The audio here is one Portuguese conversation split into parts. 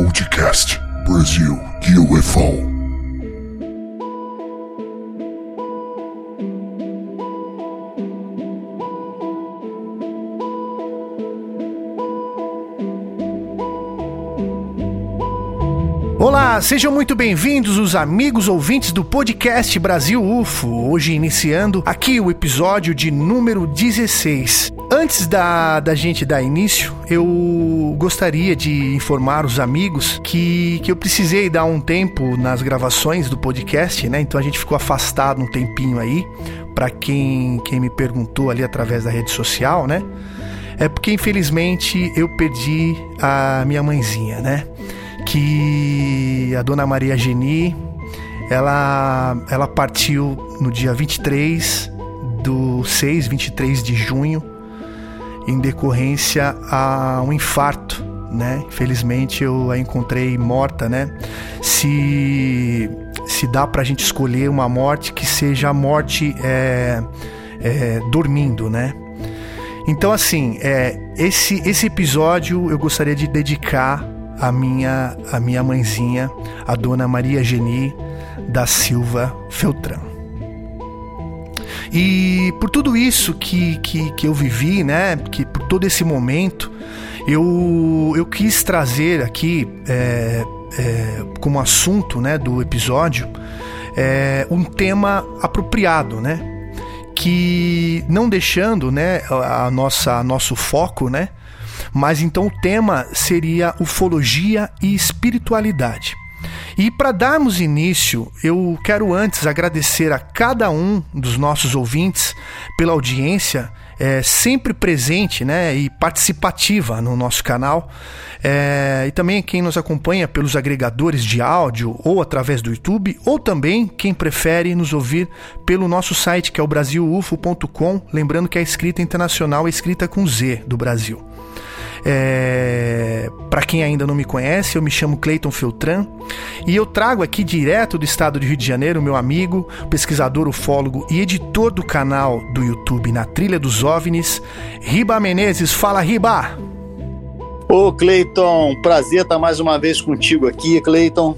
Podcast Brasil UFO. Olá, sejam muito bem-vindos os amigos ouvintes do podcast Brasil UFO. Hoje iniciando aqui o episódio de número 16. Antes da, da gente dar início, eu gostaria de informar os amigos que, que eu precisei dar um tempo nas gravações do podcast, né? Então a gente ficou afastado um tempinho aí. Para quem, quem me perguntou ali através da rede social, né? É porque infelizmente eu perdi a minha mãezinha, né? que a dona Maria Geni ela, ela partiu no dia 23 do 6, 23 de junho, em decorrência a um infarto, né? Infelizmente eu a encontrei morta, né? Se, se dá pra gente escolher uma morte que seja a morte é, é, dormindo, né? Então, assim, é, esse, esse episódio eu gostaria de dedicar a minha, a minha mãezinha, a dona Maria Geni da Silva Feltrão. E por tudo isso que, que, que eu vivi, né, que por todo esse momento, eu, eu quis trazer aqui é, é, como assunto né, do episódio é, um tema apropriado, né? Que não deixando né, a nossa nosso foco né, mas então o tema seria ufologia e espiritualidade. E para darmos início, eu quero antes agradecer a cada um dos nossos ouvintes pela audiência é, sempre presente né, e participativa no nosso canal. É, e também quem nos acompanha pelos agregadores de áudio ou através do YouTube, ou também quem prefere nos ouvir pelo nosso site que é o brasilufo.com. Lembrando que a escrita internacional é escrita com Z do Brasil. É... Para quem ainda não me conhece, eu me chamo Cleiton Feltran e eu trago aqui direto do estado de Rio de Janeiro meu amigo, pesquisador ufólogo e editor do canal do YouTube Na Trilha dos OVNIs, Riba Menezes. Fala, Riba! Ô Cleiton, prazer estar mais uma vez contigo aqui, Cleiton.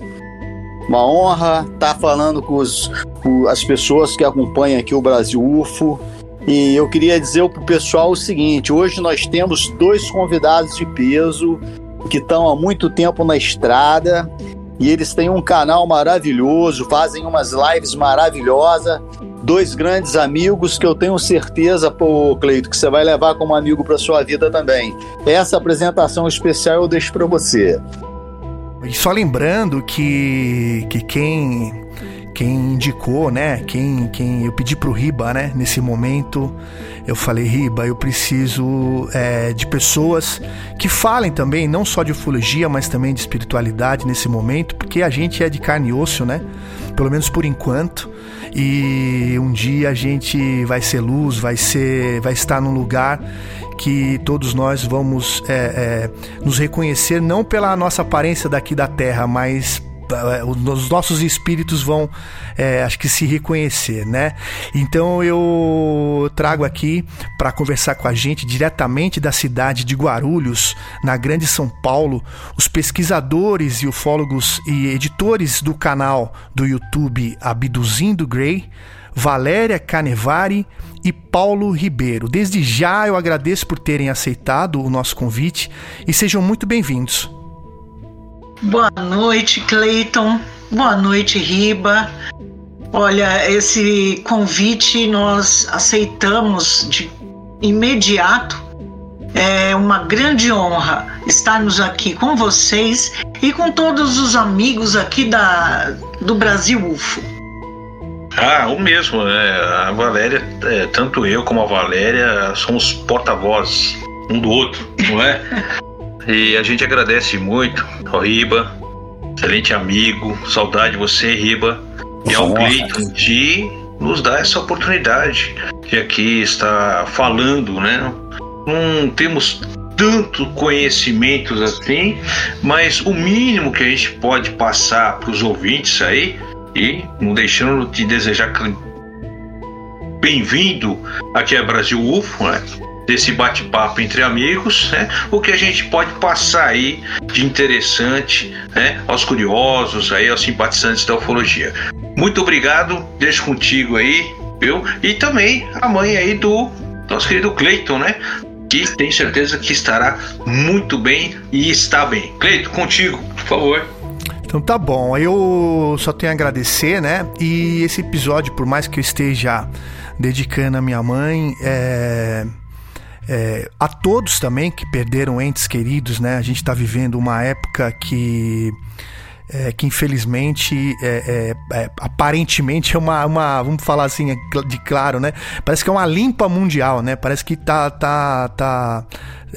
Uma honra estar falando com, os, com as pessoas que acompanham aqui o Brasil UFO. E eu queria dizer para o pessoal o seguinte: hoje nós temos dois convidados de peso que estão há muito tempo na estrada e eles têm um canal maravilhoso, fazem umas lives maravilhosas. Dois grandes amigos que eu tenho certeza, pô, Cleito, que você vai levar como amigo para sua vida também. Essa apresentação especial eu deixo para você. E só lembrando que, que quem quem indicou, né? Quem, quem eu pedi pro Riba, né? Nesse momento, eu falei, Riba, eu preciso é, de pessoas que falem também, não só de ufologia, mas também de espiritualidade nesse momento, porque a gente é de carne e osso, né? Pelo menos por enquanto. E um dia a gente vai ser luz, vai ser, vai estar num lugar que todos nós vamos é, é, nos reconhecer não pela nossa aparência daqui da Terra, mas os nossos espíritos vão, é, acho que se reconhecer, né? Então eu trago aqui para conversar com a gente diretamente da cidade de Guarulhos, na Grande São Paulo, os pesquisadores e ufólogos e editores do canal do YouTube Abduzindo Grey, Valéria Canevari e Paulo Ribeiro. Desde já eu agradeço por terem aceitado o nosso convite e sejam muito bem-vindos. Boa noite, Cleiton. Boa noite, Riba. Olha, esse convite nós aceitamos de imediato. É uma grande honra estarmos aqui com vocês e com todos os amigos aqui da, do Brasil UFO. Ah, o mesmo. É, a Valéria, é, tanto eu como a Valéria, somos porta-vozes um do outro, não é? E a gente agradece muito ao Riba, excelente amigo, saudade de você, Riba, e ao Cleiton de nos dar essa oportunidade de aqui estar falando, né? Não temos tanto conhecimentos assim, mas o mínimo que a gente pode passar para os ouvintes aí, e não deixando de desejar bem-vindo aqui a Brasil UFO, né? Desse bate-papo entre amigos, né? O que a gente pode passar aí de interessante, né? Aos curiosos, aí aos simpatizantes da ufologia. Muito obrigado, deixo contigo aí, viu? E também a mãe aí do nosso querido Cleiton, né? Que tenho certeza que estará muito bem e está bem. Cleiton, contigo, por favor. Então tá bom, eu só tenho a agradecer, né? E esse episódio, por mais que eu esteja dedicando a minha mãe, é, é, a todos também que perderam entes queridos, né? A gente está vivendo uma época que é, que infelizmente é, é, é, aparentemente é uma, uma, vamos falar assim de claro, né? Parece que é uma limpa mundial, né? Parece que tá tá tá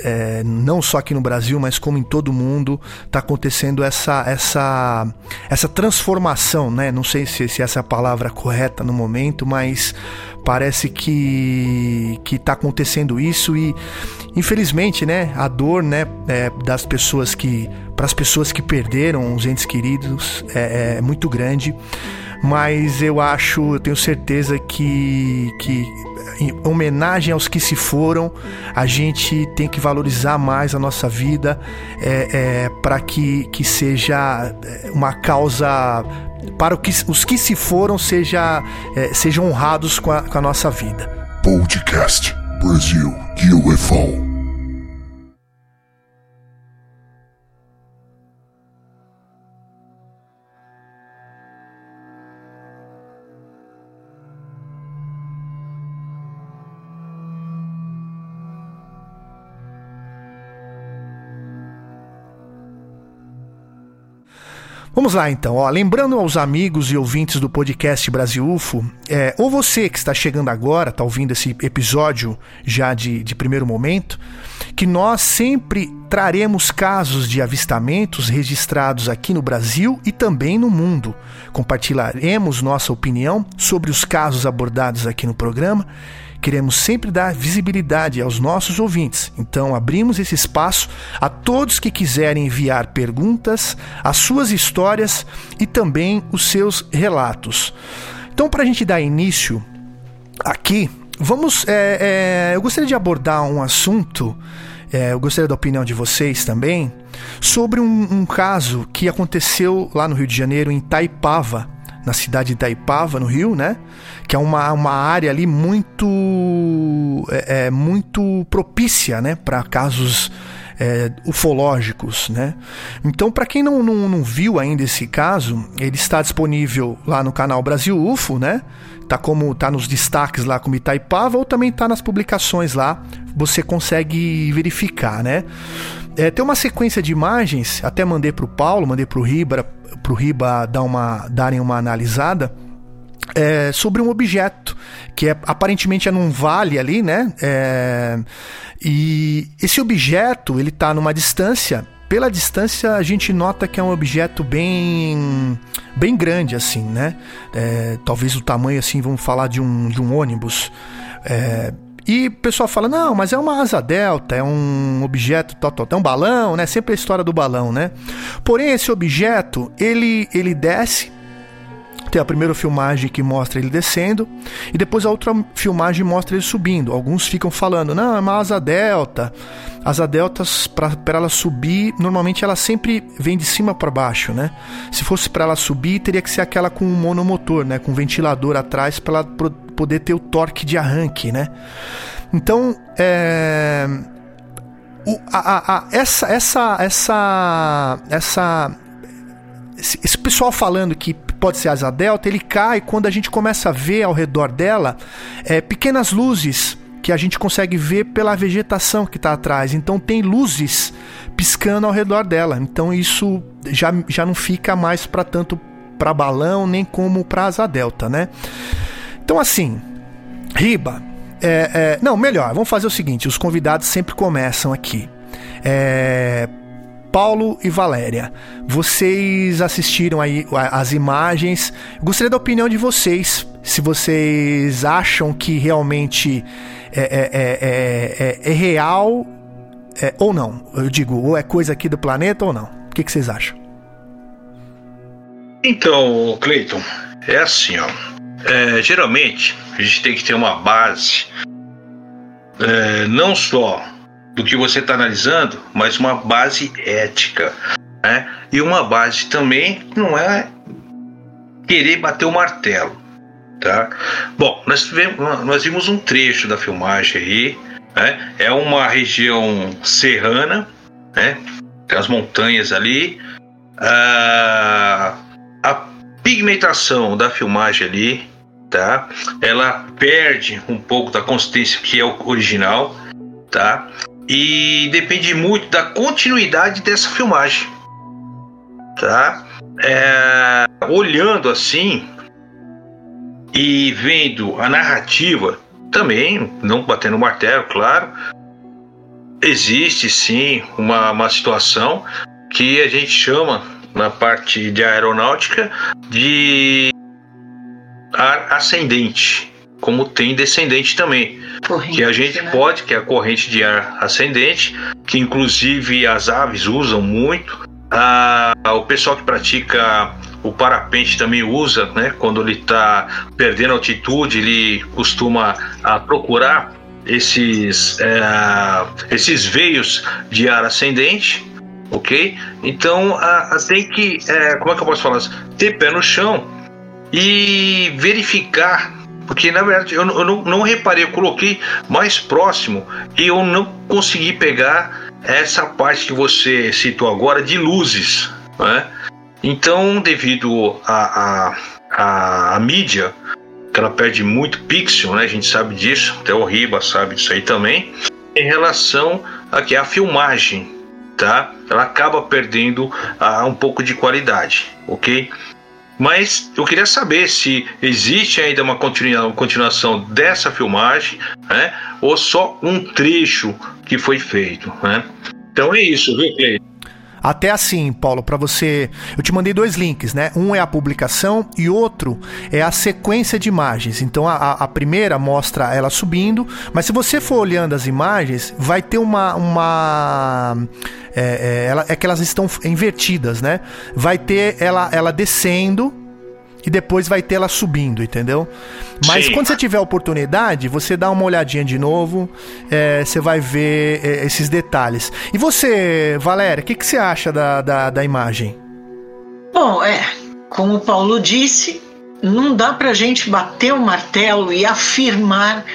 é, não só aqui no Brasil, mas como em todo mundo está acontecendo essa essa essa transformação, né? Não sei se, se essa é a palavra correta no momento, mas parece que que está acontecendo isso e infelizmente, né? A dor, né? É, das pessoas que para as pessoas que perderam os entes queridos é, é, muito grande, mas eu acho, eu tenho certeza que, que em homenagem aos que se foram, a gente tem que valorizar mais a nossa vida é, é, para que, que seja é, uma causa para que, os que se foram seja, é, sejam honrados com a, com a nossa vida. Podcast Brasil UFO. Vamos lá então, ó, lembrando aos amigos e ouvintes do podcast Brasil UFO, é, ou você que está chegando agora, está ouvindo esse episódio já de, de primeiro momento, que nós sempre traremos casos de avistamentos registrados aqui no Brasil e também no mundo. Compartilharemos nossa opinião sobre os casos abordados aqui no programa Queremos sempre dar visibilidade aos nossos ouvintes, então abrimos esse espaço a todos que quiserem enviar perguntas, as suas histórias e também os seus relatos. Então, para a gente dar início aqui, vamos. É, é, eu gostaria de abordar um assunto. É, eu gostaria da opinião de vocês também sobre um, um caso que aconteceu lá no Rio de Janeiro, em Taipava, na cidade de Itaipava, no Rio, né? Que é uma, uma área ali muito é, é muito propícia, né? Para casos é, ufológicos, né? Então, para quem não, não, não, viu ainda esse caso, ele está disponível lá no canal Brasil UFO, né? Tá como tá nos destaques lá como Itaipava ou também tá nas publicações lá. Você consegue verificar, né? É, tem uma sequência de imagens, até mandei para o Paulo, mandei para o Riba, para o Riba dar uma, darem uma analisada. É, sobre um objeto que é, aparentemente é num vale ali, né? É, e esse objeto ele está numa distância. Pela distância a gente nota que é um objeto bem bem grande assim, né? É, talvez o tamanho assim, vamos falar de um, de um ônibus. É, e o pessoal fala: não, mas é uma asa delta, é um objeto, tal, tal, é um balão, né? Sempre a história do balão, né? Porém, esse objeto ele, ele desce. Tem a primeira filmagem que mostra ele descendo, e depois a outra filmagem mostra ele subindo. Alguns ficam falando: não, é uma asa delta. Asa deltas, para ela subir, normalmente ela sempre vem de cima para baixo, né? Se fosse para ela subir, teria que ser aquela com um monomotor, né? Com um ventilador atrás para ela poder ter o torque de arranque, né? Então, é, o, a, a, essa, essa, essa, essa, esse, esse pessoal falando que pode ser asa delta, ele cai quando a gente começa a ver ao redor dela é, pequenas luzes que a gente consegue ver pela vegetação que está atrás. Então tem luzes piscando ao redor dela. Então isso já, já não fica mais para tanto para balão nem como para asa delta, né? Então, assim, Riba, é, é, não, melhor, vamos fazer o seguinte: os convidados sempre começam aqui. É, Paulo e Valéria, vocês assistiram aí as imagens. Gostaria da opinião de vocês. Se vocês acham que realmente é, é, é, é real ou não. Eu digo, ou é coisa aqui do planeta ou não. O que, que vocês acham? Então, Cleiton, é assim, ó. É, geralmente, a gente tem que ter uma base é, não só do que você está analisando, mas uma base ética. Né? E uma base também não é querer bater o martelo. Tá? Bom, nós, tivemos, nós vimos um trecho da filmagem aí. Né? É uma região serrana, né? as montanhas ali. Ah, a pigmentação da filmagem ali, tá? Ela perde um pouco da consistência que é o original, tá? E depende muito da continuidade dessa filmagem, tá? É, olhando assim e vendo a narrativa também, não batendo martelo, claro, existe sim uma, uma situação que a gente chama na parte de aeronáutica de ascendente, como tem descendente também. Corrente, que a gente né? pode, que é a corrente de ar ascendente, que inclusive as aves usam muito. Ah, o pessoal que pratica o parapente também usa, né? Quando ele está perdendo altitude, ele costuma ah, procurar esses, é, esses veios de ar ascendente, ok? Então a, a tem que, é, como é que eu posso falar? Ter pé no chão e verificar, porque na verdade eu, eu não, não reparei, eu coloquei mais próximo e eu não consegui pegar essa parte que você citou agora de luzes, né? Então, devido a, a, a, a mídia, que ela perde muito pixel, né? A gente sabe disso, até o Riba sabe disso aí também. Em relação a que a filmagem, tá? Ela acaba perdendo uh, um pouco de qualidade, ok? Mas eu queria saber se existe ainda uma continuação dessa filmagem, né? Ou só um trecho que foi feito, né? Então é isso, viu, Cleiton? Até assim, Paulo, para você. Eu te mandei dois links, né? Um é a publicação e outro é a sequência de imagens. Então a, a primeira mostra ela subindo, mas se você for olhando as imagens, vai ter uma. uma é, é, é que elas estão invertidas, né? Vai ter ela, ela descendo e depois vai ter ela subindo, entendeu? Mas Sim. quando você tiver oportunidade, você dá uma olhadinha de novo, é, você vai ver é, esses detalhes. E você, Valéria, o que, que você acha da, da, da imagem? Bom, é, como o Paulo disse, não dá pra gente bater o martelo e afirmar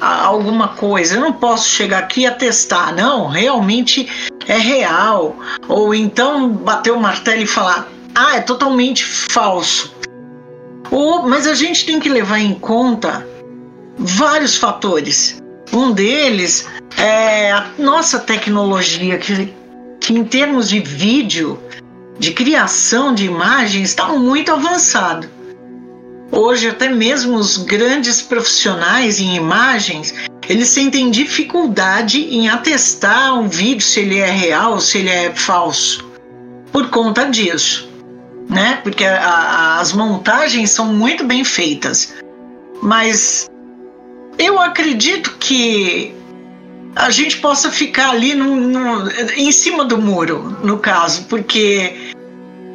alguma coisa. Eu não posso chegar aqui e atestar, não, realmente é real. Ou então bater o martelo e falar, ah, é totalmente falso. Ou, mas a gente tem que levar em conta vários fatores. Um deles é a nossa tecnologia, que, que em termos de vídeo, de criação de imagens, está muito avançado. Hoje, até mesmo os grandes profissionais em imagens, eles sentem dificuldade em atestar um vídeo se ele é real, se ele é falso, por conta disso né? Porque a, a, as montagens são muito bem feitas. Mas eu acredito que a gente possa ficar ali no, no, em cima do muro, no caso, porque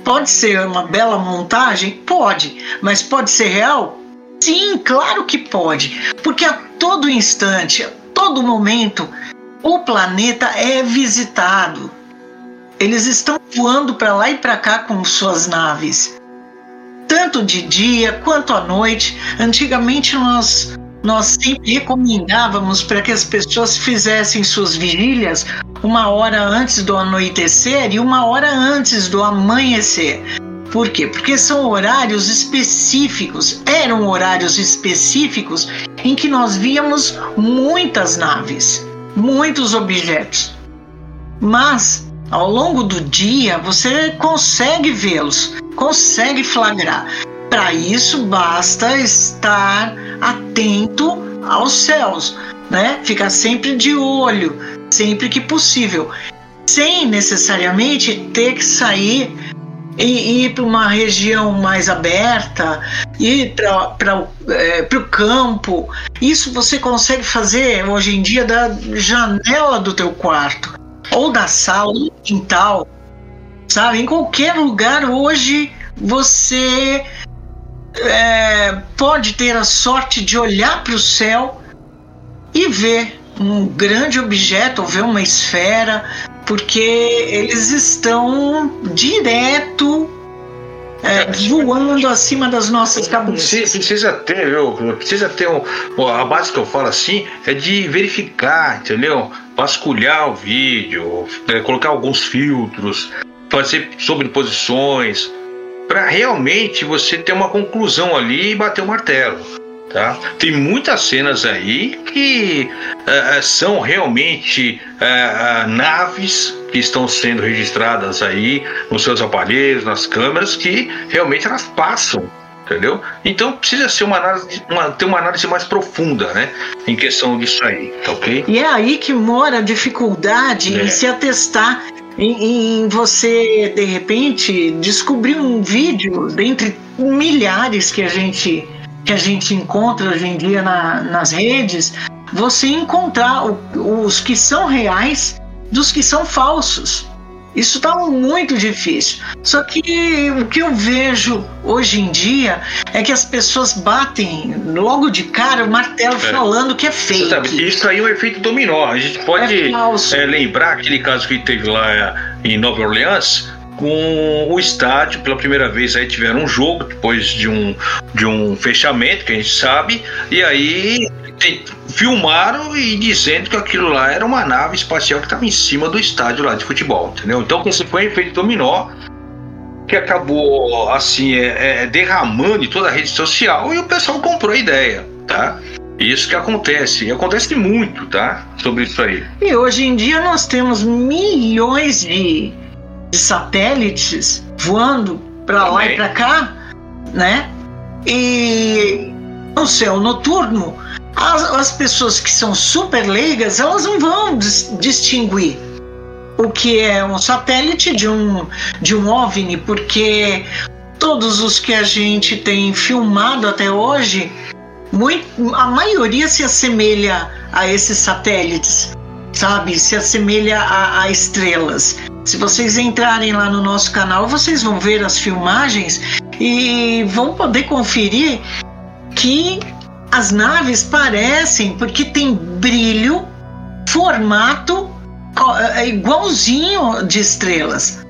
pode ser uma bela montagem? Pode, mas pode ser real? Sim, claro que pode, porque a todo instante, a todo momento, o planeta é visitado. Eles estão voando para lá e para cá com suas naves, tanto de dia quanto à noite. Antigamente nós nós sempre recomendávamos para que as pessoas fizessem suas vigílias uma hora antes do anoitecer e uma hora antes do amanhecer. Por quê? Porque são horários específicos, eram horários específicos em que nós víamos muitas naves, muitos objetos. Mas ao longo do dia você consegue vê-los, consegue flagrar. Para isso basta estar atento aos céus, né? Ficar sempre de olho, sempre que possível, sem necessariamente ter que sair e ir para uma região mais aberta, ir para é, o campo. Isso você consegue fazer hoje em dia da janela do teu quarto ou da sala, ou do quintal, sabe? Em qualquer lugar hoje você é, pode ter a sorte de olhar para o céu e ver um grande objeto ou ver uma esfera, porque eles estão direto é, voando acima das nossas cabeças. Precisa, precisa ter, viu? Precisa ter um, a base que eu falo assim é de verificar, entendeu? Vasculhar o vídeo, é, colocar alguns filtros, fazer sobreposições, para realmente você ter uma conclusão ali e bater o martelo. Tá? Tem muitas cenas aí que uh, são realmente uh, uh, naves que estão sendo registradas aí nos seus aparelhos, nas câmeras, que realmente elas passam, entendeu? Então precisa ser uma análise, uma, ter uma análise mais profunda, né, em questão disso aí, tá ok? E é aí que mora a dificuldade é. em se atestar em, você de repente descobrir um vídeo dentre milhares que a gente que a gente encontra hoje em dia na, nas redes, você encontrar o, os que são reais dos que são falsos. Isso está muito difícil. Só que o que eu vejo hoje em dia é que as pessoas batem logo de cara o martelo é. falando que é fake. Sabe, isso aí é um efeito dominó. A gente pode é é, lembrar aquele caso que teve lá em Nova Orleans, com o estádio pela primeira vez aí tiveram um jogo depois de um de um fechamento que a gente sabe e aí tem, filmaram e dizendo que aquilo lá era uma nave espacial que estava em cima do estádio lá de futebol entendeu então esse foi um efeito dominó que acabou assim é, é, derramando em toda a rede social e o pessoal comprou a ideia tá isso que acontece, e acontece muito, tá? Sobre isso aí. E hoje em dia nós temos milhões de de satélites voando para lá e para cá, né? E no céu noturno, as, as, pessoas que são super leigas, elas não vão dis distinguir o que é um satélite de um, de um OVNI, porque todos os que a gente tem filmado até hoje, muito, a maioria se assemelha a esses satélites, sabe? Se assemelha a, a estrelas. Se vocês entrarem lá no nosso canal, vocês vão ver as filmagens e vão poder conferir que as naves parecem porque tem brilho, formato é igualzinho de estrelas.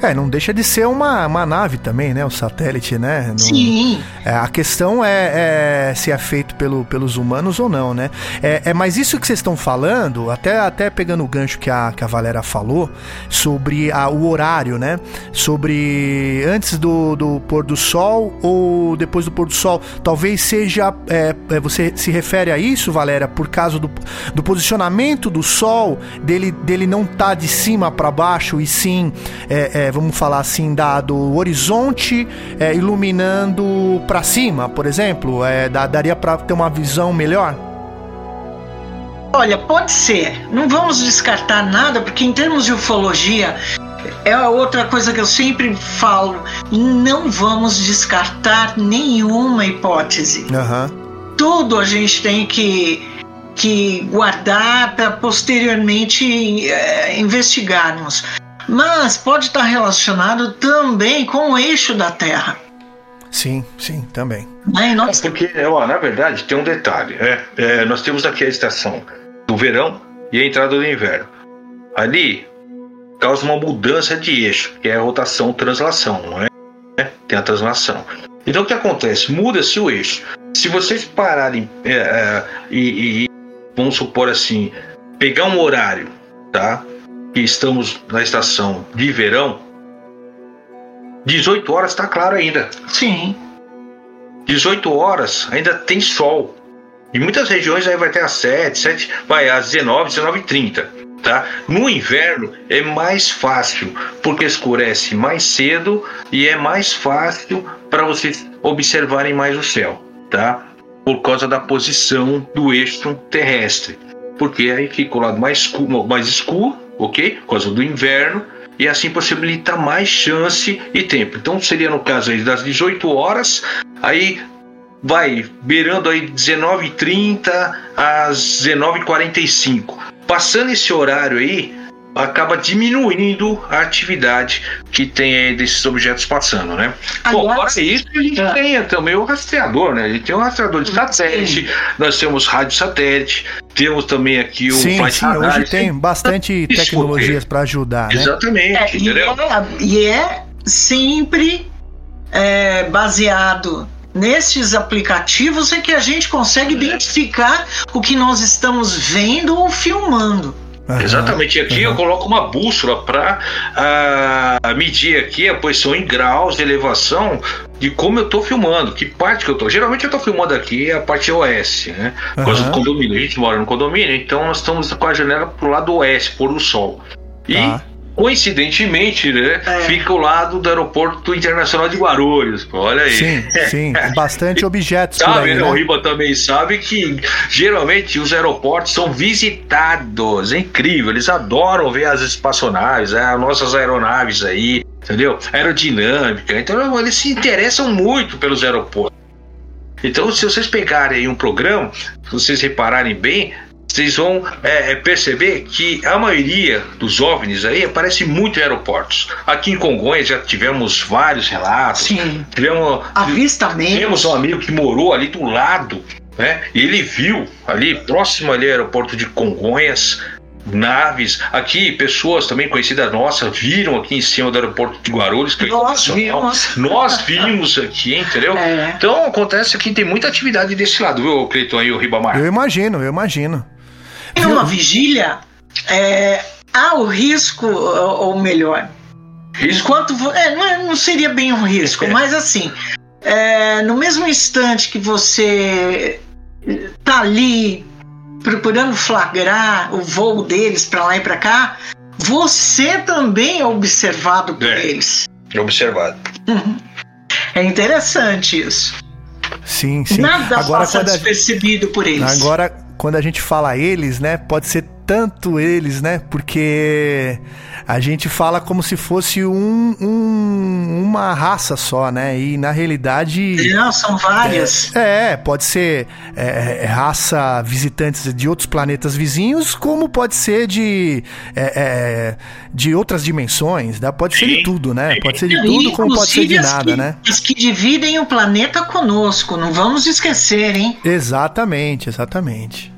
É, não deixa de ser uma, uma nave também, né? O satélite, né? Não, Sim. É, a questão é, é, se é feito pelo, pelos humanos ou não, né? É, é, mas isso que vocês estão falando, até, até pegando o gancho que a, que a Valera falou, sobre a, o horário, né? Sobre antes do, do pôr do sol ou depois do pôr do sol. Talvez seja. É, é, você se refere a isso, Valera, por causa do, do posicionamento do sol, dele, dele não tá de cima para baixo e sim. É, é, vamos falar assim, da, do horizonte é, iluminando para cima, por exemplo? É, dá, daria para ter uma visão melhor? Olha, pode ser. Não vamos descartar nada, porque em termos de ufologia, é outra coisa que eu sempre falo: não vamos descartar nenhuma hipótese. Uhum. Tudo a gente tem que, que guardar para posteriormente é, investigarmos mas pode estar relacionado também com o eixo da Terra. Sim, sim, também. É, nós... Porque, ó, na verdade, tem um detalhe. É, é, nós temos aqui a estação do verão e a entrada do inverno. Ali causa uma mudança de eixo, que é a rotação translação, não é? Tem a translação. Então o que acontece? Muda-se o eixo. Se vocês pararem é, é, e, e, vamos supor assim, pegar um horário, tá? Que estamos na estação de verão, 18 horas está claro ainda. Sim. 18 horas ainda tem sol. Em muitas regiões aí vai ter às 7, 7, vai às 19, 19 e 30. Tá? No inverno é mais fácil, porque escurece mais cedo e é mais fácil para vocês observarem mais o céu, tá? Por causa da posição do eixo terrestre. Porque aí fica o lado mais escuro, mais escuro ok? Por causa do inverno e assim possibilita mais chance e tempo. Então seria no caso aí das 18 horas, aí vai beirando aí 19h30 às 19h45. Passando esse horário aí, acaba diminuindo a atividade que tem aí desses objetos passando, né? Bom, Aliás, fora isso, a gente é. tem também o rastreador, né? A gente tem um rastreador de satélite, nós temos rádio satélite, temos também aqui o Sim, flight sim, hoje tem bastante Isso, tecnologias para ajudar, né? Exatamente, É, e, entendeu? é, e é sempre é, baseado nesses aplicativos é que a gente consegue identificar o que nós estamos vendo ou filmando. Aham. Exatamente. E aqui eu coloco uma bússola para medir aqui a posição em graus de elevação de como eu estou filmando, que parte que eu estou. Geralmente eu estou filmando aqui a parte oeste, né? Por causa Aham. do condomínio. A gente mora no condomínio, então nós estamos com a janela pro lado oeste, pôr do sol. E Tá. Coincidentemente, né, É. fica ao lado do aeroporto internacional de Guarulhos. pô, Olha aí. Sim, sim, bastante objetos Sabe, aí, né? O né? Riba também sabe que geralmente os aeroportos são visitados. É incrível, eles adoram ver as espaçonaves, né? as nossas aeronaves aí, entendeu? Aerodinâmica. Então eles se interessam muito pelos aeroportos. Então, se vocês pegarem aí um programa, se vocês repararem bem, vocês vão é, é, perceber que a maioria dos OVNIs aí aparece muito em aeroportos. Aqui em Congonhas já tivemos vários relatos. Sim. Tivemos, Avistamento. temos um amigo que morou ali do lado, né? E ele viu ali, próximo ali ao aeroporto de Congonhas, naves. Aqui, pessoas também conhecidas nossas viram aqui em cima do aeroporto de Guarulhos. Que é Nós internacional. vimos. Nós vimos aqui, entendeu? É. Então acontece que tem muita atividade desse lado, viu, Cleiton e o Ribamar? Eu imagino, eu imagino. Em uma vigília, é, há o risco, ou melhor, Risco. enquanto é, não, é- não seria bem um risco, mas assim, é, no mesmo instante que você tá ali procurando flagrar o voo deles para lá e para cá, você também é observado por É. eles. Observado. É interessante isso. Sim, sim. Nada Agora passa quando despercebido por eles. agora, quando a gente fala eles, né? Pode ser tanto eles, né? Porque a gente fala como se fosse um, um- uma raça só, né? E na realidade. Não, são várias. É, pode ser é, é, raça visitantes de outros planetas vizinhos, como pode ser de, é, é, de outras dimensões, né? pode ser de tudo, né? Pode ser de tudo, como pode ser de nada, que, né? As que dividem o planeta conosco, não vamos esquecer, hein? Exatamente, exatamente.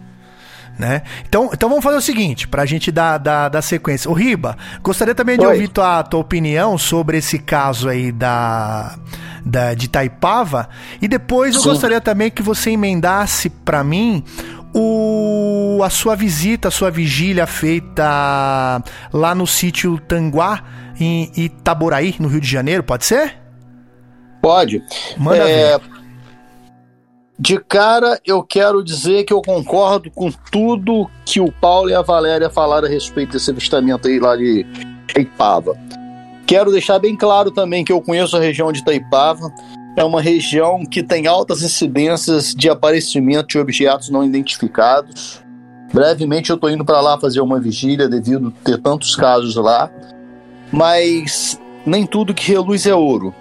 Né? Então, então vamos fazer o seguinte, pra gente dar, dar, dar sequência. O Riba, gostaria também de Oi. ouvir tua, tua opinião sobre esse caso aí da, da de Taipava e depois eu Sim. gostaria também que você emendasse pra mim o, a sua visita, a sua vigília feita lá no sítio Tanguá, em Itaboraí, no Rio de Janeiro, pode ser? Pode. Manda É, ver. De cara, eu quero dizer que eu concordo com tudo que o Paulo e a Valéria falaram a respeito desse avistamento aí lá de Itaipava. Quero deixar bem claro também que eu conheço a região de Itaipava. É uma região que tem altas incidências de aparecimento de objetos não identificados. Brevemente eu estou indo para lá fazer uma vigília devido a ter tantos casos lá. Mas nem tudo que reluz é ouro.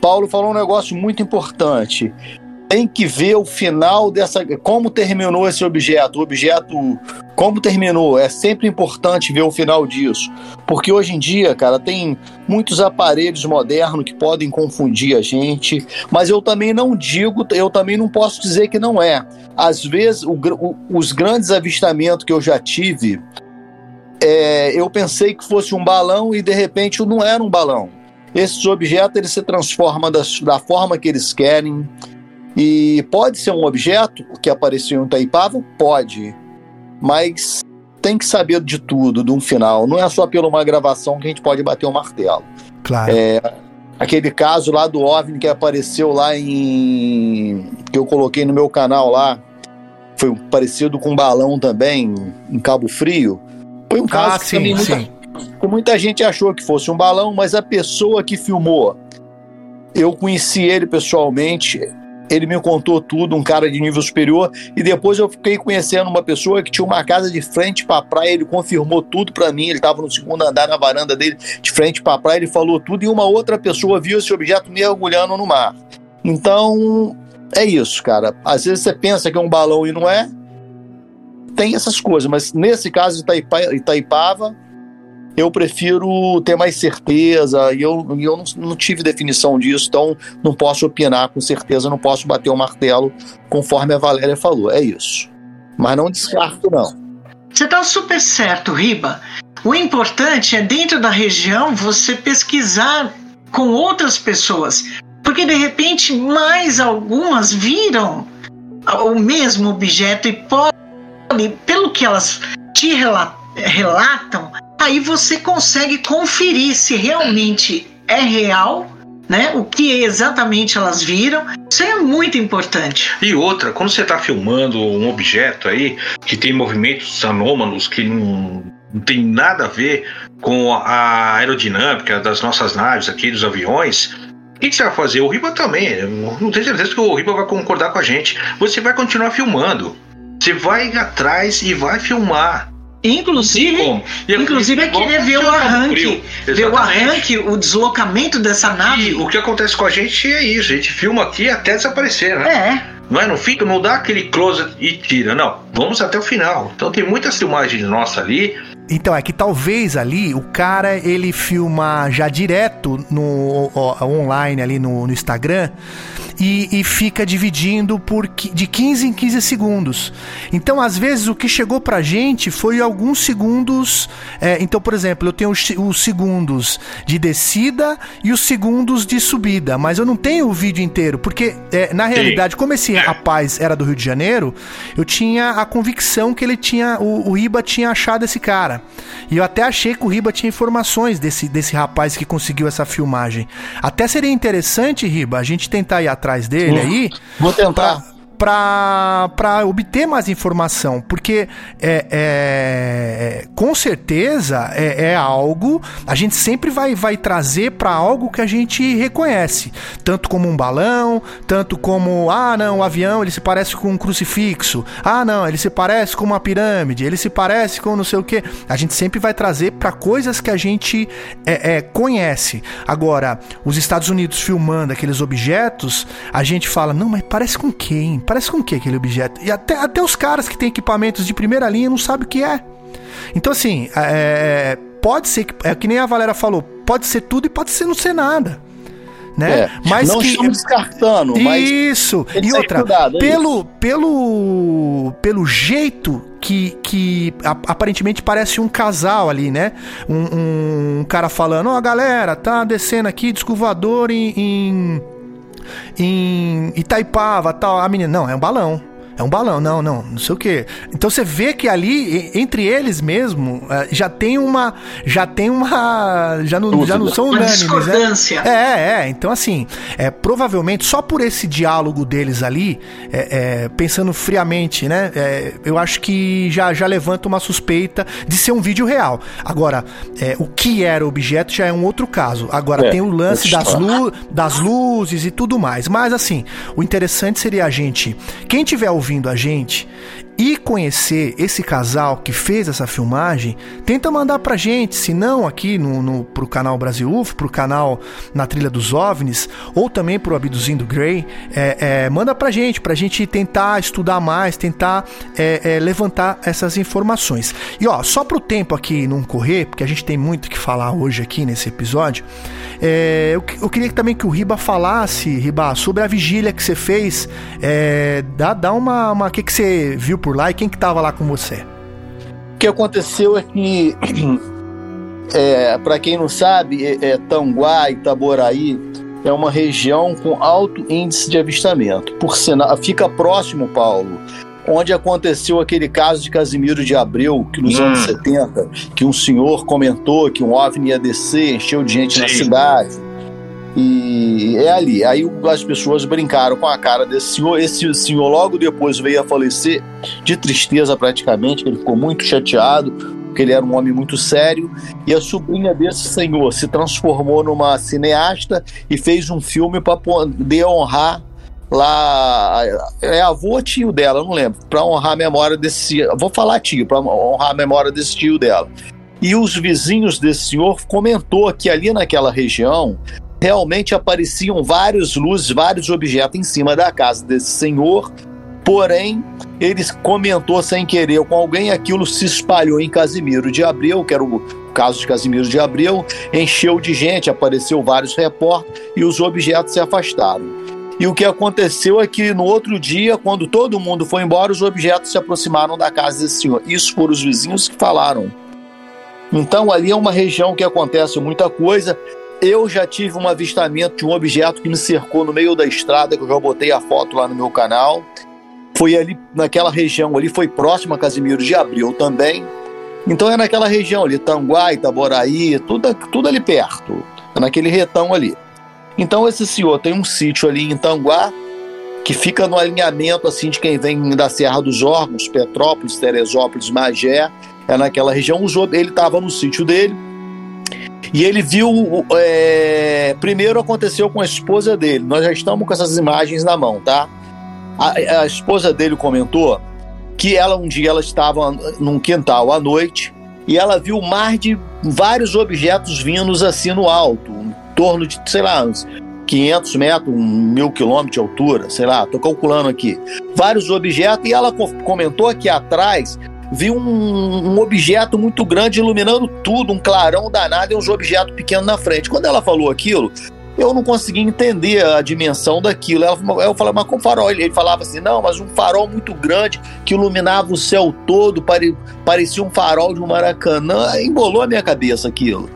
Paulo falou um negócio muito importante tem que ver o final dessa. Como terminou esse objeto. O objeto. Como terminou. É sempre importante ver o final disso. Porque hoje em dia, cara, tem muitos aparelhos modernos que podem confundir a gente. Mas eu também não digo, eu também não posso dizer que não é. Às vezes, o o- os grandes avistamentos que eu já tive. é, eu pensei que fosse um balão e de repente não era um balão. Esses objetos eles se transformam da forma que eles querem. E pode ser um objeto que apareceu em Itaipava? Pode. Mas tem que saber de tudo, de um final. Não é só pela uma gravação que a gente pode bater o martelo. Claro. Aquele caso lá do OVNI que apareceu lá em. que eu coloquei no meu canal lá. Foi parecido com um balão também, em Cabo Frio. Foi um caso Ah, que também sim, muita, sim. que muita gente achou que fosse um balão, mas a pessoa que filmou, eu conheci ele pessoalmente, ele me contou tudo, um cara de nível superior, e depois eu fiquei conhecendo uma pessoa que tinha uma casa de frente para a praia, ele confirmou tudo para mim, ele estava no segundo andar na varanda dele, de frente para a praia, ele falou tudo, e uma outra pessoa viu esse objeto mergulhando no mar. Então, é isso, cara. Às vezes você pensa que é um balão e não é, tem essas coisas, mas nesse caso de Itaipa, Itaipava, eu prefiro ter mais certeza, e eu, eu não, não, tive definição disso, então não posso opinar com certeza, não posso bater o martelo conforme a Valéria falou. É isso. Mas não descarto, não. Você está super certo, Riba. O importante é, dentro da região, você pesquisar com outras pessoas. Porque de repente mais algumas viram o mesmo objeto e podem, pelo que elas te relatam, aí você consegue conferir se realmente é real, né? O que exatamente elas viram. Isso é muito importante. E outra, quando você está filmando um objeto aí que tem movimentos anômalos que não, não tem nada a ver com a aerodinâmica das nossas naves aqui, dos aviões, o que, você vai fazer? O Riba também. Não tenho certeza que o Riba vai concordar com a gente. Você vai continuar filmando. Você vai atrás e vai filmar. Inclusive, inclusive é querer ver o arranque, ver o arranque, o deslocamento dessa nave. E o que acontece com a gente é isso, a gente filma aqui até desaparecer, né? É. Não é? Não fica, não dá aquele close e tira, não. Vamos até o final. Então tem muitas filmagens nossas ali então, é que talvez ali o cara ele filma já direto no online ali no, no Instagram e, e, fica dividindo por de 15 em 15 segundos. Então, às vezes, o que chegou pra gente foi alguns segundos. É, então, por exemplo, eu tenho os, os, segundos de descida e os segundos de subida, mas eu não tenho o vídeo inteiro, porque é, na realidade, como esse rapaz era do Rio de Janeiro, eu tinha a convicção que ele tinha. O, o Riba tinha achado esse cara. E eu até achei que o Riba tinha informações desse, desse rapaz que conseguiu essa filmagem. Até seria interessante, Riba, a gente tentar ir atrás dele aí. Vou tentar. Para obter mais informação, porque é, é com certeza é, é, algo a gente sempre vai, vai trazer para algo que a gente reconhece, tanto como um balão, tanto como ah não o avião ele se parece com um crucifixo, ah não ele se parece com uma pirâmide, ele se parece com não sei o que, a gente sempre vai trazer para coisas que a gente é, é, conhece. Agora os Estados Unidos filmando aqueles objetos, a gente fala não mas parece com quem? Parece com o que aquele objeto? E até, até os caras que têm equipamentos de primeira linha não sabem o que é. Então, assim, é, pode ser que. É que nem a Valera falou, pode ser tudo e pode ser não ser nada. Né? É, mas não que, estamos descartando. Isso. e outra, é pelo, isso. pelo, pelo jeito que, que aparentemente parece um casal ali, né? Um, um cara falando, ó, oh, galera, tá descendo aqui, descovador em, em em Itaipava, tal. A menina, não, é um balão. É um balão, não, não, não sei o que. Então você vê que ali, entre eles mesmo, é, já tem uma. Já tem uma. Já não, já não são unânimes. Né? Discordância. Né? É, é. Então, assim, é, provavelmente só por esse diálogo deles ali, é, é, pensando friamente, né? É, eu acho que já, já levanta uma suspeita de ser um vídeo real. Agora, é, o que era o objeto já é um outro caso. Agora tem o lance das, lu das luzes e tudo mais. Mas, assim, o interessante seria a gente. Quem tiver ouvindo ouvindo a gente e conhecer esse casal que fez essa filmagem, tenta mandar pra gente, se não aqui no, no, pro canal Brasil UFO, pro canal Na Trilha dos OVNIs, ou também pro Abduzindo Grey, é, é, manda pra gente, pra gente tentar estudar mais, tentar é, é, levantar essas informações. E ó, só pro tempo aqui não correr, porque a gente tem muito que falar hoje aqui nesse episódio, é, eu, eu, queria também que o Riba falasse, Riba, sobre a vigília que você fez, é, dá, dá uma... O que, que você viu por lá e quem que tava lá com você? O que aconteceu é que, é, para quem não sabe, é, é, Tanguá, Itaboraí é uma região com alto índice de avistamento. Por sinal, fica próximo, Paulo, onde aconteceu aquele caso de Casimiro de Abreu, que nos hum. anos 70, que um senhor comentou que um OVNI ia descer, encheu de gente Sim. na cidade. E é ali. Aí as pessoas brincaram com a cara desse senhor. Esse senhor logo depois veio a falecer de tristeza praticamente, ele ficou muito chateado, porque ele era um homem muito sério. E a sobrinha desse senhor se transformou numa cineasta e fez um filme para poder honrar lá é avô ou tio dela, não lembro, para honrar a memória desse, vou falar tio, para honrar a memória desse tio dela. E os vizinhos desse senhor comentou que ali naquela região realmente apareciam vários luzes, vários objetos em cima da casa desse senhor. Porém, ele comentou sem querer com alguém, aquilo se espalhou em Casimiro de Abreu, que era o caso de Casimiro de Abreu, encheu de gente, apareceu vários repórteres e os objetos se afastaram. E o que aconteceu é que no outro dia, quando todo mundo foi embora, os objetos se aproximaram da casa desse senhor. Isso foram os vizinhos que falaram. Então ali é uma região que acontece muita coisa. Eu já tive um avistamento de um objeto que me cercou no meio da estrada, que eu já botei a foto lá no meu canal. Foi ali naquela região ali, foi próximo a Casimiro de Abril também. Então é naquela região ali, Tanguá, Itaboraí, tudo, tudo ali perto, é naquele retão ali. Então esse senhor tem um sítio ali em Tanguá, que fica no alinhamento assim de quem vem da Serra dos Órgãos, Petrópolis, Teresópolis, Magé, é naquela região. Ele estava no sítio dele e ele viu. É, primeiro aconteceu com a esposa dele. Nós já estamos com essas imagens na mão, tá? A, a esposa dele comentou que ela um dia ela estava num quintal à noite e ela viu mais de vários objetos vindos assim no alto, em torno de, sei lá, uns 500 metros, mil quilômetros de altura, sei lá, tô calculando aqui. Vários objetos e ela comentou que atrás vi um, um, objeto muito grande iluminando tudo, um clarão danado e uns objetos pequenos na frente. Quando ela falou aquilo, eu não conseguia entender a dimensão daquilo. Ela, eu falei, mas com farol? Ele falava assim, não, mas um farol muito grande que iluminava o céu todo, pare, parecia um farol de um Maracanã. Embolou a minha cabeça aquilo.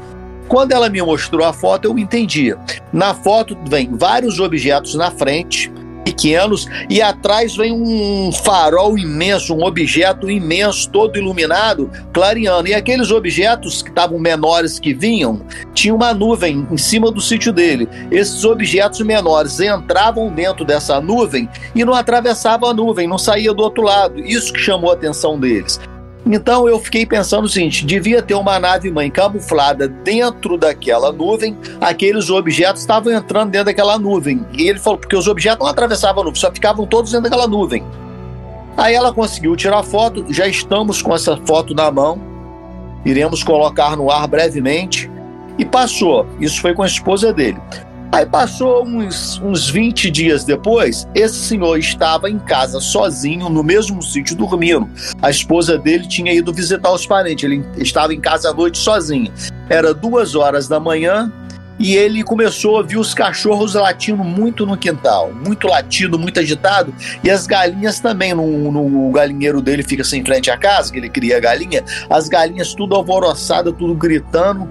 Quando ela me mostrou a foto, eu entendi. Na foto vem vários objetos na frente, pequenos e atrás vem um farol imenso, um objeto imenso, todo iluminado, clareando. E aqueles objetos que estavam menores que vinham, tinha uma nuvem em cima do sítio dele. Esses objetos menores entravam dentro dessa nuvem e não atravessavam a nuvem, não saía do outro lado. Isso que chamou a atenção deles. Então eu fiquei pensando o seguinte: devia ter uma nave mãe camuflada dentro daquela nuvem, aqueles objetos estavam entrando dentro daquela nuvem. E ele falou, porque os objetos não atravessavam a nuvem, só ficavam todos dentro daquela nuvem. Aí ela conseguiu tirar foto, já estamos com essa foto na mão, iremos colocar no ar brevemente. E passou, isso foi com a esposa dele. Aí passou uns, uns 20 dias depois, esse senhor estava em casa sozinho, no mesmo sítio, dormindo. A esposa dele tinha ido visitar os parentes, ele estava em casa à noite sozinho. Era duas horas da manhã e ele começou a ouvir os cachorros latindo muito no quintal, muito latido, muito agitado, e as galinhas também, no, no galinheiro dele fica assim frente à casa, que ele cria galinha, as galinhas tudo alvoroçadas, tudo gritando.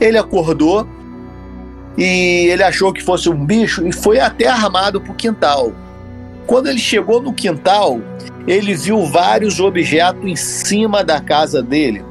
Ele acordou, e ele achou que fosse um bicho e foi até armado para o quintal. Quando ele chegou no quintal, ele viu vários objetos em cima da casa dele.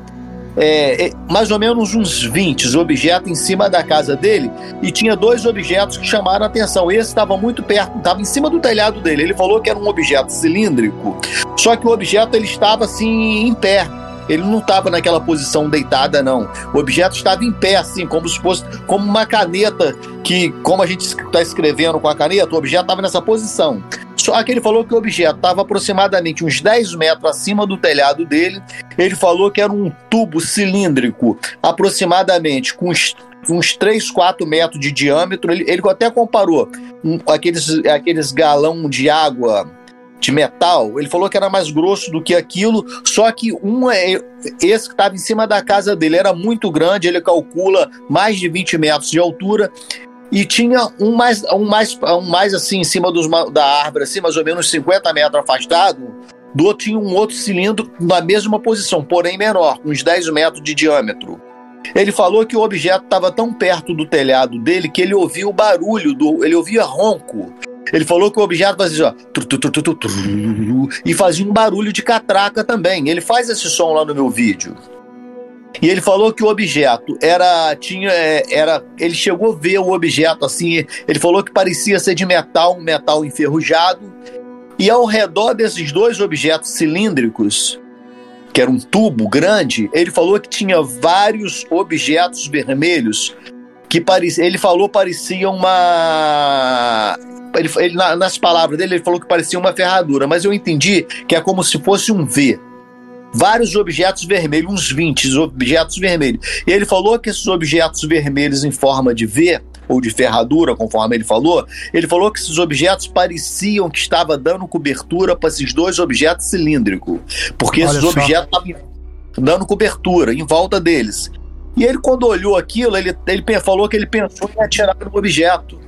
É, é, mais ou menos uns 20 objetos em cima da casa dele e tinha dois objetos que chamaram a atenção. Esse estava muito perto, estava em cima do telhado dele. Ele falou que era um objeto cilíndrico, só que o objeto ele estava assim em pé. Ele não estava naquela posição deitada, não. O objeto estava em pé, assim, como se fosse como uma caneta que, como a gente está escrevendo com a caneta, o objeto estava nessa posição. Só que ele falou que o objeto estava aproximadamente uns 10 metros acima do telhado dele. Ele falou que era um tubo cilíndrico, aproximadamente com uns, uns 3, 4 metros de diâmetro. Ele, ele até comparou um, aqueles, aqueles galão de água de metal, ele falou que era mais grosso do que aquilo, só que um é esse que estava em cima da casa dele era muito grande, ele calcula mais de 20 metros de altura e tinha um mais um mais um mais assim em cima dos, da árvore, assim, mais ou menos 50 metros afastado. Do outro tinha um outro cilindro na mesma posição, porém menor, uns 10 metros de diâmetro. Ele falou que o objeto estava tão perto do telhado dele que ele ouvia o barulho do, ele ouvia ronco ele falou que o objeto fazia e fazia um barulho de catraca também. Ele faz esse som lá no meu vídeo. E ele falou que o objeto era tinha é, era ele chegou a ver o objeto assim, ele falou que parecia ser de metal, um metal enferrujado. E ao redor desses dois objetos cilíndricos, que era um tubo grande, ele falou que tinha vários objetos vermelhos que parecia, ele falou parecia uma ele, ele, nas palavras dele, ele falou que parecia uma ferradura, mas eu entendi que é como se fosse um V. Vários objetos vermelhos, uns 20 objetos vermelhos. E ele falou que esses objetos vermelhos em forma de V, ou de ferradura, conforme ele falou, ele falou que esses objetos pareciam que estava dando cobertura para esses dois objetos cilíndricos. Porque Olha esses só. objetos estavam dando cobertura em volta deles. E ele, quando olhou aquilo, ele, ele falou que ele pensou em atirar no objeto.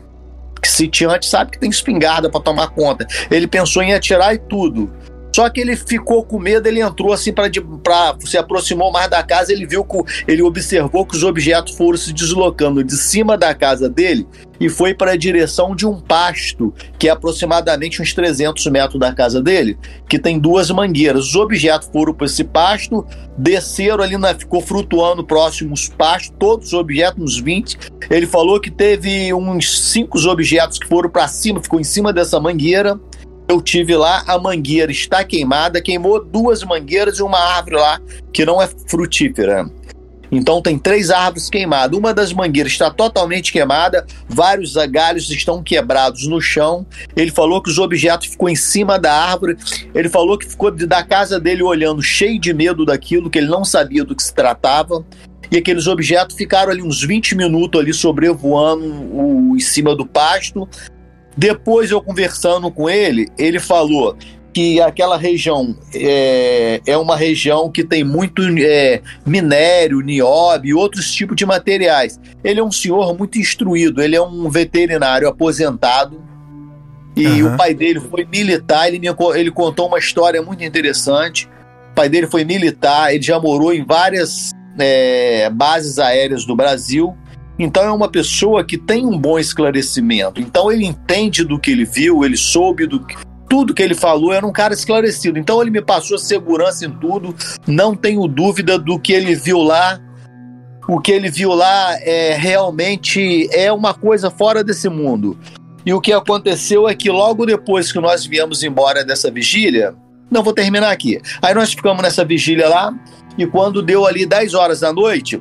Que sitiante sabe que tem espingarda para tomar conta. Ele pensou em atirar e tudo. Só que ele ficou com medo, ele entrou assim para se aproximou mais da casa, ele viu que ele observou que os objetos foram se deslocando de cima da casa dele e foi para a direção de um pasto, que é aproximadamente uns 300 metros da casa dele, que tem duas mangueiras. Os objetos foram para esse pasto, desceram ali, na, ficou flutuando próximos pastos, todos os objetos, uns 20. Ele falou que teve uns cinco objetos que foram para cima, ficou em cima dessa mangueira eu tive lá, a mangueira está queimada, queimou duas mangueiras e uma árvore lá que não é frutífera. Então tem três árvores queimadas. Uma das mangueiras está totalmente queimada, vários galhos estão quebrados no chão. Ele falou que os objetos ficou em cima da árvore. Ele falou que ficou da casa dele olhando cheio de medo daquilo, que ele não sabia do que se tratava. E aqueles objetos ficaram ali uns 20 minutos ali sobrevoando o, em cima do pasto. Depois eu conversando com ele, ele falou que aquela região é, é uma região que tem muito é, minério, nióbio e outros tipos de materiais. Ele é um senhor muito instruído, ele é um veterinário aposentado. E uhum. o pai dele foi militar, ele, me, ele contou uma história muito interessante. O pai dele foi militar, ele já morou em várias é, bases aéreas do Brasil. Então é uma pessoa que tem um bom esclarecimento. Então ele entende do que ele viu, ele soube do que, tudo que ele falou, era um cara esclarecido. Então ele me passou segurança em tudo, não tenho dúvida do que ele viu lá. O que ele viu lá é realmente é uma coisa fora desse mundo. E o que aconteceu é que logo depois que nós viemos embora dessa vigília, não vou terminar aqui. Aí nós ficamos nessa vigília lá e quando deu ali 10 horas da noite,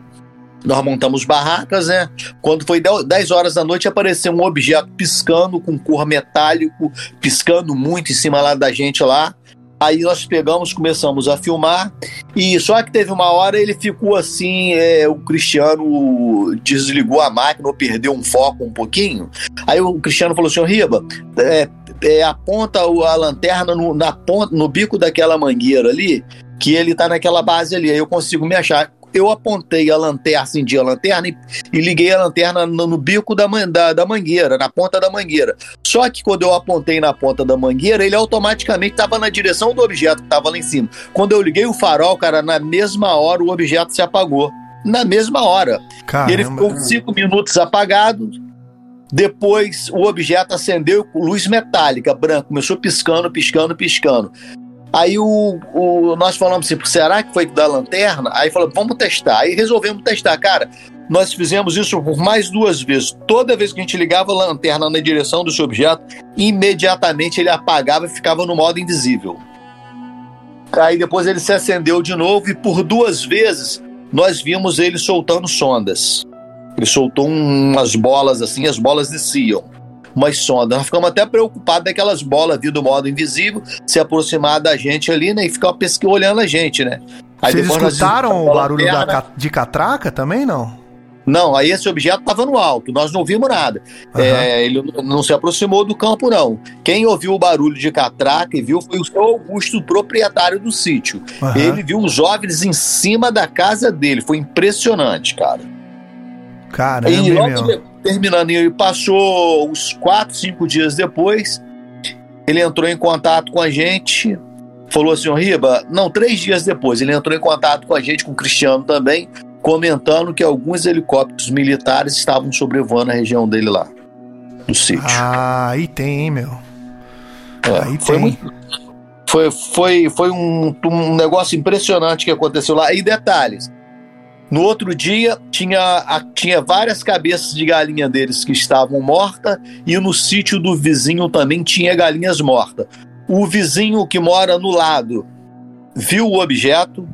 nós montamos barracas, né? Quando foi 10 horas da noite, apareceu um objeto piscando com cor metálico, piscando muito em cima lá da gente lá. Aí nós pegamos, começamos a filmar, e só que teve uma hora ele ficou assim, é, o Cristiano desligou a máquina ou perdeu um foco um pouquinho. Aí o Cristiano falou assim: Riba, é, é, aponta a lanterna no, na ponta, no bico daquela mangueira ali, que ele tá naquela base ali, aí eu consigo me achar eu apontei a lanterna, acendi a lanterna e, e liguei a lanterna no, no bico da, da, da, mangueira, na ponta da mangueira. Só que quando eu apontei na ponta da mangueira, ele automaticamente estava na direção do objeto que estava lá em cima. Quando eu liguei o farol, cara, na mesma hora o objeto se apagou. Na mesma hora. Caramba. Ele ficou cinco minutos apagado. Depois o objeto acendeu com luz metálica, branca, começou piscando, piscando, piscando. Aí o, o, nós falamos assim, será que foi da lanterna? Aí falou, vamos testar. Aí resolvemos testar. Cara, nós fizemos isso por mais duas vezes. Toda vez que a gente ligava a lanterna na direção desse objeto, imediatamente ele apagava e ficava no modo invisível. Aí depois ele se acendeu de novo e por duas vezes nós vimos ele soltando sondas. Ele soltou umas bolas assim, as bolas desciam umas sondas. Nós ficamos até preocupados daquelas bolas vindo do modo invisível se aproximar da gente ali, né? E ficar olhando a gente, né? Aí Vocês escutaram o barulho da, de catraca também, não? Não, aí esse objeto estava no alto, nós não vimos nada. Uhum. É, ele não se aproximou do campo, não. Quem ouviu o barulho de catraca e viu foi o seu Augusto, proprietário do sítio. Uhum. Ele viu os OVNIs em cima da casa dele. Foi impressionante, cara. Caramba, e logo, terminando, ele passou uns 4, 5 dias depois, ele entrou em contato com a gente, falou assim, Riba, não, três dias depois, ele entrou em contato com a gente, com o Cristiano também, comentando que alguns helicópteros militares estavam sobrevoando a região dele lá, do sítio. Ah, aí tem, hein, meu? É, aí foi tem. Muito, foi, foi, foi um, um negócio impressionante que aconteceu lá. E detalhes, no outro dia, tinha, tinha várias cabeças de galinha deles que estavam mortas, e no sítio do vizinho também tinha galinhas mortas. O vizinho que mora no lado viu o objeto.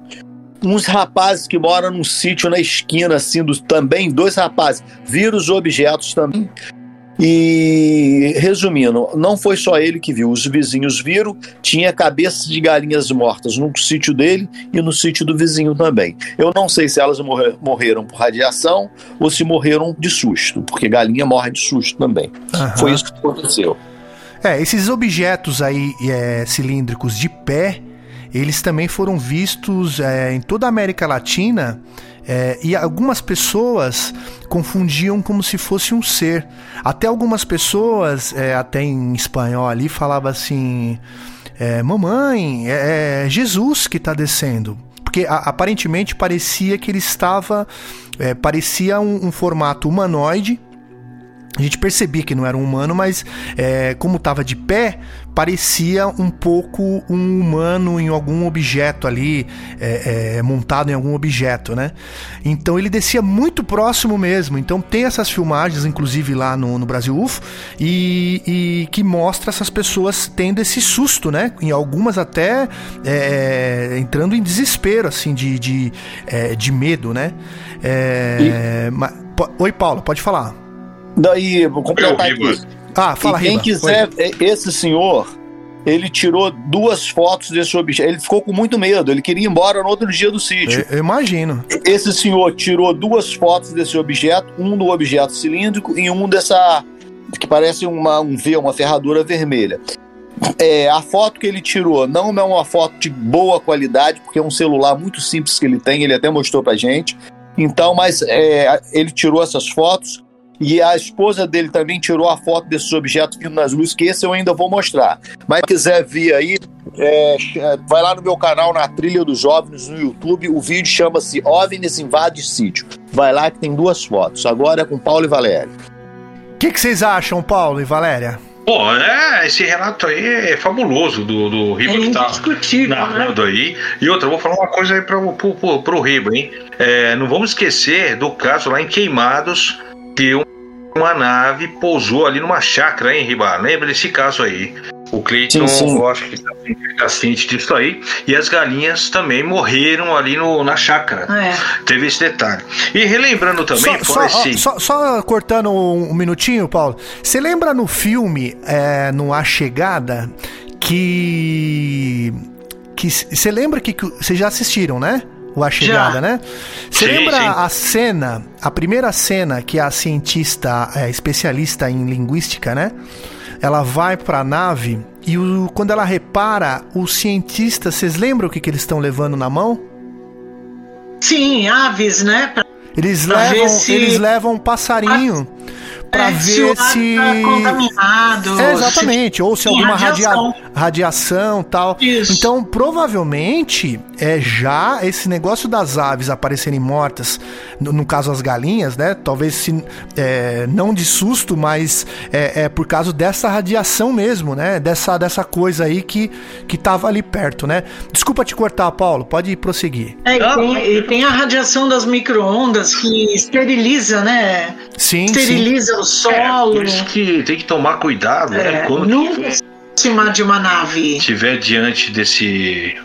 Uns rapazes que moram num sítio na esquina, assim, do, também, dois rapazes, viram os objetos também. E resumindo, não foi só ele que viu, os vizinhos viram, tinha cabeças de galinhas mortas no sítio dele e no sítio do vizinho também. Eu não sei se elas morrer, morreram por radiação ou se morreram de susto, porque galinha morre de susto também. Uhum. Foi isso que aconteceu. É, esses objetos aí é, cilíndricos de pé, eles também foram vistos é, em toda a América Latina É, e algumas pessoas confundiam como se fosse um ser. Até algumas pessoas, é, até em espanhol ali, falava assim: é, Mamãe, é, é Jesus que está descendo. Porque a, aparentemente parecia que ele estava. É, parecia um, um formato humanoide a gente percebia que não era um humano, mas é, como estava de pé, parecia um pouco um humano em algum objeto ali, é, é, montado em algum objeto, né? Então ele descia muito próximo mesmo. Então tem essas filmagens, inclusive lá no, no Brasil UFO, e, e, que mostra essas pessoas tendo esse susto, né? Em algumas até é, entrando em desespero, assim, de, de, é, de medo, né? É, e... Mas, oi, Paulo, pode falar. Daí, vou completar aqui. Ah, fala, e quem Riba. quiser, Foi. esse senhor, ele tirou duas fotos desse objeto. Ele ficou com muito medo, ele queria ir embora no outro dia do sítio. Eu, eu imagino. Esse senhor tirou duas fotos desse objeto, um do objeto cilíndrico e um dessa que parece uma, um V, uma ferradura vermelha. É, a foto que ele tirou não é uma foto de boa qualidade, porque é um celular muito simples que ele tem, ele até mostrou pra gente. Então, mas é, ele tirou essas fotos. E a esposa dele também tirou a foto desses objetos vindo nas luzes, que esse eu ainda vou mostrar. Mas se quiser ver aí, é, vai lá no meu canal, na Trilha dos OVNIs, no YouTube. O vídeo chama-se OVNIs Invade Sítio. Vai lá que tem duas fotos. Agora é com Paulo e Valéria. O que, que vocês acham, Paulo e Valéria? Pô, é, esse relato aí é fabuloso do, do Riba é que tá né? narrando né? aí. E outra, eu vou falar uma coisa aí pro, pro, pro, pro Riba, hein? É, não vamos esquecer do caso lá em Queimados, que uma nave pousou ali numa chácara, hein, Riba? Lembra desse caso aí? O Cleiton, eu acho que tá ciente disso aí. E as galinhas também morreram ali no, na chácara. É. Teve esse detalhe. E relembrando também, só, só, assim, só, só, cortando um, um, minutinho, Paulo. Você lembra no filme, é, no A Chegada, que. que Você lembra que. Vocês já assistiram, né? O A Chegada, Já. né? Você lembra sim. a cena, a primeira cena que a cientista, é, especialista em linguística, né? Ela vai para a nave e o, quando ela repara, os cientistas, vocês lembram o que, que eles estão levando na mão? Sim, aves, né? Pra, eles, pra levam, se... eles levam um passarinho. A para é, ver se. Tá contaminado, é, exatamente, ou se alguma radiação, radia... radiação tal. Isso. Então, provavelmente, é já esse negócio das aves aparecerem mortas, no, no caso as galinhas, né? Talvez se é, não de susto, mas é, é, por causa dessa radiação mesmo, né? Dessa, dessa coisa aí que, que tava ali perto, né? Desculpa te cortar, Paulo, pode prosseguir. É, e tem, e tem a radiação das microondas que esteriliza, né? Sim. Esteriliza sim. Solo. É, por isso que tem que tomar cuidado, né? é, né? Quando nunca cima de uma nave. Estiver diante desse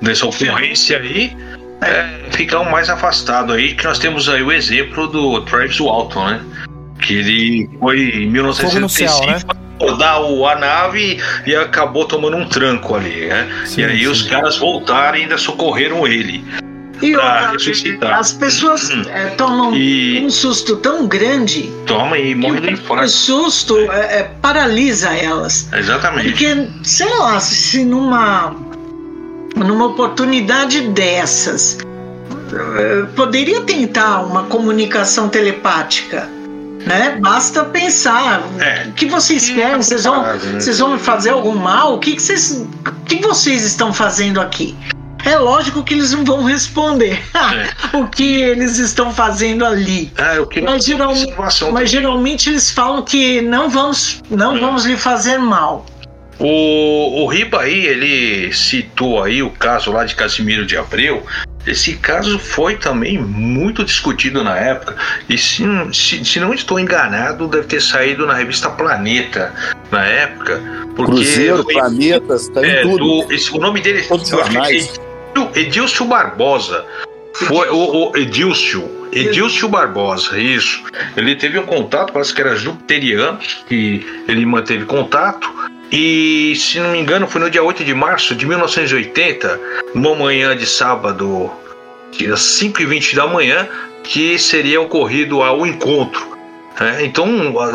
dessa ocorrência aí, é, ficar um mais afastado aí, que nós temos aí o exemplo do Travis Walton, né? Que ele foi em 1965 né? rodar o, a nave e acabou tomando um tranco ali, né? Sim, e aí sim. os caras voltaram e ainda socorreram ele. E ressuscitar. as pessoas hum. é, tomam e... um susto tão grande. Toma e morre de infarto. O susto é, é, paralisa elas. Exatamente. Porque, sei lá, se numa, numa oportunidade dessas é, poderia tentar uma comunicação telepática. Né? Basta pensar é. o que vocês querem, vocês vão, né? vocês vão fazer algum mal? O que, que, vocês, o que vocês estão fazendo aqui? É lógico que eles não vão responder é. o que eles estão fazendo ali. É, o que mas, geralmente, mas geralmente eles falam que não vamos, não hum. vamos lhe fazer mal. O, o Riba aí, ele citou aí o caso lá de Casimiro de Abreu. Esse caso foi também muito discutido na época. E se, se, se não estou enganado, deve ter saído na revista Planeta na época. Porque Cruzeiro, Planetas, tá é, em tudo. Do, esse, o nome dele é Edilcio Barbosa. Foi o, o Edilcio. Edilcio Barbosa, isso. Ele teve um contato, parece que era jupiteriano, que ele manteve contato. E, se não me engano, foi no dia 8 de março de 1980, numa manhã de sábado, às 5h20 da manhã, que seria ocorrido o encontro. Né? Então,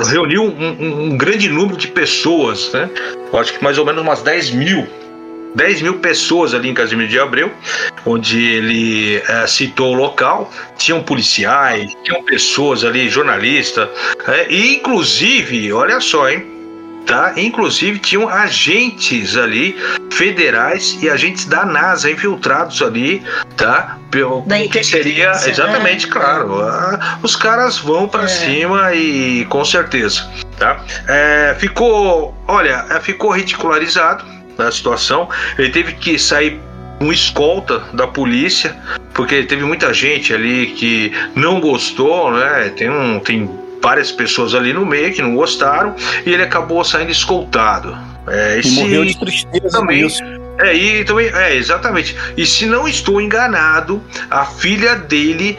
reuniu um, um, um, grande número de pessoas, né? Acho que mais ou menos umas 10 mil 10 mil pessoas ali em Casimiro de Abreu, onde ele é, citou o local. Tinham policiais, tinham pessoas ali, jornalistas, é, e inclusive, olha só, hein? Tá? Inclusive tinham agentes ali federais e agentes da NASA infiltrados ali, tá? Pelo que seria exatamente, é. claro. os caras vão para é. cima e com certeza, tá? É, ficou, olha, ficou ridicularizado a situação. Ele teve que sair um escolta da polícia, porque teve muita gente ali que não gostou, né? Tem um tem várias pessoas ali no meio que não gostaram e ele acabou saindo escoltado. É, e, morreu de tristeza também. É, e também, é, exatamente. E se não estou enganado, a filha dele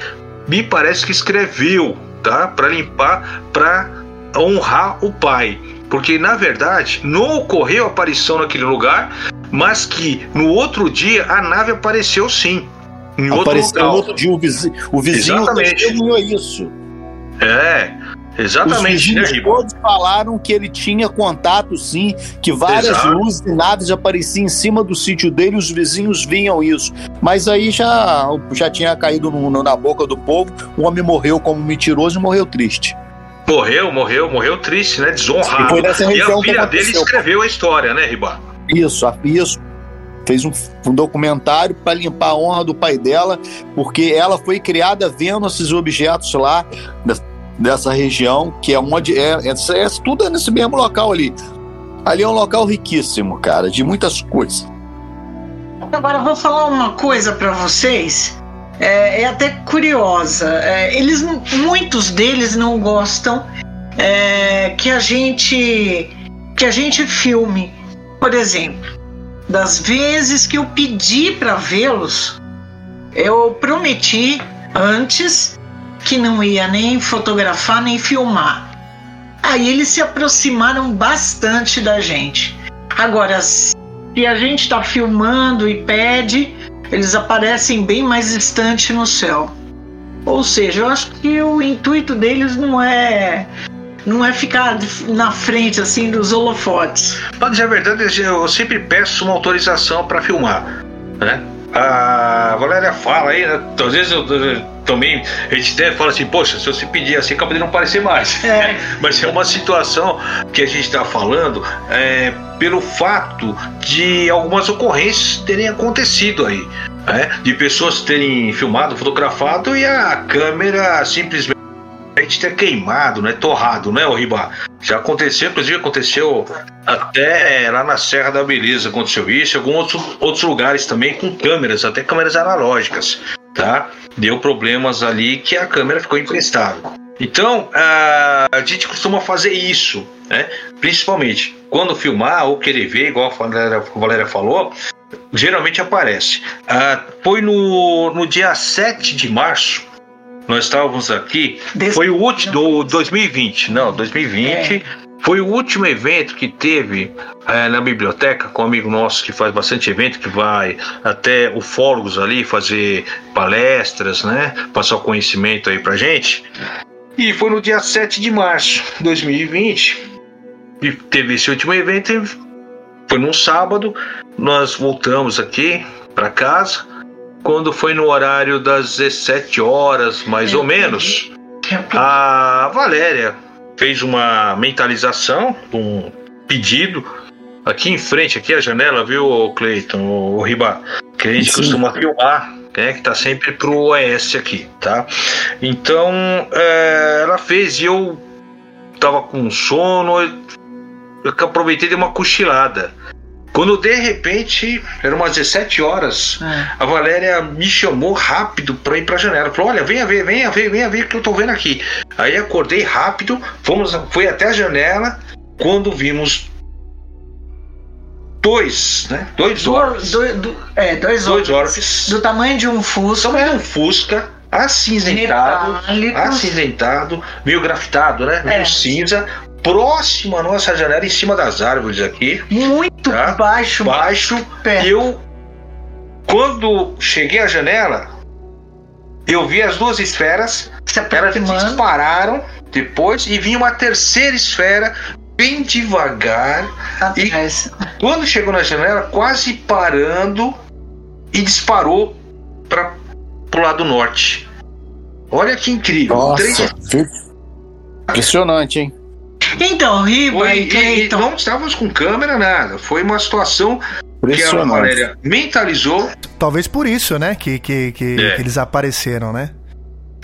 me parece que escreveu, tá? Para limpar, para honrar o pai. Porque na verdade não ocorreu aparição naquele lugar, mas que no outro dia a nave apareceu sim. Em apareceu outro, no outro dia o vizinho, o vizinho testemunhou isso. É, Exatamente, Os né, todos falaram que ele tinha contato, sim, que várias Exato. luzes e naves apareciam em cima do sítio dele, os vizinhos viam isso. Mas aí já, já tinha caído no, no, na boca do povo, o homem morreu como mentiroso e morreu triste. Morreu, morreu, morreu triste, né? Desonrado. E, foi nessa e a filha dele escreveu a história, né, Riba? Isso, isso. Fez um, um documentário para limpar a honra do pai dela, porque ela foi criada vendo esses objetos lá dessa região, que é onde é, é, é tudo é nesse mesmo local ali. Ali é um local riquíssimo, cara, de muitas coisas. Agora eu vou falar uma coisa para vocês. É, é, até curiosa. É, eles, muitos deles não gostam é, que a gente que a gente filme, por exemplo, das vezes que eu pedi para vê-los, eu prometi antes que não ia nem fotografar nem filmar. Aí eles se aproximaram bastante da gente. Agora, se a gente está filmando e pede, eles aparecem bem mais distante no céu. Ou seja, eu acho que o intuito deles não é não é ficar na frente assim dos holofotes. Para dizer a verdade, eu sempre peço uma autorização para filmar, né? A Valéria fala aí, né? às vezes eu, também a gente até fala assim, poxa, se você pedir assim, acaba de não parecer mais. É. Mas é uma situação que a gente está falando é, pelo fato de algumas ocorrências terem acontecido aí. Né? De pessoas terem filmado, fotografado e a câmera simplesmente ter queimado, né? Torrado, né, o Riba? Já aconteceu, inclusive aconteceu até lá na Serra da Beleza, aconteceu isso, em alguns outros, outros lugares também com câmeras, até câmeras analógicas tá? Deu problemas ali que a câmera ficou emprestada. Então, a gente costuma fazer isso, né? Principalmente quando filmar ou querer ver, igual a Valéria, a Valéria falou, geralmente aparece. Ah, foi no, no dia 7 de março, nós estávamos aqui, foi o último do 2020, não, 2020. É foi o último evento que teve é, na biblioteca com um amigo nosso que faz bastante evento, que vai até ufólogos ali fazer palestras, né? Passar o conhecimento aí pra gente. E foi no dia 7 de março de 2020. E teve esse último evento. Foi num sábado. Nós voltamos aqui para casa. Quando foi no horário das 17 horas, mais ou menos, a Valéria fez uma mentalização, um pedido aqui em frente, aqui a janela, viu, Cleiton, o Riba, que a gente Sim. costuma filmar, né, que tá sempre pro oeste aqui, tá? Então, é, ela fez e eu tava com sono, eu aproveitei de uma cochilada. Quando de repente, eram umas 17 horas, é. a Valéria me chamou rápido para ir para a janela. Falou: Olha, venha ver, venha ver, venha ver o que eu tô vendo aqui. Aí acordei rápido, fomos, fui até a janela. Quando vimos dois, né? Dois orcs. Do, do, é, dois, dois. Do tamanho de um Fusca. Do tamanho de um Fusca, acinzentado, acinzentado, meio grafitado, né? Meio é. cinza, próximo à nossa janela, em cima das árvores aqui. Muito tá? baixo. Baixo. Perto. Eu, quando cheguei à janela, eu vi as duas esferas, elas dispararam depois e vinha uma terceira esfera bem devagar Atrás. e quando chegou na janela, quase parando e disparou para o lado norte. Olha que incrível. Nossa, Três- que- impressionante, hein? Então, Riba Foi, e e, e Cleiton. não estávamos com câmera, nada. Foi uma situação que a. Valéria mentalizou. Talvez por isso, né? Que, que, que, É. que eles apareceram, né?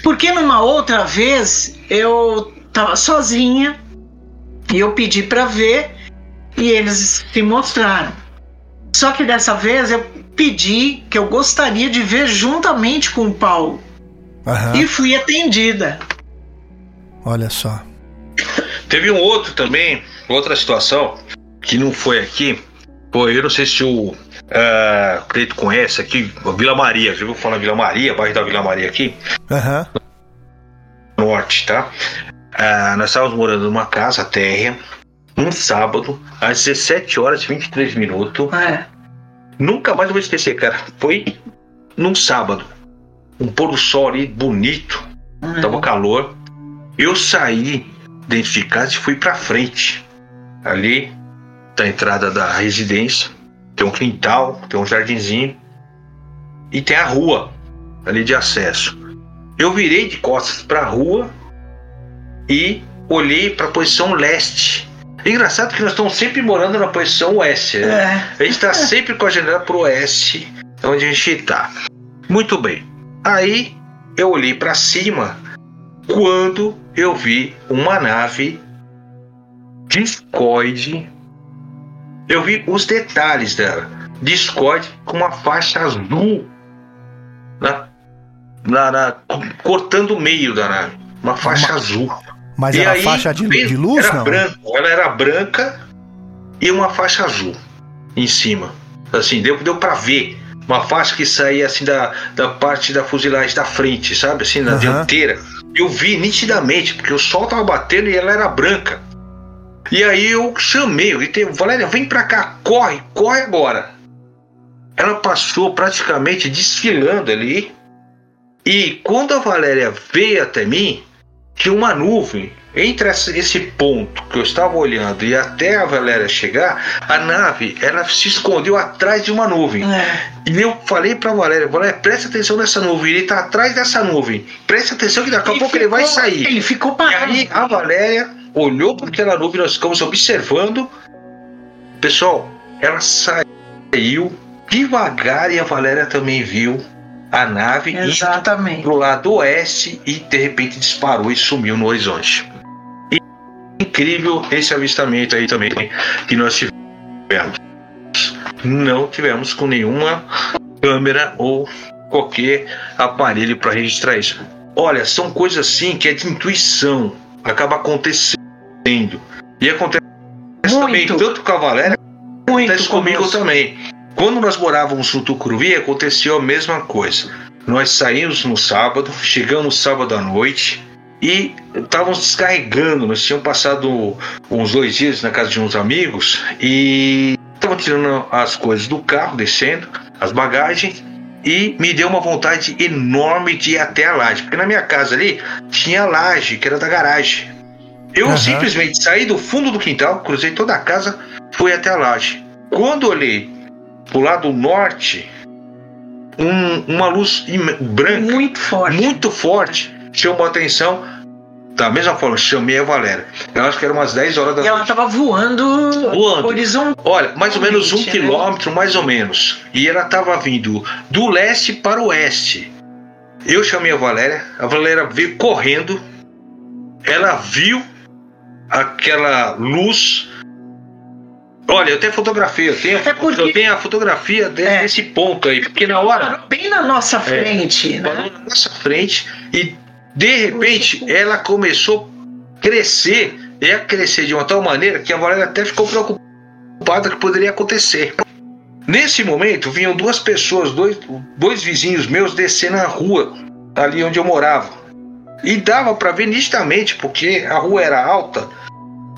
Porque numa outra vez eu tava sozinha e eu pedi pra ver e eles se mostraram. Só que dessa vez eu pedi que eu gostaria de ver juntamente com o Paulo Aham. e fui atendida. Olha só. Teve um outro também, outra situação, que não foi aqui. Pô, eu não sei se o ah, Cleito conhece aqui, Vila Maria. Já ouviu falar Vila Maria, bairro da Vila Maria aqui? Aham. norte, tá? Ah, nós estávamos morando numa casa térrea, um sábado, às 17 horas e 23 minutos. É. Nunca mais eu vou esquecer, cara. Foi num sábado. Um pôr do sol ali bonito, tava calor. Eu saí dentro de casa e fui pra frente. Ali, da entrada da residência, tem um quintal, tem um jardinzinho e tem a rua ali de acesso. Eu virei de costas pra rua e olhei pra posição leste. Engraçado que nós estamos sempre morando na posição oeste, né? É. A gente tá sempre com a janela pro oeste, onde a gente tá. Muito bem. Aí eu olhei para cima quando eu vi uma nave discoide. Eu vi os detalhes dela. Discoide com uma faixa azul na, na, na- cortando o meio da nave. Uma faixa azul. Mas E era aí, faixa de, de luz, era não? branco, ela era branca e uma faixa azul em cima. Assim, deu, deu para ver. Uma faixa que saía assim da, da parte da fuzilagem da frente, sabe? Assim, na Aham. dianteira. Eu vi nitidamente, porque o sol tava batendo e ela era branca. E aí eu chamei, eu gritei, Valéria, vem pra cá, corre, corre agora. Ela passou praticamente desfilando ali. E quando a Valéria veio até mim, tinha uma nuvem entre esse ponto que eu estava olhando e até a Valéria chegar, a nave ela se escondeu atrás de uma nuvem. É. E eu falei pra Valéria, Valéria, presta atenção nessa nuvem, ele tá atrás dessa nuvem. Presta atenção que daqui a E pouco ele vai ficou- sair. Ele ficou E parado. aí a Valéria olhou para aquela nuvem, nós ficamos observando. Pessoal, ela saiu devagar e a Valéria também viu a nave indo Exatamente. pro lado oeste e de repente disparou e sumiu no horizonte. E incrível esse avistamento aí também que nós tivemos. Não tivemos com nenhuma câmera ou qualquer aparelho para registrar isso. Olha, são coisas assim que é de intuição, acaba acontecendo. E acontece também Muito. tanto com a Valéria Muito acontece comigo conosco. também. Quando nós morávamos no Tucuruvi, aconteceu a mesma coisa. Nós saímos no sábado, chegamos sábado à noite e estávamos descarregando. Nós tínhamos passado uns dois dias na casa de uns amigos e estavam tirando as coisas do carro, descendo as bagagens e me deu uma vontade enorme de ir até a laje, porque na minha casa ali tinha a laje, que era da garagem. Eu Aham. simplesmente saí do fundo do quintal, cruzei toda a casa, fui até a laje. Quando olhei pro lado norte, um- uma luz branca, Muito forte. muito forte, chamou a atenção. Da mesma forma, chamei a Valéria. Eu acho que era umas 10 horas da E ela noite. tava voando, Voando. horizontal. Olha, mais ou menos um né? quilômetro, mais ou menos. E ela estava vindo do leste para o oeste. Eu chamei a Valéria, a Valéria veio correndo. Ela viu aquela luz. Olha, eu tenho fotografia, eu tenho, É porque- eu tenho a fotografia É. desse ponto aí, porque na hora Parou bem na nossa É. frente, parou né? na nossa frente e de repente ela começou a crescer, e a crescer de uma tal maneira que a Valéria até ficou preocupada que poderia acontecer. Nesse momento vinham duas pessoas, dois, dois vizinhos meus descendo a rua ali onde eu morava. E dava para ver nitidamente, porque a rua era alta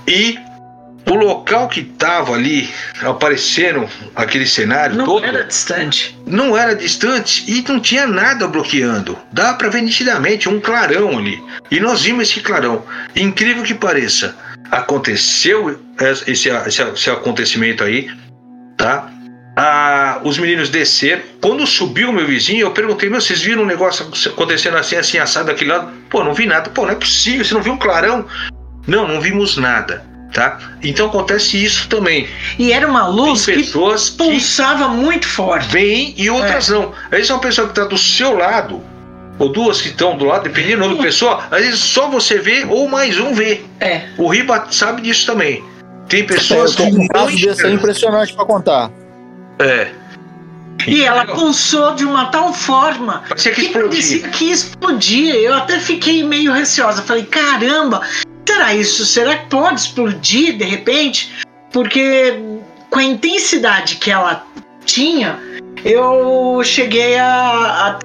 e o local que tava ali aparecendo aquele cenário Não todo era distante. não era distante e não tinha nada bloqueando. Dá para ver nitidamente um clarão ali. E nós vimos esse clarão. Incrível que pareça, aconteceu esse, esse, esse acontecimento aí, tá? Ah, os meninos desceram. Quando subiu o meu vizinho, eu perguntei: meu, vocês viram um negócio acontecendo assim, assim, assado daquele lado? Pô, não vi nada. Pô, não é possível, você não viu um clarão? Não, não vimos nada. Tá? Então acontece isso também. E era uma luz Tem pessoas que pulsava que muito forte. Bem e outras é. não. Às vezes é uma pessoa que está do seu lado, ou duas que estão do lado, dependendo da pessoa, às vezes só você vê ou mais um vê. É. O Riba sabe disso também. Tem pessoas é, eu tô com um caso desse aí impressionante para contar. É. E ela pulsou de uma tal forma que, que, explodia. que explodia. Eu até fiquei meio receosa. Falei, caramba, será isso? Será que pode explodir de repente? Porque com a intensidade que ela tinha, eu cheguei a, a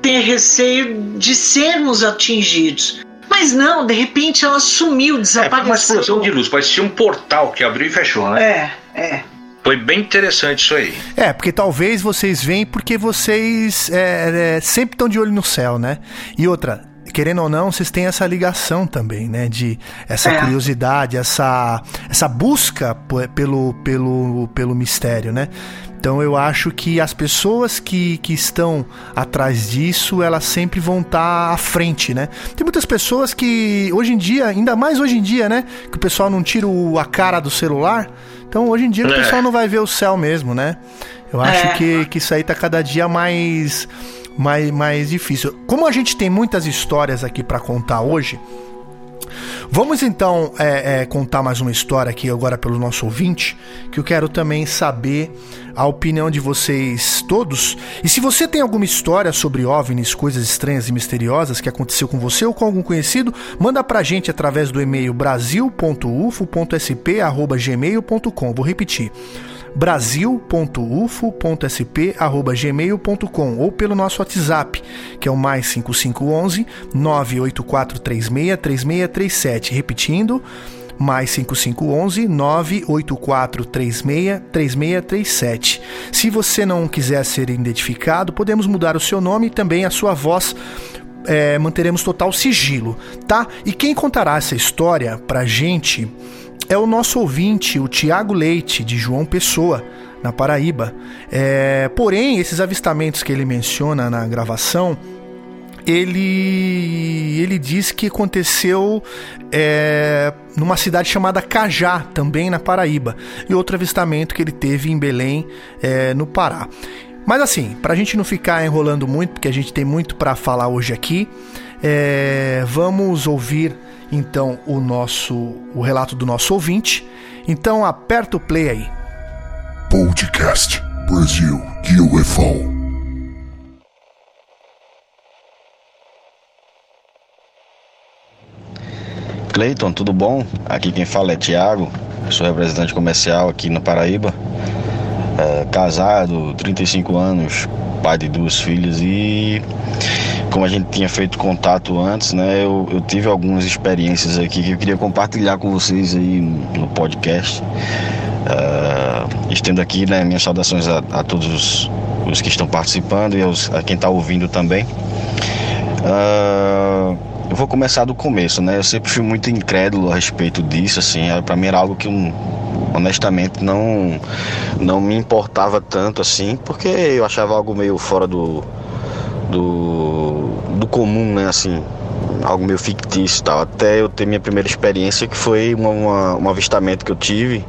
ter receio de sermos atingidos. Mas não, de repente ela sumiu, desapareceu. É uma explosão de luz, parecia um portal que abriu e fechou, né? É, é. Foi bem interessante isso aí. É, porque talvez vocês veem porque vocês é, é, sempre estão de olho no céu, né? E outra, querendo ou não, vocês têm essa ligação também, né? De essa é. curiosidade, essa, essa busca pelo, pelo, pelo mistério, né? Então eu acho que as pessoas que, que estão atrás disso, elas sempre vão estar tá à frente, né? Tem muitas pessoas que hoje em dia, ainda mais hoje em dia, né? Que o pessoal não tira a cara do celular. Então hoje em dia é. o pessoal não vai ver o céu mesmo, né? Eu acho é. que, que isso aí tá cada dia mais, mais, mais difícil. Como a gente tem muitas histórias aqui para contar hoje, Vamos então é, é, contar mais uma história aqui agora pelo nosso ouvinte, que eu quero também saber a opinião de vocês todos. E se você tem alguma história sobre OVNIs, coisas estranhas e misteriosas que aconteceu com você ou com algum conhecido, manda pra gente através do e-mail brasil.ufo.sp@gmail.com. Vou repetir brasil.ufo.sp@gmail.com ou pelo nosso WhatsApp, que é o mais 5511 984363637, repetindo, mais 5511 98436 3637. Se você não quiser ser identificado, podemos mudar o seu nome e também a sua voz. É, manteremos total sigilo, tá? E quem contará essa história pra gente é o nosso ouvinte, o Tiago Leite, de João Pessoa, na Paraíba. É, porém, esses avistamentos que ele menciona na gravação ele ele diz que aconteceu é, numa cidade chamada Cajá, também na Paraíba, e outro avistamento que ele teve em Belém, é, no Pará. Mas assim, para a gente não ficar enrolando muito, porque a gente tem muito para falar hoje aqui, é, vamos ouvir então o nosso o relato do nosso ouvinte. Então aperta o play aí. Podcast Brasil UFO. Cleiton, tudo bom? Aqui quem fala é Tiago, sou representante comercial aqui na Paraíba. É, casado, 35 anos, pai de duas filhas e como a gente tinha feito contato antes, né, eu, eu tive algumas experiências aqui que eu queria compartilhar com vocês aí no podcast. Uh, estendo aqui né, minhas saudações a, a todos os, os, que estão participando e aos, a quem está ouvindo também. Uh, eu vou começar do começo, né? Eu sempre fui muito incrédulo a respeito disso, assim. Para mim era algo que, um, honestamente, não, não me importava tanto, assim, porque eu achava algo meio fora do, do, do comum, né? Assim, algo meio fictício tal. Até eu ter minha primeira experiência, que foi uma, uma, um avistamento que eu tive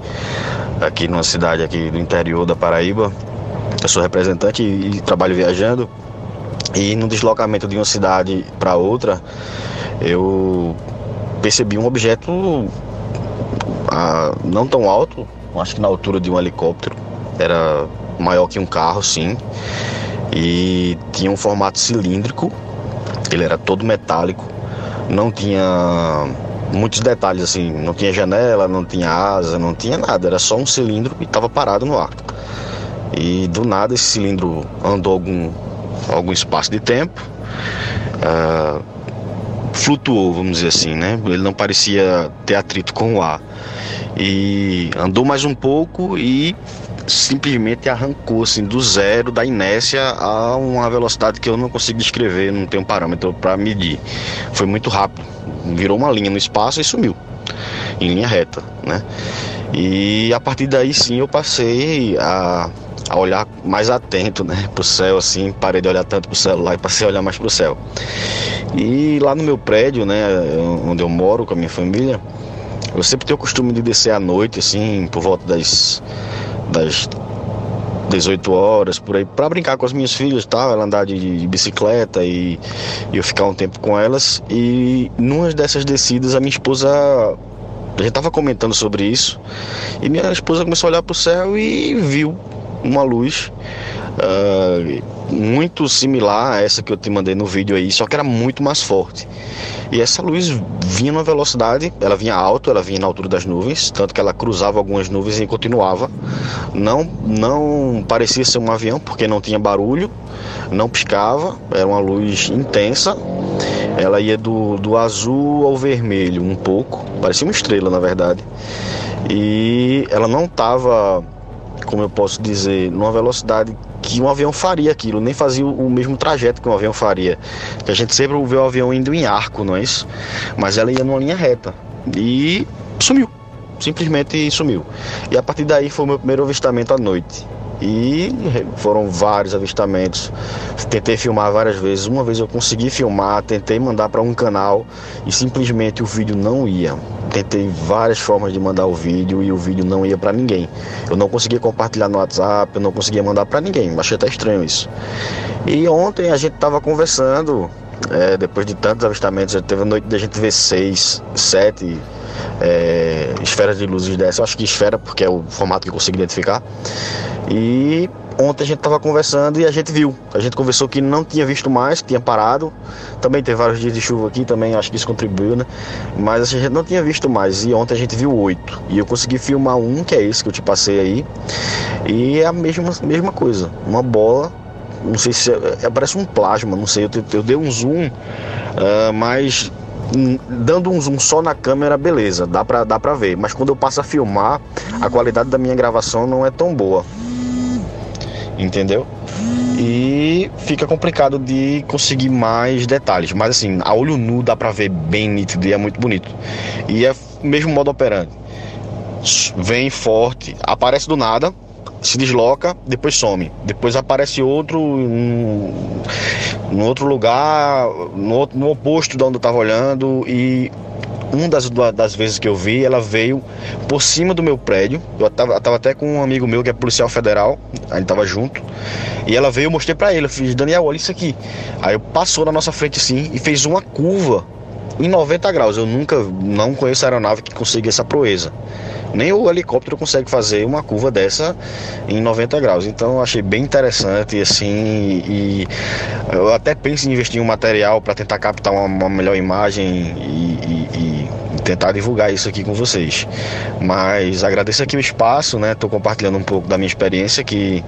aqui numa cidade aqui do interior da Paraíba. Eu sou representante e, e trabalho viajando. E no deslocamento de uma cidade para outra, eu percebi um objeto ah, não tão alto, acho que na altura de um helicóptero, era maior que um carro, sim, e tinha um formato cilíndrico, ele era todo metálico, não tinha muitos detalhes assim, não tinha janela, não tinha asa, não tinha nada, era só um cilindro e estava parado no ar. E do nada esse cilindro andou algum, algum espaço de tempo. Uh, flutuou, vamos dizer assim, né? Ele não parecia ter atrito com o ar. E andou mais um pouco e simplesmente arrancou assim do zero da inércia a uma velocidade que eu não consigo descrever, não tenho parâmetro para medir. Foi muito rápido, virou uma linha no espaço e sumiu em linha reta, né? E a partir daí sim eu passei a, a olhar mais atento, né, pro céu assim, parei de olhar tanto pro celular e passei a olhar mais pro céu. E lá no meu prédio, né, onde eu moro com a minha família, eu sempre tenho o costume de descer à noite, assim, por volta das, das 18 horas, por aí, para brincar com as minhas filhas, tá? Ela andar de, de bicicleta e, e, eu ficar um tempo com elas. E numa dessas descidas, a minha esposa. A gente tava comentando sobre isso. E minha esposa começou a olhar pro céu e viu uma luz. Uh, muito similar a essa que eu te mandei no vídeo aí, só que era muito mais forte. E essa luz vinha numa velocidade, ela vinha alto, ela vinha na altura das nuvens, tanto que ela cruzava algumas nuvens e continuava. Não, não parecia ser um avião, porque não tinha barulho, não piscava, era uma luz intensa. Ela ia do, do azul ao vermelho um pouco, parecia uma estrela na verdade. E ela não estava, como eu posso dizer, numa velocidade que um avião faria aquilo, nem fazia o mesmo trajeto que um avião faria. Que a gente sempre vê o avião indo em arco, não é isso? Mas ela ia numa linha reta e sumiu, simplesmente sumiu. E a partir daí foi o meu primeiro avistamento à noite. E foram vários avistamentos. Tentei filmar várias vezes. Uma vez eu consegui filmar, tentei mandar para um canal e simplesmente o vídeo não ia. Tentei várias formas de mandar o vídeo e o vídeo não ia para ninguém. Eu não conseguia compartilhar no WhatsApp, eu não conseguia mandar para ninguém. Achei até estranho isso. E ontem a gente estava conversando, é, depois de tantos avistamentos, teve a noite de a gente ver seis, sete é, esferas de luzes dessa. Eu acho que esfera, porque é o formato que eu consigo identificar. E ontem a gente estava conversando e a gente viu. A gente conversou que não tinha visto mais, que tinha parado. Também teve vários dias de chuva aqui, também acho que isso contribuiu, né? Mas a gente não tinha visto mais. E ontem a gente viu oito. E eu consegui filmar um, que é esse que eu te passei aí. E é a mesma, mesma coisa. Uma bola. Não sei se é, é parece um plasma, não sei. Eu, eu dei um zoom, uh, mas dando um zoom só na câmera, beleza, dá pra, dá pra ver. Mas quando eu passo a filmar, a qualidade da minha gravação não é tão boa entendeu? E fica complicado de conseguir mais detalhes, mas assim, a olho nu dá pra ver bem nítido e é muito bonito. E é mesmo modo operante. Vem forte, aparece do nada, se desloca, depois some. Depois aparece outro um, no outro lugar, no, no oposto de onde eu estava olhando e uma das, das vezes que eu vi, ela veio por cima do meu prédio. Eu tava, tava até com um amigo meu que é policial federal, a gente tava junto. E ela veio, eu mostrei pra ele, eu fiz, Daniel, olha isso aqui. Aí passou na nossa frente assim e fez uma curva em 90 graus. Eu nunca, não conheço aeronave que consiga essa proeza. Nem o helicóptero consegue fazer uma curva dessa em 90 graus. Então eu achei bem interessante assim e eu até penso em investir em um material para tentar captar uma, uma, melhor imagem e, e, e, tentar divulgar isso aqui com vocês. Mas agradeço aqui o espaço, né? Estou compartilhando um pouco da minha experiência que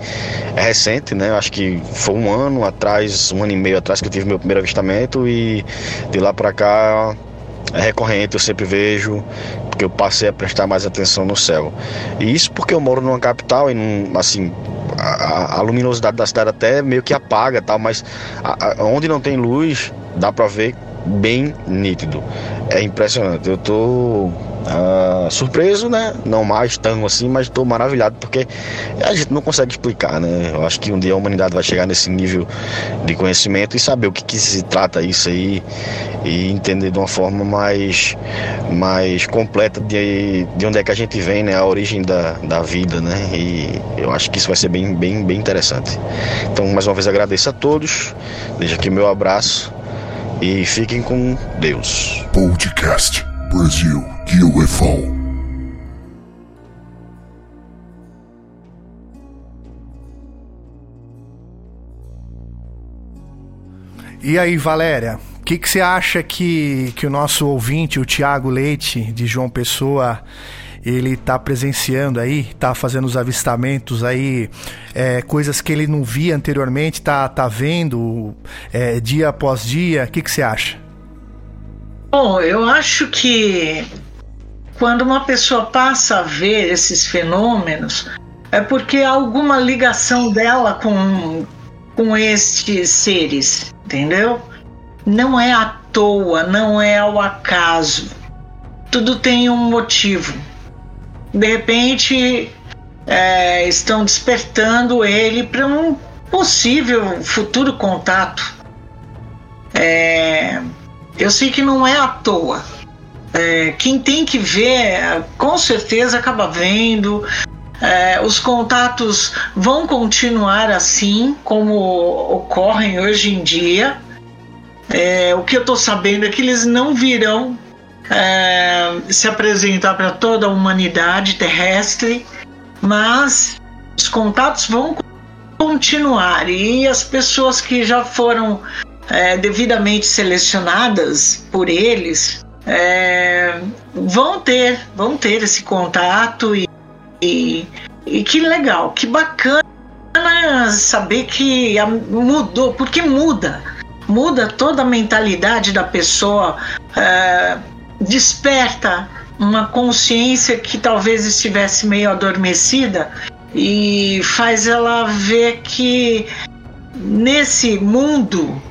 é recente, né? Acho que foi um ano atrás, um ano e meio atrás que eu tive meu primeiro avistamento e de lá para cá é recorrente, eu sempre vejo, porque eu passei a prestar mais atenção no céu. E isso porque eu moro numa capital e num, assim, a, a, luminosidade da cidade até meio que apaga, tal, mas a, a, onde não tem luz, dá para ver bem nítido. É impressionante. Eu tô Uh, surpreso, né? Não mais tão assim, mas estou maravilhado porque a gente não consegue explicar, né? Eu acho que um dia a humanidade vai chegar nesse nível de conhecimento e saber o que, que se trata isso aí e entender de uma forma mais, mais completa de, de onde é que a gente vem, né? A origem da, da vida, né? E eu acho que isso vai ser bem, bem, bem interessante. Então, mais uma vez agradeço a todos, deixo aqui meu abraço e fiquem com Deus. Podcast Brasil UFO. E aí, Valéria, o que, que você acha que, que o nosso ouvinte, o Tiago Leite, de João Pessoa, ele está presenciando aí, está fazendo os avistamentos aí, é, coisas que ele não via anteriormente, está tá vendo é, dia após dia. O que, que você acha? Bom, eu acho que quando uma pessoa passa a ver esses fenômenos, é porque há alguma ligação dela com, com estes seres, entendeu? Não é à toa, não é ao acaso. Tudo tem um motivo. De repente, é, estão despertando ele para um possível futuro contato. É, eu sei que não é à toa. É, quem tem que ver, com certeza acaba vendo. É, os contatos vão continuar assim, como ocorrem hoje em dia. É, o que eu estou sabendo é que eles não virão é, se apresentar para toda a humanidade terrestre, mas os contatos vão continuar. E as pessoas que já foram é, devidamente selecionadas por eles é, vão ter vão ter esse contato e, e, e que legal que bacana saber que mudou porque muda muda toda a mentalidade da pessoa é, desperta uma consciência que talvez estivesse meio adormecida e faz ela ver que nesse mundo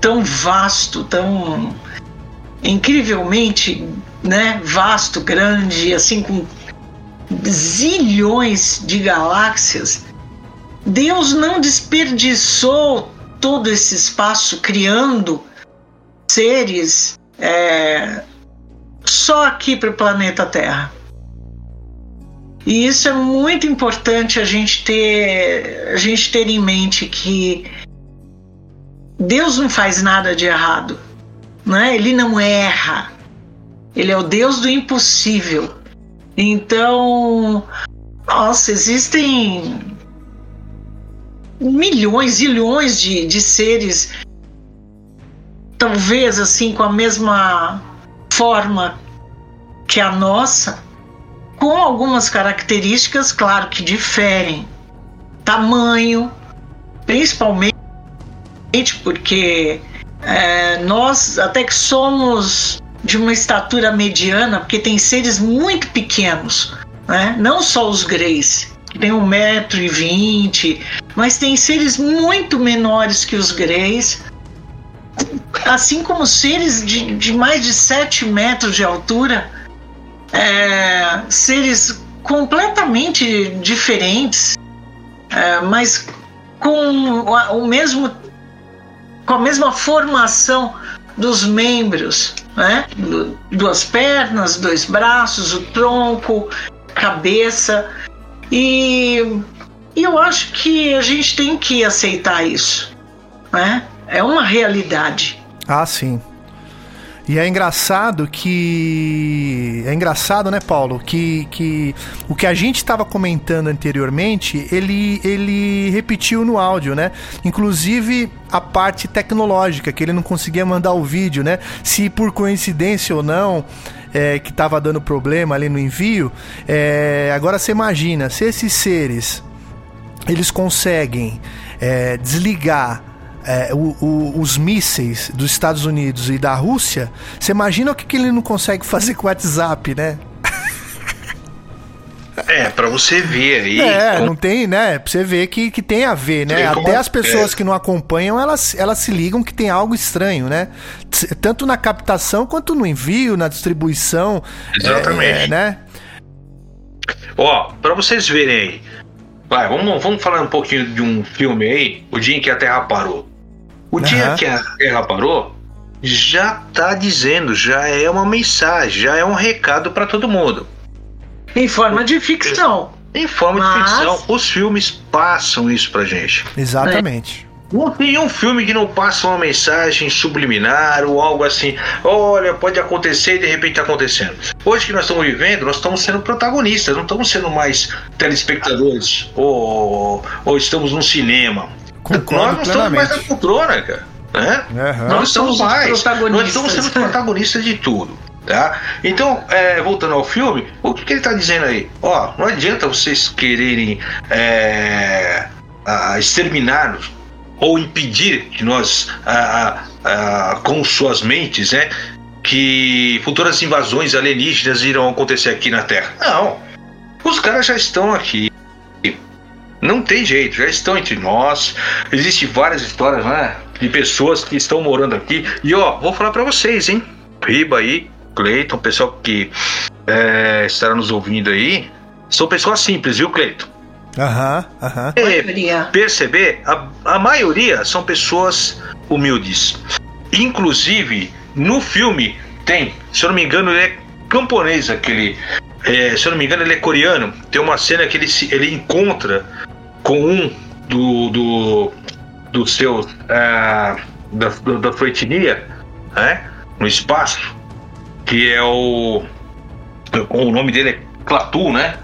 tão vasto, tão incrivelmente né, vasto, grande, assim com zilhões de galáxias, Deus não desperdiçou todo esse espaço criando seres é, só aqui para o planeta Terra. E isso é muito importante a gente ter, a gente ter em mente que Deus não faz nada de errado, né? Ele não erra. Ele é o Deus do impossível. Então, nossa, existem milhões, zilhões de, de seres, talvez assim com a mesma forma que a nossa, com algumas características, claro que diferem. Tamanho, principalmente porque é, nós até que somos de uma estatura mediana, porque tem seres muito pequenos, né? não só os greys, que tem um metro e vinte, mas tem seres muito menores que os greys, assim como seres de, de mais de 7 metros de altura, é, seres completamente diferentes, é, mas com o mesmo com a mesma formação dos membros, né? duas pernas, dois braços, o tronco, cabeça e, e eu acho que a gente tem que aceitar isso, né? É uma realidade. Ah, sim. E é engraçado que. É engraçado, né, Paulo? Que, que o que a gente estava comentando anteriormente, ele, ele repetiu no áudio, né? Inclusive a parte tecnológica, que ele não conseguia mandar o vídeo, né? Se por coincidência ou não. É, que estava dando problema ali no envio. É, agora você imagina, se esses seres eles conseguem é, desligar é, o, o, os mísseis dos Estados Unidos e da Rússia, você imagina o que, que ele não consegue fazer com o WhatsApp, né? É, para você ver aí. É, com... não tem, né? Pra você ver que, que tem a ver, né? Até as pessoas é. que não acompanham, elas, elas se ligam que tem algo estranho, né? Tanto na captação quanto no envio, na distribuição. Exatamente. É, né? Ó, pra vocês verem aí. Vai, vamos, vamos falar um pouquinho de um filme aí, O Dia em que a Terra Parou. O uhum. dia que a Terra parou, já tá dizendo, já é uma mensagem, já é um recado para todo mundo. Em forma de ficção. Em forma Mas... de ficção. Os filmes passam isso pra gente. Exatamente. É. Não tem um filme que não passa uma mensagem subliminar ou algo assim. Olha, pode acontecer e de repente está acontecendo. Hoje que nós estamos vivendo, nós estamos sendo protagonistas, não estamos sendo mais telespectadores ou, ou estamos num cinema. Concordo nós não estamos mais na poltrona, cara. Né? Uhum. Nós estamos mais. Nós estamos sendo protagonistas de tudo. Tá? Então, é, voltando ao filme, o que, que ele está dizendo aí? Ó, não adianta vocês quererem é, exterminar ou impedir que nós, a, a, a, com suas mentes, né, que futuras invasões alienígenas irão acontecer aqui na Terra. Não. Os caras já estão aqui. Não tem jeito, já estão entre nós. Existem várias histórias, né? de pessoas que estão morando aqui. E ó, vou falar para vocês, hein? Riba aí, Cleiton, pessoal que é, estará nos ouvindo aí, são pessoas simples, viu, Cleiton? Aham, aham. É, perceber, a, a maioria são pessoas humildes. Inclusive, no filme tem, se eu não me engano, ele é camponês, aquele. É, se eu não me engano, ele é coreano. Tem uma cena que ele, se, ele encontra com um do. do, do seu. Uh, da, da sua etnia, né? No espaço, que é o. O nome dele é Clatu, né?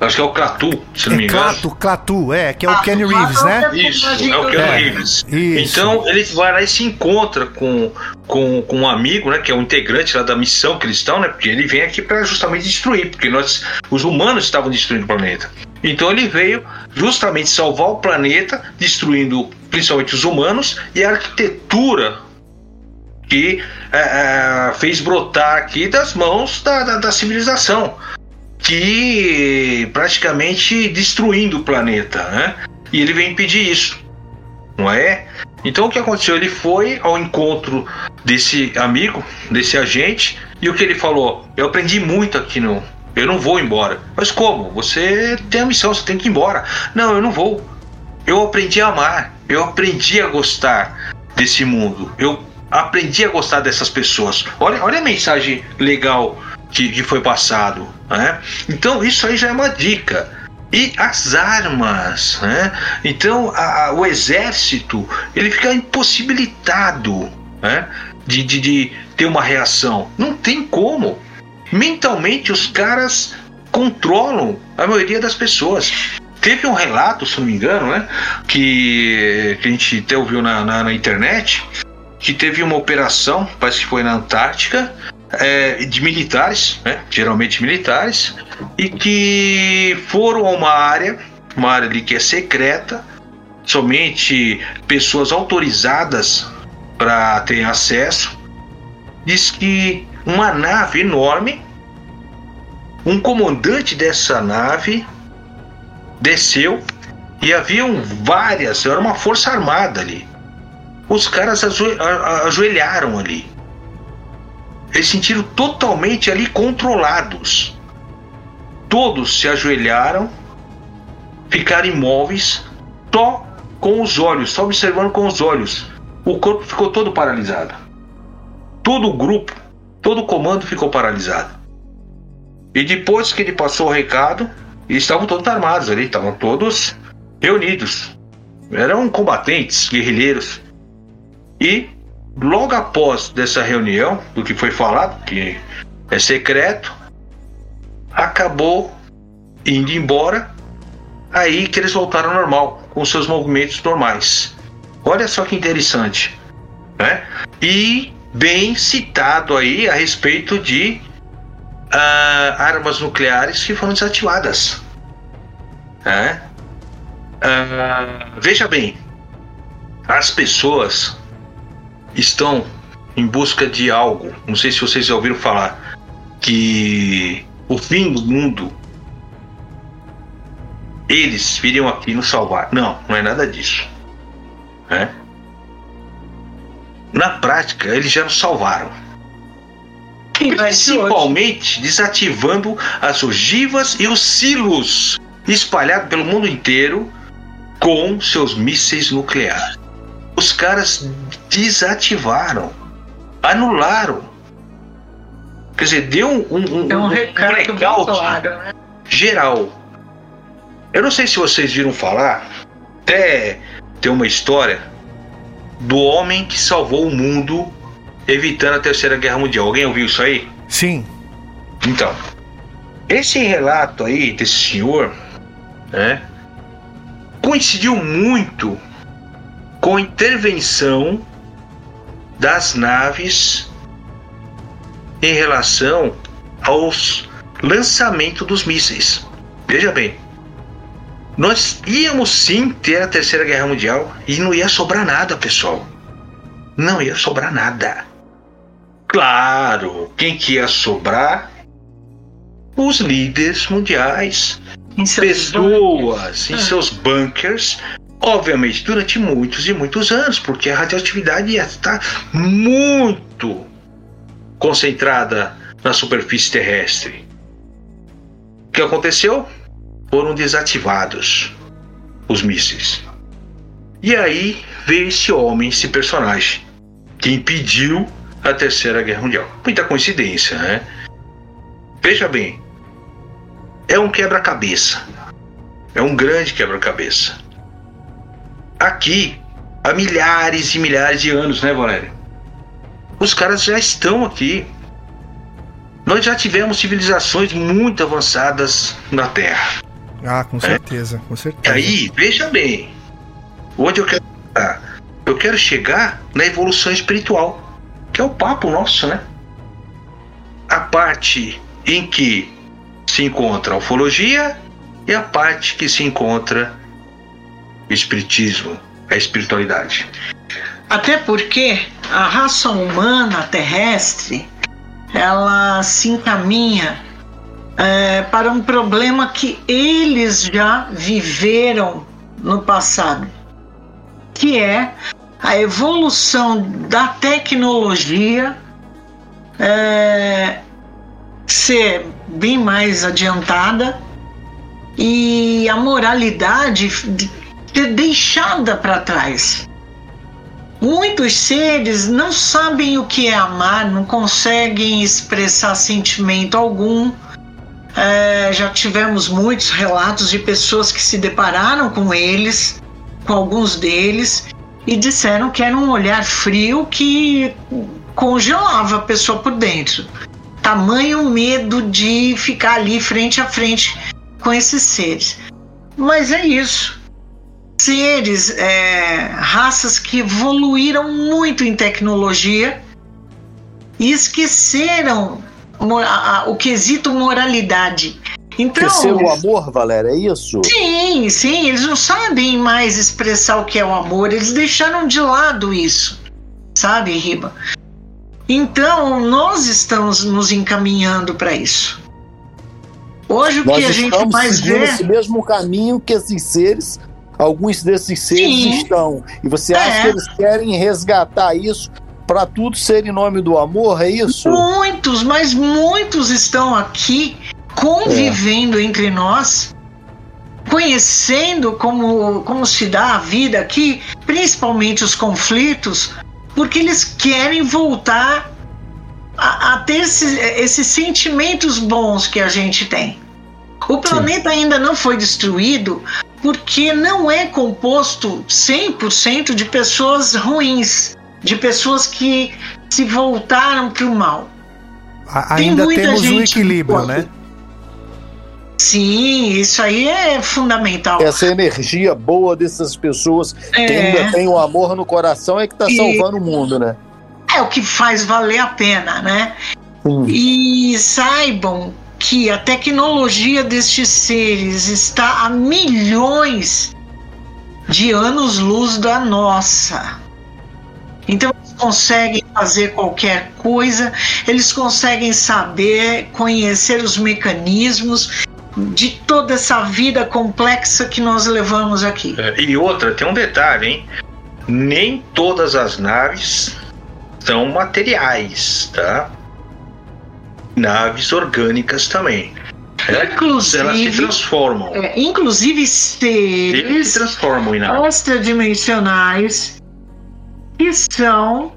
Acho que é o Clatu, se não me engano. Clatu, Clatu, é, que é o Kenny Reeves, né? Isso, é o Kenny Reeves. Então ele vai lá e se encontra com, com, com um amigo, né? Que é um integrante lá da missão cristã, né? Porque ele vem aqui para justamente destruir, porque nós, os humanos estavam destruindo o planeta. Então ele veio justamente salvar o planeta, destruindo principalmente os humanos e a arquitetura que é, é, fez brotar aqui das mãos da, da, da civilização que praticamente destruindo o planeta, né? E ele vem impedir isso, não é? Então o que aconteceu? Ele foi ao encontro desse amigo, desse agente, e o que ele falou? Eu aprendi muito aqui no. Eu não vou embora. Mas como? Você tem a missão, você tem que ir embora. Não, eu não vou. Eu aprendi a amar. Eu aprendi a gostar desse mundo. Eu aprendi a gostar dessas pessoas. Olha, olha a mensagem legal que, que foi passado. Né? Então, isso aí já é uma dica. E as armas, né? Então a, a, o exército ele fica impossibilitado né? de, de, de ter uma reação. Não tem como. Mentalmente os caras controlam a maioria das pessoas. Teve um relato, se não me engano, né? Que, que a gente até ouviu na, na, na internet, que teve uma operação, parece que foi na Antártica, é, de militares, né, geralmente militares, e que foram a uma área, uma área ali que é secreta, somente pessoas autorizadas para ter acesso. Diz que uma nave enorme, um comandante dessa nave desceu e haviam várias, era uma força armada ali. Os caras ajoelharam ali eles se sentiram totalmente ali controlados. Todos se ajoelharam, ficaram imóveis, só com os olhos, só observando com os olhos. O corpo ficou todo paralisado. Todo o grupo, todo o comando ficou paralisado. E depois que ele passou o recado, estavam todos armados ali, estavam todos reunidos. Eram combatentes, guerrilheiros. E logo após dessa reunião, do que foi falado, que é secreto, acabou indo embora. Aí que eles voltaram ao normal, com seus movimentos normais. Olha só que interessante, né? E bem citado aí a respeito de uh, armas nucleares que foram desativadas. Uh, veja bem, as pessoas estão em busca de algo. Não sei se vocês já ouviram falar que o fim do mundo eles viriam aqui nos salvar. Não, não é nada disso. É? Na prática, eles já nos salvaram. Principalmente desativando as ogivas e os silos espalhados pelo mundo inteiro com seus mísseis nucleares os caras desativaram, anularam. Quer dizer, deu um, um, é um, um claro, né? geral. Eu não sei se vocês viram falar, até tem uma história do homem que salvou o mundo evitando a Terceira Guerra Mundial. Alguém ouviu isso aí? Sim. Então, esse relato aí desse senhor, né, coincidiu muito com intervenção das naves em relação aos lançamento dos mísseis. Veja bem, nós íamos sim ter a Terceira Guerra Mundial e não ia sobrar nada, pessoal. Não ia sobrar nada. Claro, quem que ia sobrar? Os líderes mundiais. Pessoas bunkers. em seus bunkers Obviamente, durante muitos e muitos anos, porque a radioatividade está muito concentrada na superfície terrestre. O que aconteceu? Foram desativados os mísseis. E aí veio esse homem, esse personagem, que impediu a Terceira Guerra Mundial. Muita coincidência, né? Veja bem, é um quebra-cabeça. É um grande quebra-cabeça. Aqui, há milhares e milhares de anos, né, Valério? Os caras já estão aqui. Nós já tivemos civilizações muito avançadas na Terra. Ah, com certeza, é? com certeza. E aí, veja bem, onde eu quero chegar? Eu quero chegar na evolução espiritual, que é o papo nosso, né? A parte em que se encontra a ufologia e a parte que se encontra o espiritismo, a espiritualidade. Até porque a raça humana terrestre ela se encaminha é, para um problema que eles já viveram no passado, que é a evolução da tecnologia é, ser bem mais adiantada e a moralidade ser deixada para trás. Muitos seres não sabem o que é amar, não conseguem expressar sentimento algum. É, já tivemos muitos relatos de pessoas que se depararam com eles, com alguns deles, e disseram que era um olhar frio que congelava a pessoa por dentro. Tamanho medo de ficar ali frente a frente com esses seres. Mas é isso. Seres, é, raças que evoluíram muito em tecnologia e esqueceram o quesito moralidade. Então, Esquecer o amor, Valéria, é isso? Sim, sim, eles não sabem mais expressar o que é o amor, eles deixaram de lado isso, sabe, Riba? Então, nós estamos nos encaminhando para isso. Hoje o nós que a gente mais vê. esse mesmo caminho que esses seres, alguns desses seres sim. estão. E você acha é. que eles querem resgatar isso para tudo ser em nome do amor, é isso? Muitos, mas muitos estão aqui convivendo é. entre nós, conhecendo como, como se dá a vida aqui, principalmente os conflitos, porque eles querem voltar a, a ter esses, esses sentimentos bons que a gente tem. O planeta Sim. ainda não foi destruído porque não é composto 100% de pessoas ruins, de pessoas que se voltaram para o mal. A, ainda temos um equilíbrio, né? Sim, isso aí é fundamental. Essa energia boa dessas pessoas é. que ainda tem o amor no coração é que está salvando o mundo, né? É o que faz valer a pena, né? Sim. E saibam que a tecnologia destes seres está a milhões de anos-luz da nossa. Então eles conseguem fazer qualquer coisa, eles conseguem saber, conhecer os mecanismos de toda essa vida complexa que nós levamos aqui. É, e outra, tem um detalhe, hein? Nem todas as naves são materiais, tá? Naves orgânicas também. É, inclusive, elas se transformam. É, inclusive seres se transformam em naves. extradimensionais que são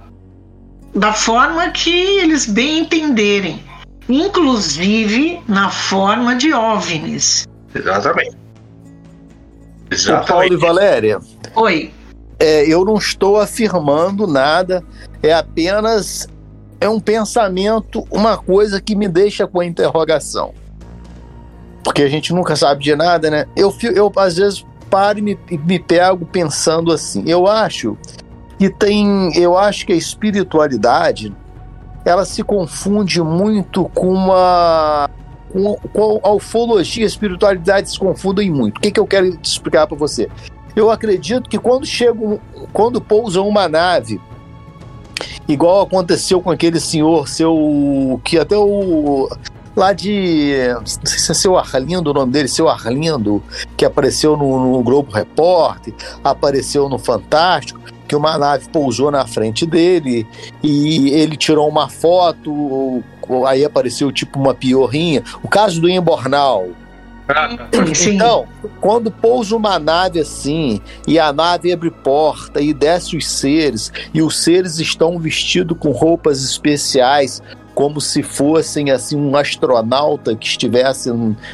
da forma que eles bem entenderem inclusive na forma de OVNIs. Exatamente. Exatamente. Paulo e Valéria. Oi. É, eu não estou afirmando nada, é apenas é um pensamento, uma coisa que me deixa com a interrogação. Porque a gente nunca sabe de nada, né? Eu, eu às vezes paro e me, me pego pensando assim. Eu acho que tem. Eu acho que a espiritualidade ela se confunde muito com uma com, com a ufologia e a espiritualidade se confundem muito. O que, que eu quero explicar para você? Eu acredito que quando chega, quando pousa uma nave, igual aconteceu com aquele senhor seu que até o lá de. Não sei se é seu Arlindo o nome dele, seu Arlindo, que apareceu no, no Globo Repórter, apareceu no Fantástico, que uma nave pousou na frente dele e ele tirou uma foto, aí apareceu tipo uma piorrinha. O caso do Embornal. Então, quando pousa uma nave assim, e a nave abre porta e desce os seres, e os seres estão vestidos com roupas especiais, como se fossem assim um astronauta que estivesse,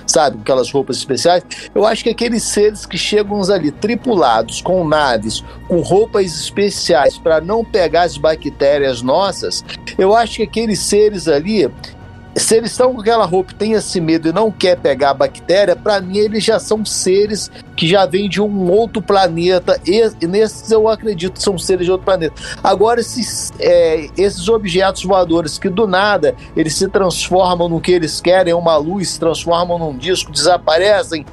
sabe, com aquelas roupas especiais. Eu acho que aqueles seres que chegam ali tripulados com naves, com roupas especiais para não pegar as bactérias nossas, eu acho que aqueles seres ali se eles estão com aquela roupa, tem esse medo e não quer pegar a bactéria, para mim eles já são seres que já vêm de um outro planeta. E nesses eu acredito são seres de outro planeta. Agora, esses, é, esses objetos voadores que do nada eles se transformam no que eles querem, uma luz, se transformam num disco, desaparecem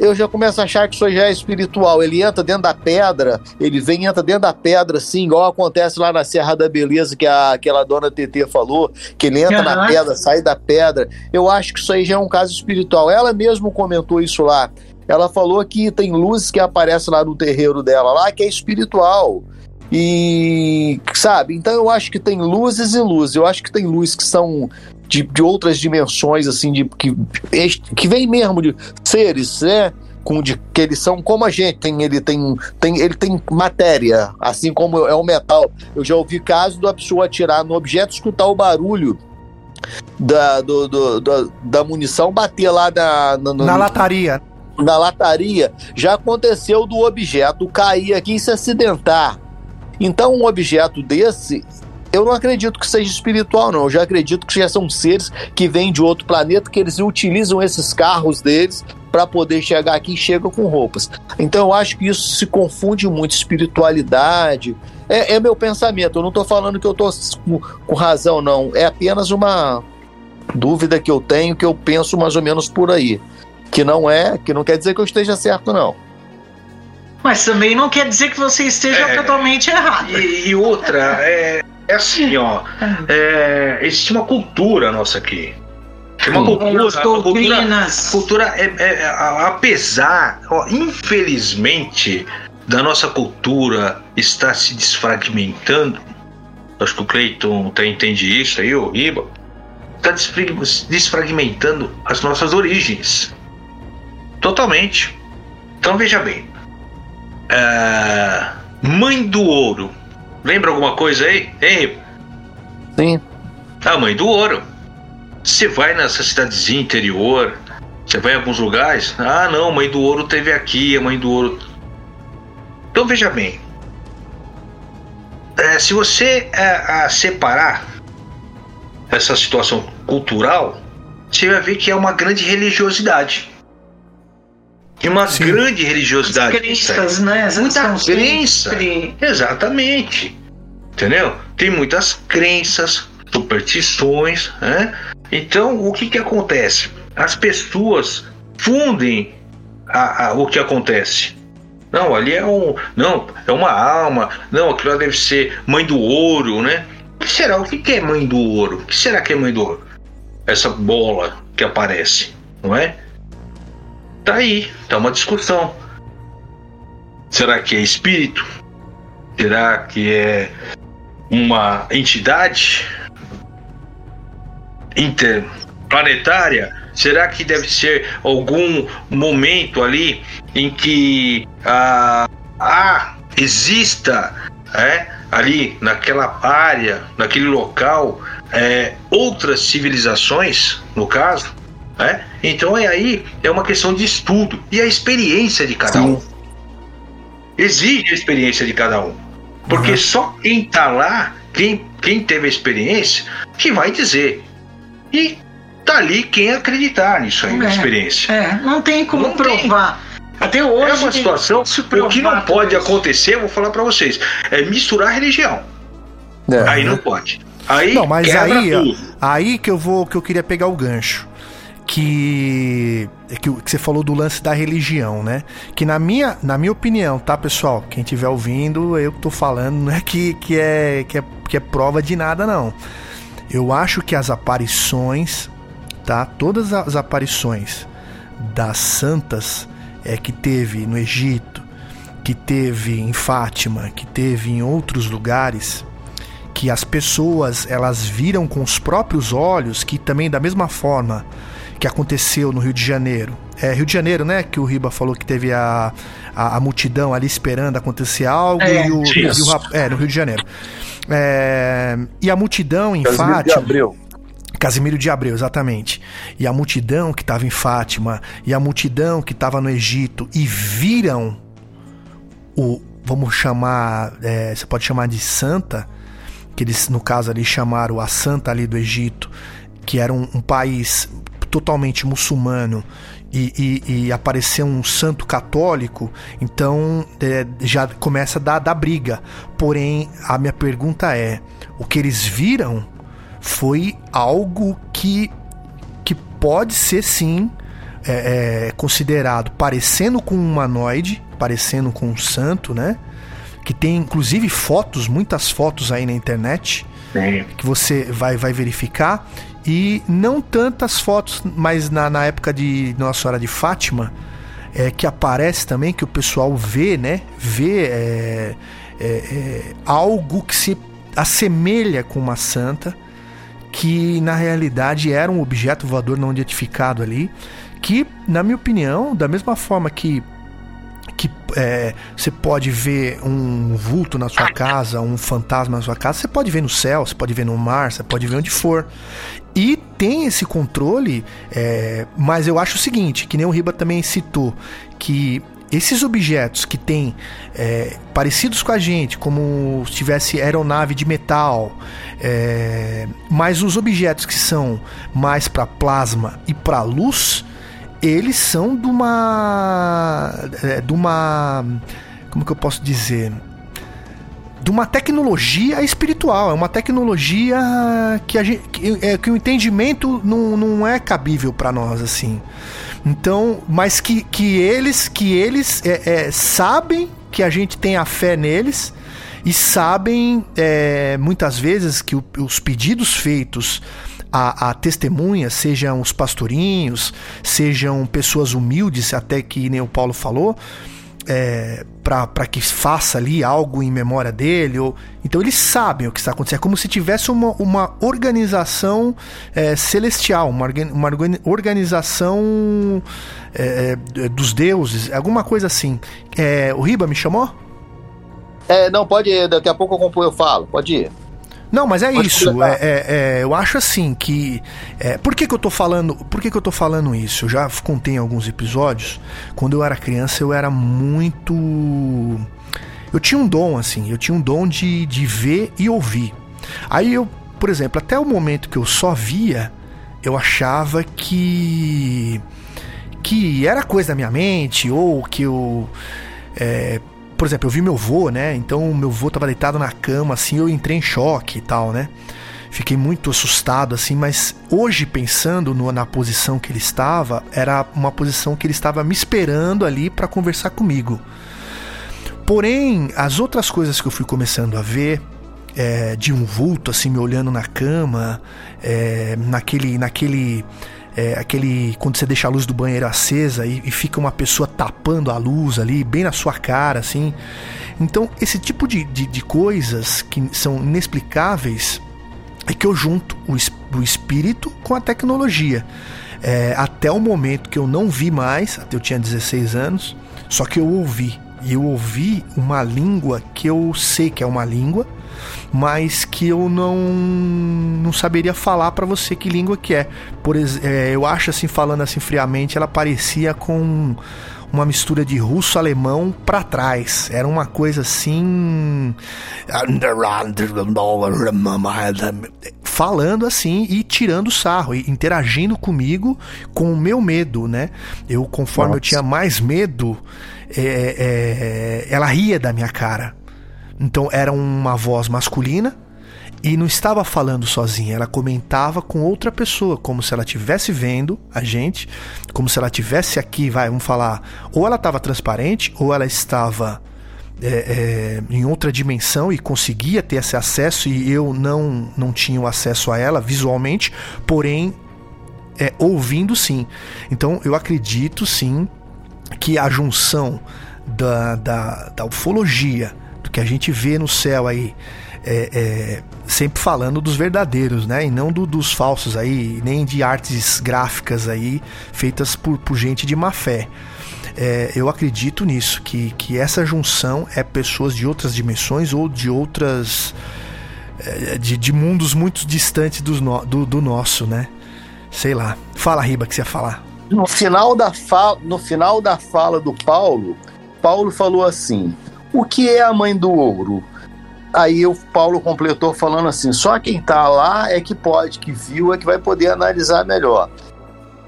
eu já começo a achar que isso já é espiritual. Ele entra dentro da pedra, ele vem, entra dentro da pedra, assim, igual acontece lá na Serra da Beleza, que a, aquela dona TT falou, que ele entra uhum. na pedra, sai da pedra. Eu acho que isso aí já é um caso espiritual. Ela mesmo comentou isso lá. Ela falou que tem luzes que aparecem lá no terreiro dela, lá, que é espiritual. E, sabe, então eu acho que tem luzes e luzes. Eu acho que tem luzes que são de, de outras dimensões, assim, de que, que vem mesmo de seres, né? Com de, que eles são como a gente, tem, ele, tem, tem, ele tem matéria, assim como é o metal. Eu já ouvi casos da pessoa atirar no objeto, escutar o barulho da, do, do, do, da munição bater lá na, na, na lataria. Na lataria. Já aconteceu do objeto cair aqui e se acidentar. Então, um objeto desse, eu não acredito que seja espiritual, não. Eu já acredito que já são seres que vêm de outro planeta, que eles utilizam esses carros deles para poder chegar aqui e chegam com roupas. Então eu acho que isso se confunde muito, espiritualidade. É, é meu pensamento. Eu não estou falando que eu estou com, com razão, não. É apenas uma dúvida que eu tenho, que eu penso mais ou menos por aí. Que não é, que não quer dizer que eu esteja certo, não. Mas também não quer dizer que você esteja é, totalmente errado. E, e outra, é, é assim, ó. É, existe uma cultura nossa aqui. Uma cultura. As doutrinas. Cultura, cultura é, é, apesar, ó, infelizmente, da nossa cultura estar se desfragmentando. Acho que o Cleiton tá, entende isso aí, o Riba. Está desfragmentando as nossas origens. Totalmente. Então veja bem. É, mãe do ouro Lembra alguma coisa aí? Hein? Sim. A mãe do ouro. Você vai nessa cidadezinha interior, você vai em alguns lugares. Ah, não, mãe do ouro teve aqui, a mãe do ouro. Então veja bem. É, se você é, separar essa situação cultural, você vai ver que é uma grande religiosidade. E uma Sim. grande religiosidade. As crenças, né? As Muita crença. Sempre... Exatamente. Entendeu? Tem muitas crenças, superstições, né? Então, o que que acontece? As pessoas fundem a, a, o que acontece. Não, ali é um. Não, é uma alma. Não, aquilo deve ser mãe do ouro, né? O que será? O que é mãe do ouro? O que será que é mãe do ouro? Essa bola que aparece, não é? Tá aí, tá uma discussão. Será que é espírito? Será que é uma entidade interplanetária? Será que deve ser algum momento ali em que ah, ah, exista é, ali naquela área, naquele local, é, outras civilizações, no caso? Né? Então é aí é uma questão de estudo e a experiência de cada Sim. um. Exige a experiência de cada um. Porque uhum. só quem está lá, quem, quem teve a experiência, que vai dizer. E tá ali quem acreditar nisso aí, é, na experiência. É, não tem como não provar. Tem. Até hoje. É uma situação. O que não pode acontecer, eu vou falar para vocês, é misturar religião. É. Aí não pode. Aí não, mas aí, aí que eu vou que eu queria pegar o gancho que, que, que você falou do lance da religião, né? Que na minha, na minha opinião, tá, pessoal? Quem estiver ouvindo, eu que tô falando, não é que, que, é, que, é, que é prova de nada, não. Eu acho que as aparições tá? Todas as aparições das santas é, que teve no Egito, que teve em Fátima, que teve em outros lugares, que as pessoas elas viram com os próprios olhos, que também da mesma forma que aconteceu no Rio de Janeiro. É Rio de Janeiro, né? Que o Riba falou que teve a, a, a multidão ali esperando acontecer algo é, e, o, e, o, É, no Rio de Janeiro. É, e a multidão em Casimiro Fátima. De Abreu. Casimiro de Abreu, exatamente. E a multidão que estava em Fátima, e a multidão que estava no Egito, e viram o. Vamos chamar. É, você pode chamar de santa, que eles, no caso ali, chamaram a santa ali do Egito, que era um, um país totalmente muçulmano e, e, e aparecer um santo católico, então é, já começa a dar, dar briga. Porém, a minha pergunta é: o que eles viram foi algo que, que pode ser sim é, é, considerado parecendo com um humanoide, parecendo com um santo, né? Que tem inclusive fotos, muitas fotos aí na internet, que você vai, vai verificar. E não tantas fotos, mas na, na época de Nossa Senhora de Fátima, é, que aparece também, que o pessoal vê, né? Vê é, é, é, algo que se assemelha com uma santa, que na realidade era um objeto voador não identificado ali, que, na minha opinião, da mesma forma que que é, você pode ver um vulto na sua casa, um fantasma na sua casa, você pode ver no céu, você pode ver no mar, você pode ver onde for. E tem esse controle, é, mas eu acho o seguinte, que nem o Riba também citou, que esses objetos que têm é, parecidos com a gente, como se tivesse aeronave de metal, é, mas os objetos que são mais para plasma e para luz, eles são de uma. É, de uma. Como que eu posso dizer? De uma tecnologia espiritual, é uma tecnologia que, a gente, que, é, que o entendimento não, não é cabível para nós assim. Então, mas que, que eles que eles é, é, sabem que a gente tem a fé neles e sabem é, muitas vezes que o, os pedidos feitos a, a testemunhas, sejam os pastorinhos, sejam pessoas humildes, até que nem o Paulo falou, é, para que faça ali algo em memória dele. Ou... Então eles sabem o que está acontecendo. É como se tivesse uma, uma organização é, celestial, uma, uma organização é, é, dos deuses, alguma coisa assim. É, o Riba me chamou? É, não, pode ir, daqui a pouco eu, eu falo, pode ir. Não, mas é Pode isso. É, é, é, eu acho assim que. É, por que, que eu tô falando. Por que, que eu tô falando isso? Eu já contei em alguns episódios. Quando eu era criança, eu era muito. Eu tinha um dom, assim. Eu tinha um dom de, de ver e ouvir. Aí eu, por exemplo, até o momento que eu só via, eu achava que. que era coisa da minha mente, ou que eu. É, por exemplo, eu vi meu vô, né? Então meu vô tava deitado na cama, assim, eu entrei em choque e tal, né? Fiquei muito assustado, assim, mas hoje, pensando no, na posição que ele estava, era uma posição que ele estava me esperando ali para conversar comigo. Porém, as outras coisas que eu fui começando a ver, é, de um vulto, assim, me olhando na cama, é, naquele, naquele é, aquele quando você deixa a luz do banheiro acesa e, e, fica uma pessoa tapando a luz ali, bem na sua cara, assim. Então, esse tipo de, de, de coisas que são inexplicáveis é que eu junto o, o espírito com a tecnologia. É, até o momento que eu não vi mais, até eu tinha 16 anos, só que eu ouvi. E eu ouvi uma língua que eu sei que é uma língua, mas que eu não não saberia falar para você que língua que é. Por é, eu acho assim falando assim friamente, ela parecia com uma mistura de russo-alemão para trás. Era uma coisa assim. Falando assim e tirando sarro, e interagindo comigo com o meu medo, né? Eu, conforme Nossa. eu tinha mais medo, é, é, ela ria da minha cara. Então era uma voz masculina e não estava falando sozinha, ela comentava com outra pessoa, como se ela estivesse vendo a gente, como se ela estivesse aqui, vai, vamos falar, ou ela estava transparente, ou ela estava é, é, em outra dimensão e conseguia ter esse acesso e eu não, não tinha o acesso a ela visualmente, porém é ouvindo sim. Então eu acredito sim que a junção da, da, da ufologia, que a gente vê no céu aí, é, é, sempre falando dos verdadeiros, né? E não do, dos falsos aí, nem de artes gráficas aí feitas por, por gente de má fé. É, eu acredito nisso, que, que essa junção é pessoas de outras dimensões ou de outras. É, de, de mundos muito distantes do, do, do nosso, né? Sei lá. Fala, Riba, que você ia falar. No final da, no final da fala do Paulo, Paulo falou assim: O que é a mãe do ouro? Aí o Paulo completou falando assim: só quem está lá é que pode, que viu, é que vai poder analisar melhor.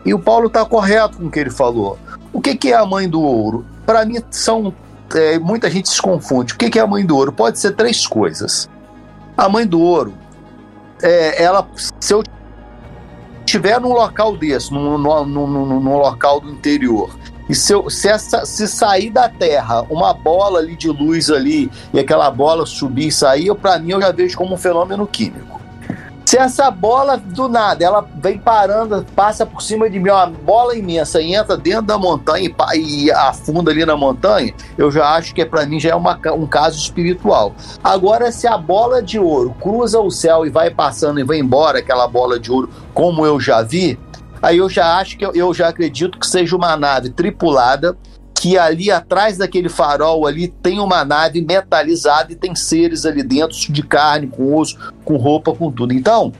E o Paulo está correto com o que ele falou. O que, que é a mãe do ouro? Para mim, são. É, muita gente se confunde. O que, que é a mãe do ouro? Pode ser três coisas. A mãe do ouro, é, ela, se eu estiver num local desse, num, num, num, num local do interior, e se, eu, se, essa, se sair da Terra uma bola ali de luz ali e aquela bola subir e sair, para mim eu já vejo como um fenômeno químico. Se essa bola do nada, ela vem parando, passa por cima de mim, uma bola imensa e entra dentro da montanha e, e afunda ali na montanha, eu já acho que é, para mim já é uma, um caso espiritual. Agora, se a bola de ouro cruza o céu e vai passando e vai embora aquela bola de ouro, como eu já vi, Aí eu já acho que eu, já acredito que seja uma nave tripulada que ali atrás daquele farol ali tem uma nave metalizada e tem seres ali dentro de carne, com osso, com roupa, com tudo. Então,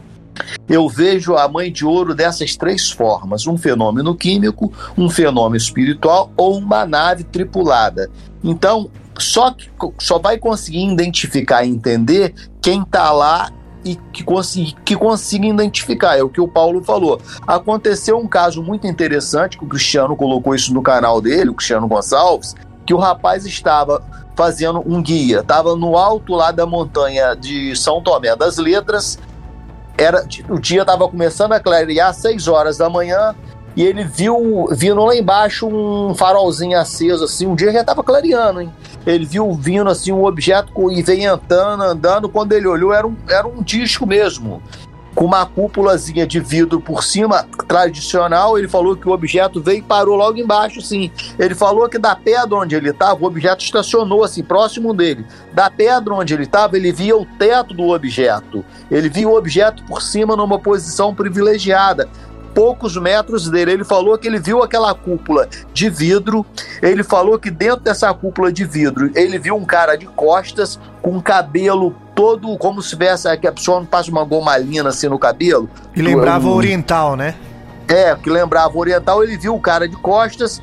eu vejo a mãe de ouro dessas três formas: um fenômeno químico, um fenômeno espiritual ou uma nave tripulada. Então, só, só vai conseguir identificar e entender quem está lá e que, consiga, que consiga identificar. É o que o Paulo falou. Aconteceu um caso muito interessante, que o Cristiano colocou isso no canal dele, o Cristiano Gonçalves, que o rapaz estava fazendo um guia, estava no alto lá da montanha de São Tomé das Letras. Era, o dia estava começando a clarear, às 6 horas da manhã, e ele viu vindo lá embaixo um farolzinho aceso, assim, um dia já estava clareando, hein? Ele viu vindo assim um objeto e vem andando, andando. Quando ele olhou, era um, era um disco mesmo, com uma cúpulazinha de vidro por cima, tradicional. Ele falou que o objeto veio e parou logo embaixo, sim. Ele falou que da pedra onde ele estava, o objeto estacionou assim, próximo dele. Da pedra onde ele estava, ele via o teto do objeto. Ele via o objeto por cima numa posição privilegiada poucos metros dele. Ele falou que ele viu aquela cúpula de vidro. Ele falou que dentro dessa cúpula de vidro ele viu um cara de costas com cabelo todo como se tivesse que a pessoa passa uma gomalina assim no cabelo. E lembrava um, oriental, né? É, que lembrava oriental. Ele viu o cara de costas.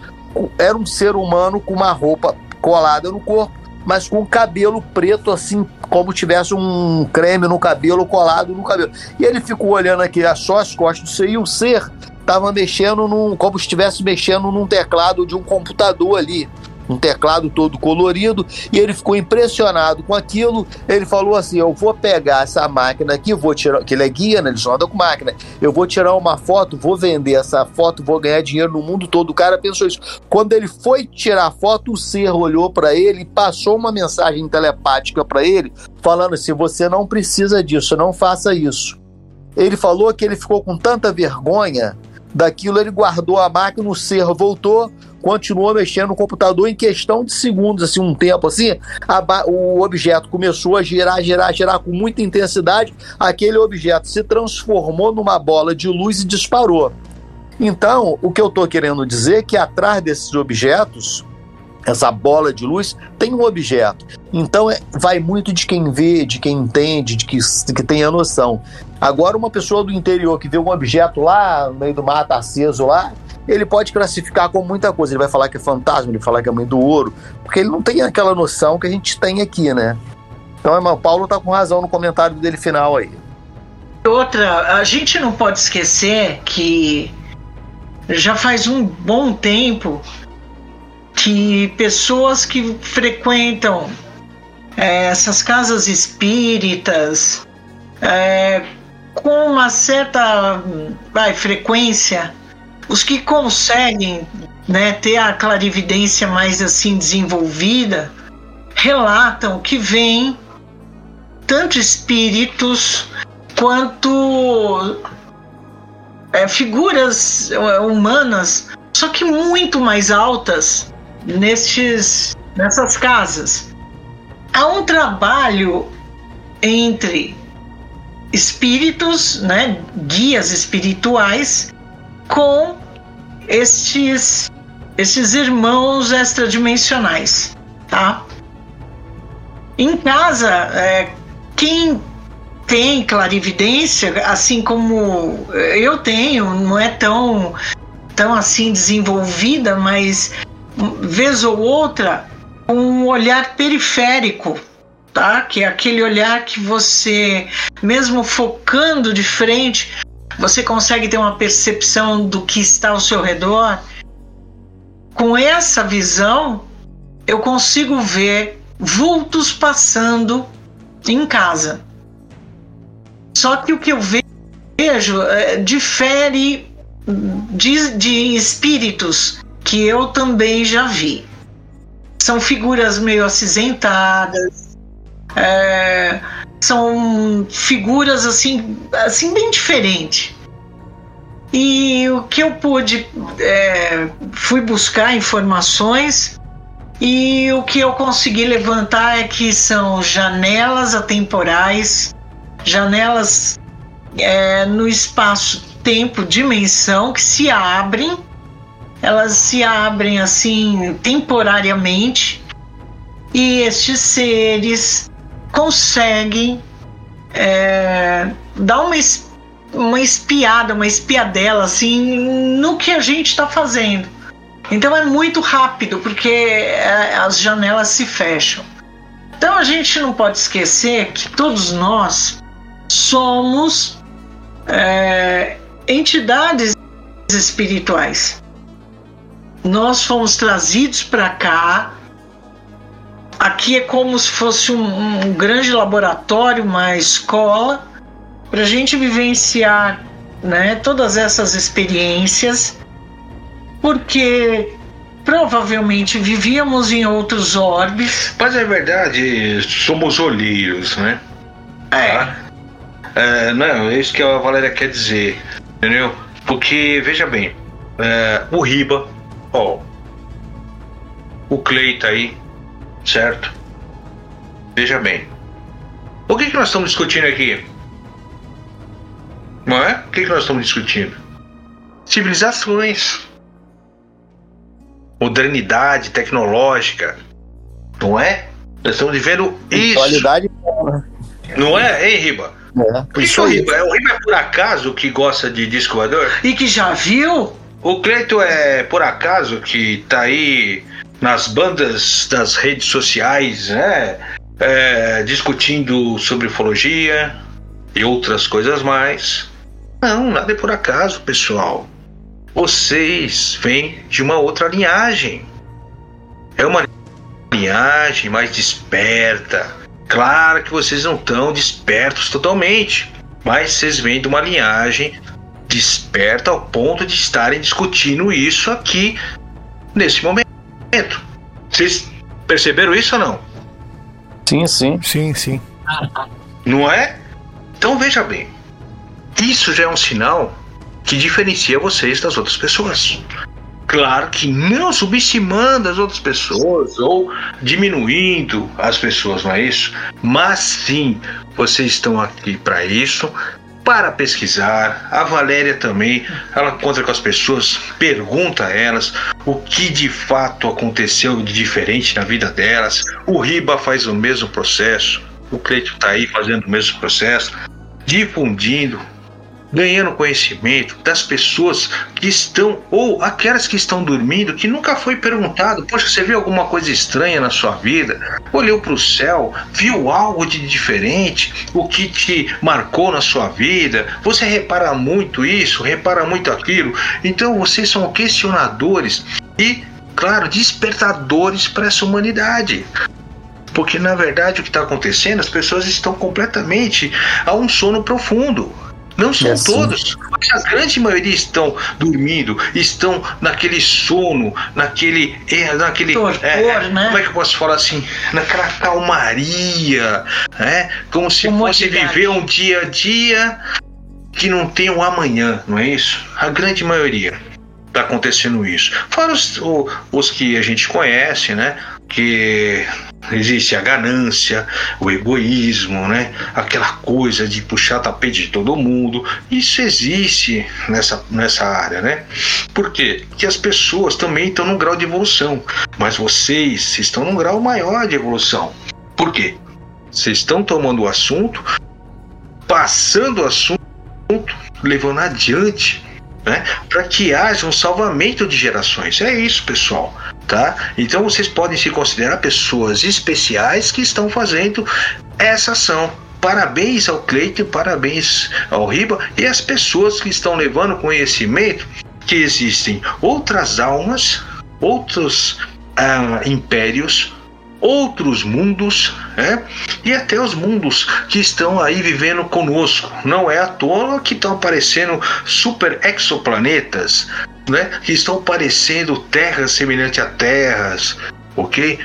Era um ser humano com uma roupa colada no corpo mas com cabelo preto, assim, como tivesse um creme no cabelo colado no cabelo. E ele ficou olhando aqui só as costas do ser, e o ser estava mexendo num, como se estivesse mexendo num teclado de um computador ali um teclado todo colorido, e ele ficou impressionado com aquilo. Ele falou assim: Eu vou pegar essa máquina aqui, vou tirar, que ele é guia, né? Ele só anda com máquina. Eu vou tirar uma foto, vou vender essa foto, vou ganhar dinheiro no mundo todo. O cara pensou isso. Quando ele foi tirar a foto, o ser olhou para ele e passou uma mensagem telepática para ele, falando assim: Você não precisa disso, não faça isso. Ele falou que ele ficou com tanta vergonha daquilo, ele guardou a máquina, o ser voltou, continuou mexendo no computador em questão de segundos, assim, um tempo assim, a, o objeto começou a girar, girar, girar com muita intensidade, aquele objeto se transformou numa bola de luz e disparou. Então, o que eu estou querendo dizer é que atrás desses objetos, essa bola de luz, tem um objeto. Então, é, vai muito de quem vê, de quem entende, de que, de que tem a noção. Agora, uma pessoa do interior que vê um objeto lá no meio do mato aceso lá, ele pode classificar como muita coisa. Ele vai falar que é fantasma, ele vai falar que é mãe do ouro, porque ele não tem aquela noção que a gente tem aqui, né? Então, o Paulo tá com razão no comentário dele final aí. Outra, a gente não pode esquecer que já faz um bom tempo que pessoas que frequentam é, essas casas espíritas é, com uma certa vai, frequência os que conseguem né, ter a clarividência mais assim desenvolvida relatam que vêm tanto espíritos quanto é, figuras é, humanas, só que muito mais altas nestes, nessas casas. Há um trabalho entre espíritos, né, guias espirituais, com estes, estes irmãos extradimensionais, tá? Em casa, é, quem tem clarividência, assim como eu tenho, não é tão, tão assim desenvolvida, mas vez ou outra, um olhar periférico, tá? Que é aquele olhar que você, mesmo focando de frente, você consegue ter uma percepção do que está ao seu redor. Com essa visão, eu consigo ver vultos passando em casa. Só que o que eu vejo é, difere de, de espíritos que eu também já vi. São figuras meio acinzentadas, é, são figuras assim, assim bem diferentes. E o que eu pude, é, fui buscar informações e o que eu consegui levantar é que são janelas atemporais, janelas é, no espaço-tempo, dimensão, que se abrem, elas se abrem assim temporariamente, e estes seres conseguem é, dar uma, uma espiada, uma espiadela assim no que a gente está fazendo então é muito rápido, porque é, as janelas se fecham. Então a gente não pode esquecer que todos nós somos é, entidades espirituais. Nós fomos trazidos para cá. Aqui é como se fosse um, um grande laboratório, uma escola, para a gente vivenciar né, todas essas experiências porque provavelmente vivíamos em outros orbes. Mas é verdade, somos olheiros, né? É. Tá? é não, é isso que a Valéria quer dizer, entendeu? Porque, veja bem, é, o Riba, ó, o Cleita aí, certo? Veja bem, o que, que nós estamos discutindo aqui? Não é? O que, que nós estamos discutindo? Civilizações modernidade tecnológica. Não é? Nós estamos vivendo isso. Qualidade. Não é, hein, Riba? É, Por que, que o Riba? É, o Riba é por acaso que gosta de disco voador? E que já viu? O Cleito é por acaso que tá aí nas bandas das redes sociais, né? É, discutindo sobre ufologia e outras coisas mais. Não, nada é por acaso, pessoal. Vocês vêm de uma outra linhagem. É uma linhagem mais desperta. Claro que vocês não estão despertos totalmente, mas vocês vêm de uma linhagem desperta ao ponto de estarem discutindo isso aqui nesse momento. Vocês perceberam isso ou não? Sim, sim. Sim, sim. Não é? Então veja bem. Isso já é um sinal que diferencia vocês das outras pessoas. Claro que não subestimando as outras pessoas ou diminuindo as pessoas, não é isso? Mas sim, vocês estão aqui para isso, para pesquisar. A Valéria também, ela encontra com as pessoas, pergunta a elas o que de fato aconteceu de diferente na vida delas. O Riba faz o mesmo processo, o Cleito está aí fazendo o mesmo processo, difundindo, ganhando conhecimento das pessoas que estão, ou aquelas que estão dormindo, que nunca foi perguntado: Poxa, você viu alguma coisa estranha na sua vida? Olhou para o céu, viu algo de diferente? O que te marcou na sua vida? Você repara muito isso, repara muito aquilo. Então vocês são questionadores e, claro, despertadores para essa humanidade. Porque na verdade o que está acontecendo, as pessoas estão completamente a um sono profundo não são é assim. todos, mas a grande maioria estão dormindo, estão naquele sono, naquele. É, naquele Torpor, é, é, né? Como é que eu posso falar assim? Naquela calmaria, né? Como se fosse viver um dia a dia que não tem um amanhã, não é isso? A grande maioria está acontecendo isso. Fora os, os que a gente conhece, né? Que existe a ganância, o egoísmo, né? Aquela coisa de puxar tapete de todo mundo. Isso existe nessa, nessa área, né? Por quê? Porque as pessoas também estão num grau de evolução, mas vocês estão num grau maior de evolução. Por quê? Vocês estão tomando o assunto, passando o assunto, levando adiante né? Para que haja um salvamento de gerações. É isso, pessoal. Tá? Então vocês podem se considerar pessoas especiais que estão fazendo essa ação. Parabéns ao Cleiton, parabéns ao Riba e as pessoas que estão levando conhecimento que existem outras almas, outros ah, impérios, outros mundos, né? e até os mundos que estão aí vivendo conosco. Não é à toa que estão aparecendo super exoplanetas, né? que estão aparecendo terras semelhantes a terras, ok?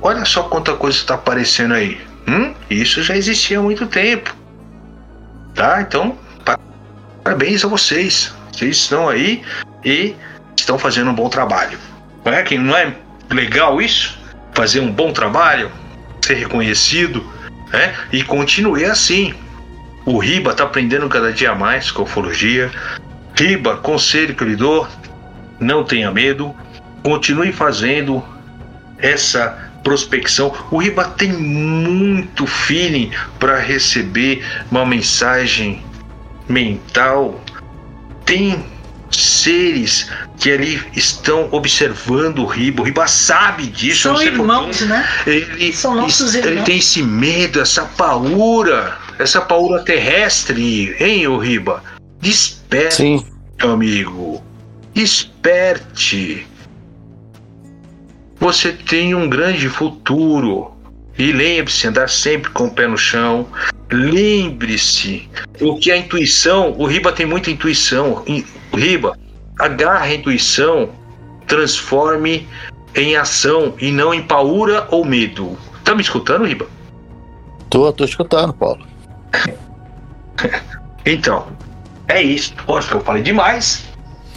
Olha só quanta coisa está aparecendo aí. Hum? Isso já existia há muito tempo. Tá? Então, parabéns a vocês. Vocês estão aí e estão fazendo um bom trabalho. Não é que não é legal isso? Fazer um bom trabalho, ser reconhecido, né? E continue assim. O Riba está aprendendo cada dia mais com ufologia. Riba, conselho que eu lhe dou, não tenha medo, continue fazendo essa prospecção. O Riba tem muito feeling para receber uma mensagem mental. Tem seres que ali estão observando o Riba. O Riba sabe disso. São irmãos, né? Ele, São nossos ele, irmãos. Ele tem esse medo, essa paura, essa paura terrestre, hein, o Riba? Desperte, Sim. meu amigo. Desperte. Você tem um grande futuro. E lembre-se, andar sempre com o pé no chão. Lembre-se, o que a intuição, o Riba tem muita intuição. Riba, agarre a intuição, transforme em ação e não em paura ou medo. Tá me escutando, Riba? Tô, tô escutando, Paulo. então, é isso. Que eu falei demais.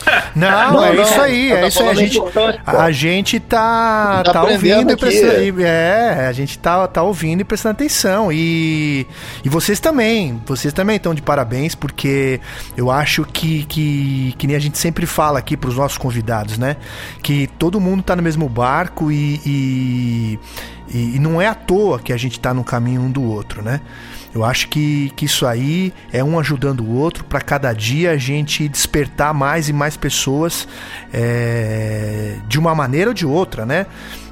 Não, não, é não, isso aí, é isso aí. A gente, a gente tá, tá, tá ouvindo e prestando. É, a gente tá, tá ouvindo e prestando atenção. E, e vocês também. Vocês também estão de parabéns, porque eu acho que, que, que nem a gente sempre fala aqui pros nossos convidados, né? Que todo mundo tá no mesmo barco e, e, e não é à toa que a gente tá no caminho um do outro, né? Eu acho que, que isso aí é um ajudando o outro para cada dia a gente despertar mais e mais pessoas é, de uma maneira ou de outra, né?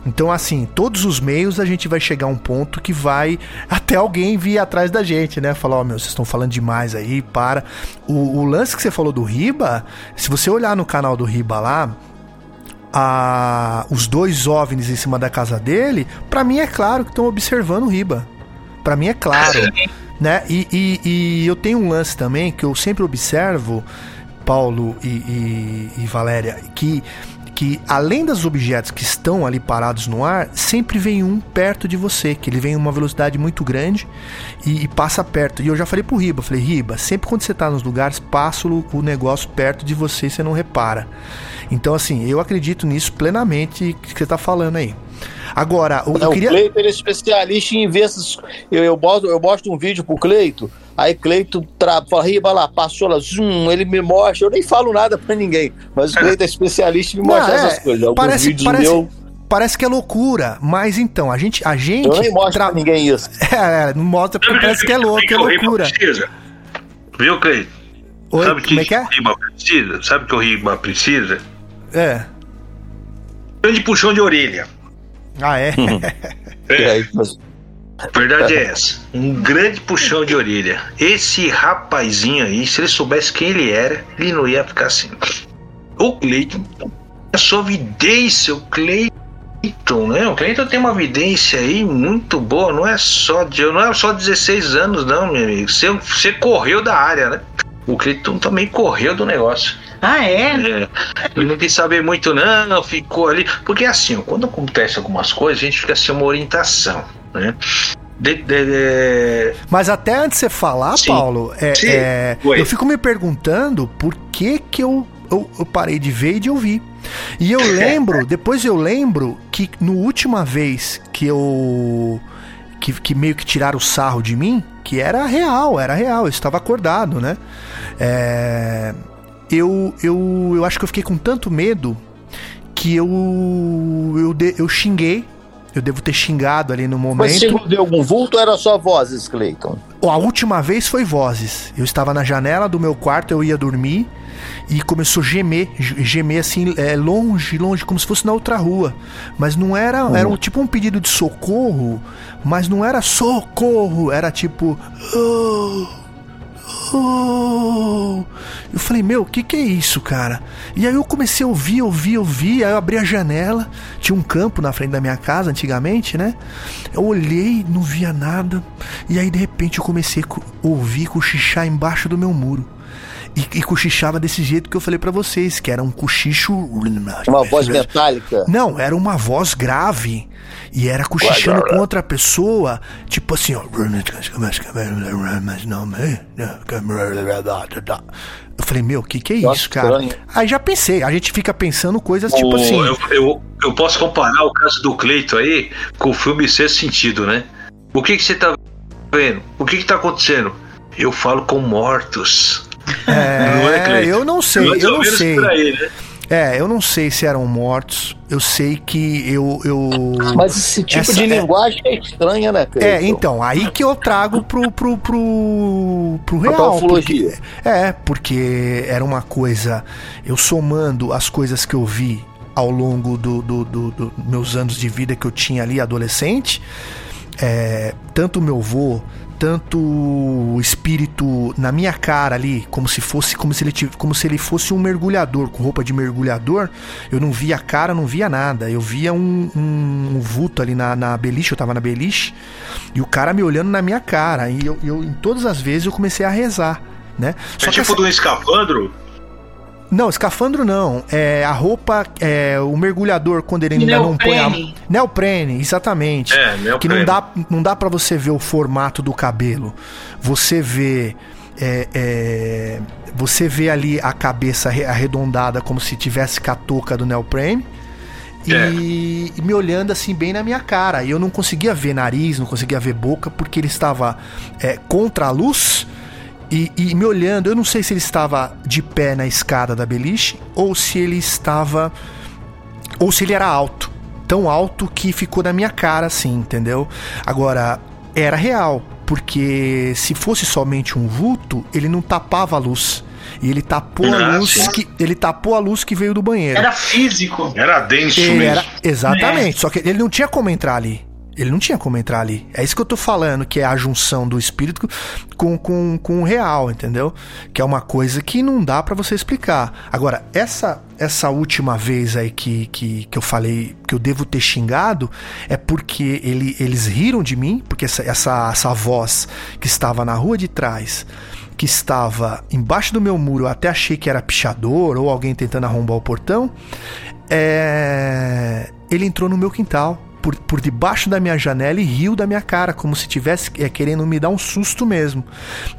Então, assim, todos os meios a gente vai chegar a um ponto que vai até alguém vir atrás da gente, né? Falar, ó, oh, meu, vocês estão falando demais aí, para. O, o, lance que você falou do Riba, se você olhar no canal do Riba lá, a, os dois OVNIs em cima da casa dele, para mim é claro que estão observando o Riba. Para mim é claro. né? E, e, e, eu tenho um lance também que eu sempre observo, Paulo e, e, e Valéria, que que além dos objetos que estão ali parados no ar, sempre vem um perto de você, que ele vem em uma velocidade muito grande e, e passa perto. E eu já falei pro Riba, falei, Riba, sempre quando você tá nos lugares, passa o, o negócio perto de você e você não repara. Então, assim, eu acredito nisso plenamente que você tá falando aí. Agora, o, eu queria... o Cleito ele é especialista em ver essas. Eu, eu, boto, eu mostro um vídeo pro Cleito, aí Cleito tra... fala, riba lá, passou lá, zoom, ele me mostra, eu nem falo nada pra ninguém, mas o Cleito é especialista em mostrar Não, é, essas coisas. Alguns parece, vídeos parece... meu parece que é loucura, mas então, a gente. A gente eu nem mostro pra ninguém isso. É, não mostra porque parece que é louco, que é loucura. Viu, Cleito? Oi, Sabe que, é que é? Riba precisa? Sabe que o Riba precisa? É. Grande puxão de orelha. Ah, é? é. Verdade é essa. Um grande puxão de orelha. Esse rapazinho aí, se ele soubesse quem ele era, ele não ia ficar assim. O Cleiton, a sua vidência, o Cleiton, né? O Cleiton tem uma vidência aí muito boa, não é só de, não é só 16 anos, não, meu amigo. Você, você correu da área, né? O Cleiton também correu do negócio. Ah, é? é? Ele não quis saber muito, não, ficou ali. Porque assim, quando acontece algumas coisas, a gente fica sem uma orientação, né? De, de, de... Mas até antes de você falar, Sim. Paulo, é, é, eu fico me perguntando por que que eu, eu, eu parei de ver e de ouvir. E eu lembro, depois eu lembro que no última vez que eu. Que, que meio que tiraram o sarro de mim, que era real, era real, eu estava acordado, né? É, eu, eu, eu acho que eu fiquei com tanto medo que eu. Eu, de- eu xinguei. Eu devo ter xingado ali no Mas você momento. não viu algum vulto ou era só vozes, Cleiton? A última vez foi vozes. Eu estava na janela do meu quarto, eu ia dormir e começou a gemer, ge- gemer assim, é, longe, longe, como se fosse na outra rua. Mas não era, era um, tipo um pedido de socorro, mas não era socorro, era tipo. "Oh, oh". Eu falei, meu, o que, que é isso, cara? E aí eu comecei a ouvir, ouvir, ouvir. Aí eu abri a janela, tinha um campo na frente da minha casa antigamente, né? Eu olhei, não via nada. E aí de repente eu comecei a ouvir cochichar embaixo do meu muro. E, e cochichava desse jeito que eu falei pra vocês, que era um cochicho. Uma voz metálica. Não, era uma voz grave. E era cochichando com outra pessoa, tipo assim, ó. Eu falei, meu, o que, que é Nossa, isso, cara? estranho. Aí já pensei, a gente fica pensando coisas tipo assim. eu, eu, eu posso comparar o caso do Cleito aí com o filme Sexto Sentido, né? O que, que você tá vendo? O que, que tá acontecendo? Eu falo com mortos. É, Não é, Cleiton? eu não sei, Mais eu não sei. aí, né? É, eu não sei se eram mortos. Eu sei que eu. eu... Mas esse tipo Essa de é- linguagem é estranha, né, Cleiton? É, então, aí que eu trago pro, pro, pro, pro real. Porque, é, porque era uma coisa. Eu somando as coisas que eu vi ao longo dos do, do, do meus anos de vida que eu tinha ali, adolescente, é, tanto o meu avô, tanto espírito na minha cara ali, como se fosse, como se ele tiv- como se ele fosse um mergulhador com roupa de mergulhador. Eu não via a cara, não via nada. Eu via um, um, um vulto ali na, na beliche, eu tava na beliche, e o cara me olhando na minha cara. E eu, eu em todas as vezes eu comecei a rezar, né? É que tipo essa- um escafandro? Não, escafandro não. É a roupa, é o mergulhador quando ele ainda não põe a Neoprene. neoprene, exatamente. É, neoprene. Que não dá, não dá para você ver o formato do cabelo. Você vê é, é, você vê ali a cabeça arre- arredondada como se tivesse com a touca do neoprene. E, É. e me olhando assim bem na minha cara. E eu não conseguia ver nariz, não conseguia ver boca, porque ele estava é, contra a luz e, e me olhando. Eu não sei se ele estava de pé na escada da beliche ou se ele estava. Ou se ele era alto. Tão alto que ficou na minha cara, assim, entendeu? Agora, era real. Porque se fosse somente um vulto, ele não tapava a luz. E ele tapou a Ah, luz sim. que. Ele tapou a luz que veio do banheiro. Era físico. Era denso Ele mesmo. era, exatamente, só que ele não tinha como entrar ali. Ele não tinha como entrar ali. É isso que eu tô falando, que é a junção do espírito com, com, com o real, entendeu? Que é uma coisa que não dá pra você explicar. Agora, essa essa última vez aí que, que, que eu falei que eu devo ter xingado é porque ele, eles riram de mim, porque essa, essa, essa voz que estava na rua de trás que estava embaixo do meu muro, eu até achei que era pichador ou alguém tentando arrombar o portão. É, Ele entrou no meu quintal, por, por debaixo da minha janela e riu da minha cara, como se tivesse é, querendo me dar um susto mesmo.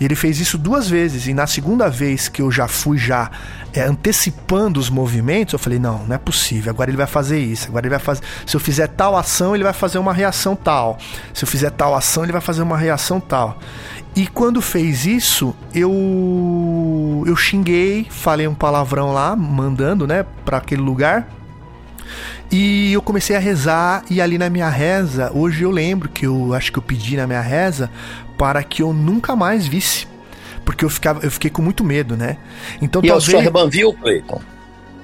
E ele fez isso duas vezes, e na segunda vez que eu já fui já é, antecipando os movimentos, eu falei, não, não é possível, agora ele vai fazer isso, agora ele vai fazer. Se eu fizer tal ação, ele vai fazer uma reação tal. Se eu fizer tal ação, ele vai fazer uma reação tal. E quando fez isso, eu eu xinguei, falei um palavrão lá, mandando, né, para aquele lugar. E eu comecei a rezar e ali na minha reza, hoje eu lembro que eu acho que eu pedi na minha reza para que eu nunca mais visse, porque eu ficava eu fiquei com muito medo, né? Então E talvez sua irmã viu, Cleiton?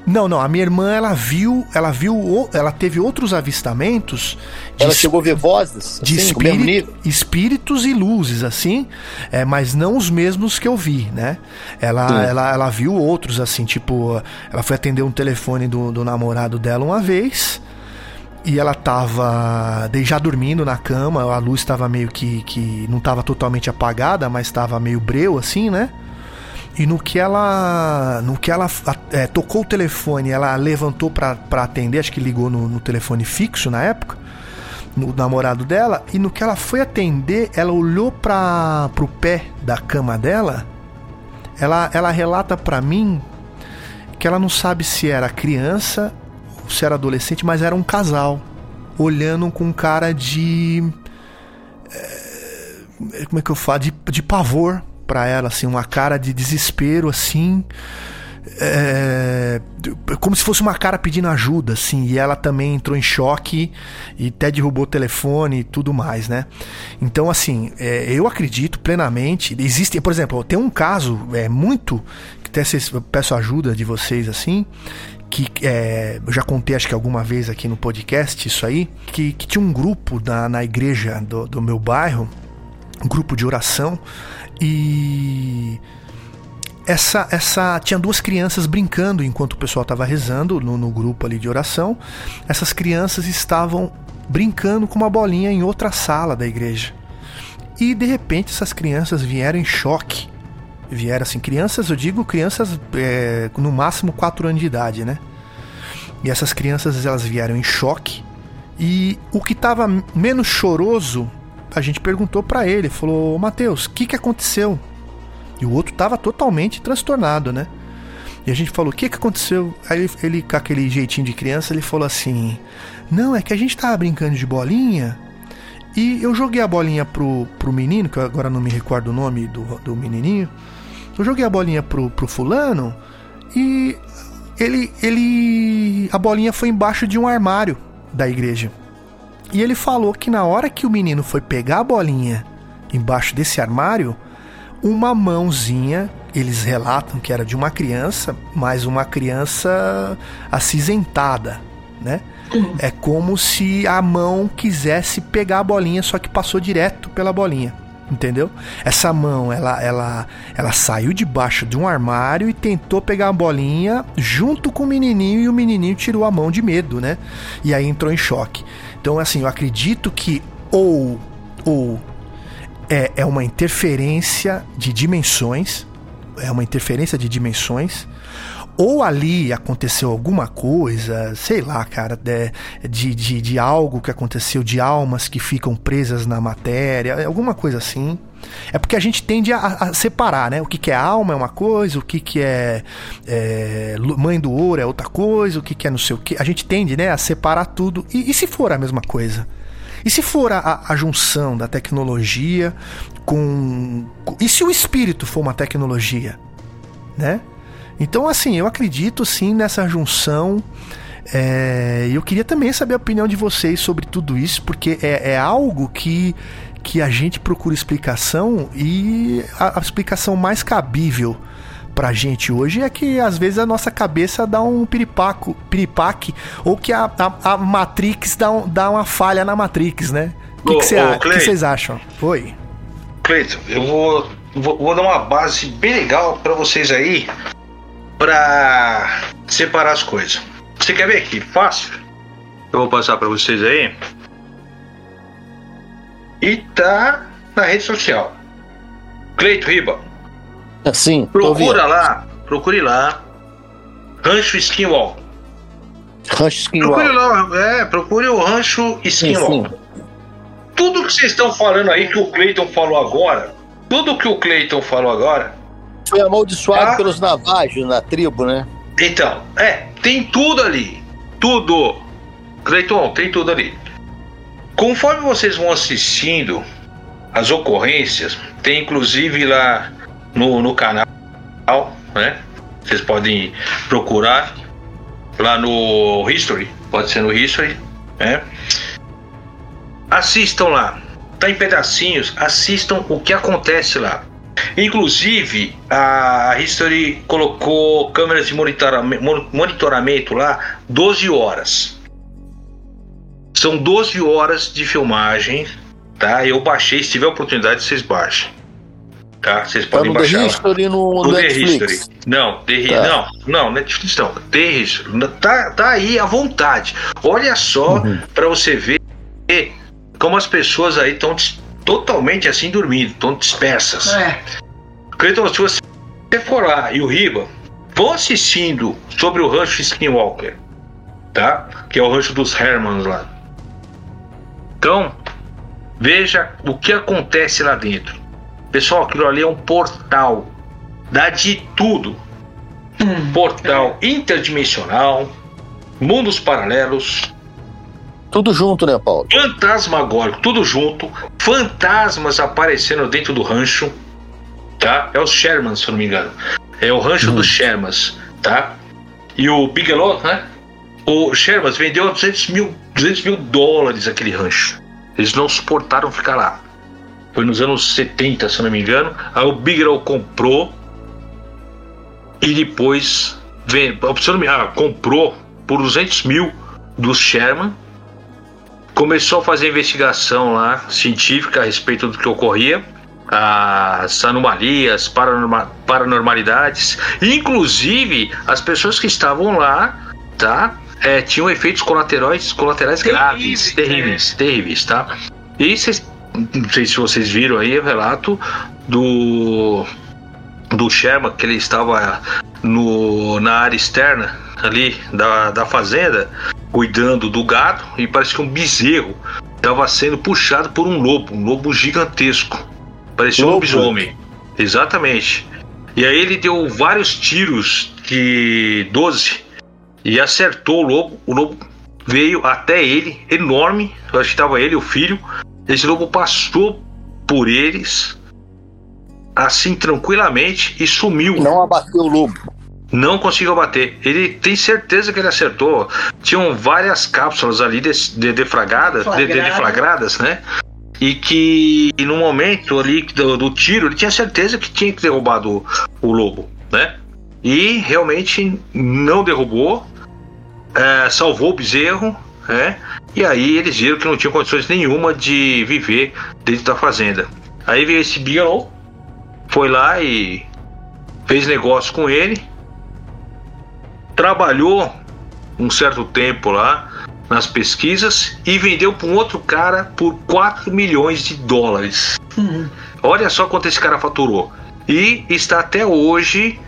Não, não, a minha irmã ela viu, ela viu, ela teve outros avistamentos de Ela chegou a ver vozes? de assim, espírito- nível? espíritos e luzes, assim, é, mas não os mesmos que eu vi, né? Ela, Sim. ela, ela viu outros, assim, tipo, ela foi atender um telefone do, do namorado dela uma vez. E ela tava de- já dormindo na cama, a luz estava meio que, que. não estava totalmente apagada, mas estava meio breu, assim, né? E no que ela. No que ela é, tocou o telefone, ela levantou pra atender, acho que ligou no, no telefone fixo na época. no namorado dela e no que ela foi atender, ela olhou para pro pé da cama dela. Ela, ela relata para mim que ela não sabe se era criança ou se era adolescente, mas era um casal olhando com cara de é, como é que eu falo de, de pavor para ela assim, uma cara de desespero assim é, como se fosse uma cara pedindo ajuda, assim, e ela também entrou em choque e até derrubou o telefone e tudo mais, né? Então, assim, é, eu acredito plenamente. Existem, por exemplo, tem um caso é muito que até vocês, eu peço ajuda de vocês assim, que é, eu já contei acho que alguma vez aqui no podcast isso aí, que, que tinha um grupo na, na igreja do, do meu bairro, um grupo de oração e essa, essa tinha duas crianças brincando enquanto o pessoal estava rezando no, no grupo ali de oração. Essas crianças estavam brincando com uma bolinha em outra sala da igreja. E de repente essas crianças vieram em choque. Vieram assim, crianças, eu digo crianças é, no máximo 4 anos de idade, né? E essas crianças elas vieram em choque. E o que estava menos choroso, a gente perguntou para ele, falou: "Mateus, o que que aconteceu? E o outro tava totalmente transtornado, né? E a gente falou: o que que aconteceu? Aí ele, ele, com aquele jeitinho de criança, ele falou assim: Não, é que a gente tava brincando de bolinha. E eu joguei a bolinha pro, pro menino, que eu agora não me recordo o nome do, do menininho. Eu joguei a bolinha pro, pro fulano e ele, ele. A bolinha foi embaixo de um armário da igreja. E ele falou que na hora que o menino foi pegar a bolinha embaixo desse armário, uma mãozinha. Eles relatam que era de uma criança, mas uma criança acinzentada, né? É como se a mão quisesse pegar a bolinha, só que passou direto pela bolinha. Entendeu? Essa mão, ela, ela, ela saiu debaixo de um armário e tentou pegar a bolinha junto com o menininho e o menininho tirou a mão de medo, né? E aí entrou em choque. Então, assim, eu acredito que ou ou é, é uma interferência de dimensões, é uma interferência de dimensões, ou ali aconteceu alguma coisa, sei lá, cara, de, de, de, algo que aconteceu, de almas que ficam presas na matéria, alguma coisa assim. É porque a gente tende a, a separar, né? O que, que é alma é uma coisa, o que, que é, é, mãe do ouro é outra coisa, o que, que é não sei o que. A gente tende, né, a separar tudo. E, e se for a mesma coisa? E se for a, a junção da tecnologia com. E se o espírito for uma tecnologia? Né? Então, assim, eu acredito sim nessa junção. É, eu queria também saber a opinião de vocês sobre tudo isso, porque é, é algo que, que a gente procura explicação e a, a explicação mais cabível pra gente hoje é que às vezes a nossa cabeça dá um piripaco, piripaque, ou que a, a, a Matrix dá, um, dá uma falha na Matrix, né? O que, vocês acham? Oi. Cleiton, eu vou, vou, vou, dar uma base bem legal para vocês aí para separar as coisas. Você quer ver aqui? Fácil. Eu vou passar para vocês aí. E tá na rede social. Cleito Riba, Sim. Procura lá, procure lá. Rancho Skinwall. Rancho Skinwall. Procure lá, é, procure o Rancho Skinwall. Sim, sim. Tudo que vocês estão falando aí, que o Clayton falou agora, tudo que o Clayton falou agora. Foi amaldiçoado tá? pelos navajos na tribo, né? Então, é, tem tudo ali. Tudo. Clayton, tem tudo ali. Conforme vocês vão assistindo as ocorrências, tem inclusive lá no, no canal, né? Vocês podem procurar lá no History, pode ser no History, né? Assistam lá, tá em pedacinhos, assistam o que acontece lá. Inclusive, a History colocou câmeras de monitoramento, monitoramento lá 12 horas. São 12 horas de filmagem, tá? Eu baixei, se tiver oportunidade, vocês baixem tá? Vocês tá podem no baixar. The History no, no Netflix. The History. Não, The tá. não, não, Netflix não. The History. Tá, tá aí à vontade. Olha só uhum. para você ver como as pessoas aí estão totalmente assim dormindo, estão dispersas. É. Cleiton, se você for lá e o Riba, vão assistindo sobre o rancho Skinwalker, tá? Que é o rancho dos Hermans lá. Então, veja o que acontece lá dentro. Pessoal, aquilo ali é um portal. Dá de tudo. Hum. Portal interdimensional, mundos paralelos, Tudo junto, né, Paulo? fantasmagórico, tudo junto, fantasmas aparecendo dentro do rancho, tá? É os Shermans, se eu não me engano. É o rancho dos Shermans, tá? E o Bigelow, né? O Shermans vendeu a 200 mil, 200 mil dólares aquele rancho. Eles não suportaram ficar lá. Foi nos anos 70, se eu não me engano. Aí o Bigelow comprou e depois vem, se eu não me- ah, comprou por 200 mil dos Sherman começou a fazer investigação lá, científica, a respeito do que ocorria, as anomalias, paranorma- paranormalidades, inclusive as pessoas que estavam lá, tá? É, tinham efeitos colaterais, colaterais graves, Terríveis, terríveis, terríveis, tá? E vocês, não sei se vocês viram aí o relato do do Sherman que ele estava no, na área externa ali da, da fazenda cuidando do gado e parece que um bezerro estava sendo puxado por um lobo, um lobo gigantesco. Parecia um lobisomem. Exatamente. E aí ele deu vários tiros de 12 e acertou o lobo. O lobo veio até ele, enorme. Eu acho que estava ele, o filho. Esse lobo passou por eles assim tranquilamente e sumiu. Não abateu o lobo. Não conseguiu bater. Ele tem certeza que ele acertou. Tinham várias cápsulas ali de, de de, deflagradas, né? E que no momento ali do, do tiro, ele tinha certeza que tinha que derrubar o, o lobo, né? E realmente não derrubou, é, salvou o bezerro, né? E aí eles viram que não tinham condições nenhuma de viver dentro da fazenda. Aí veio esse Bigelow, foi lá e fez negócio com ele, trabalhou um certo tempo lá nas pesquisas e vendeu para um outro cara por 4 milhões de dólares. Hum. Olha só quanto esse cara faturou. E está até hoje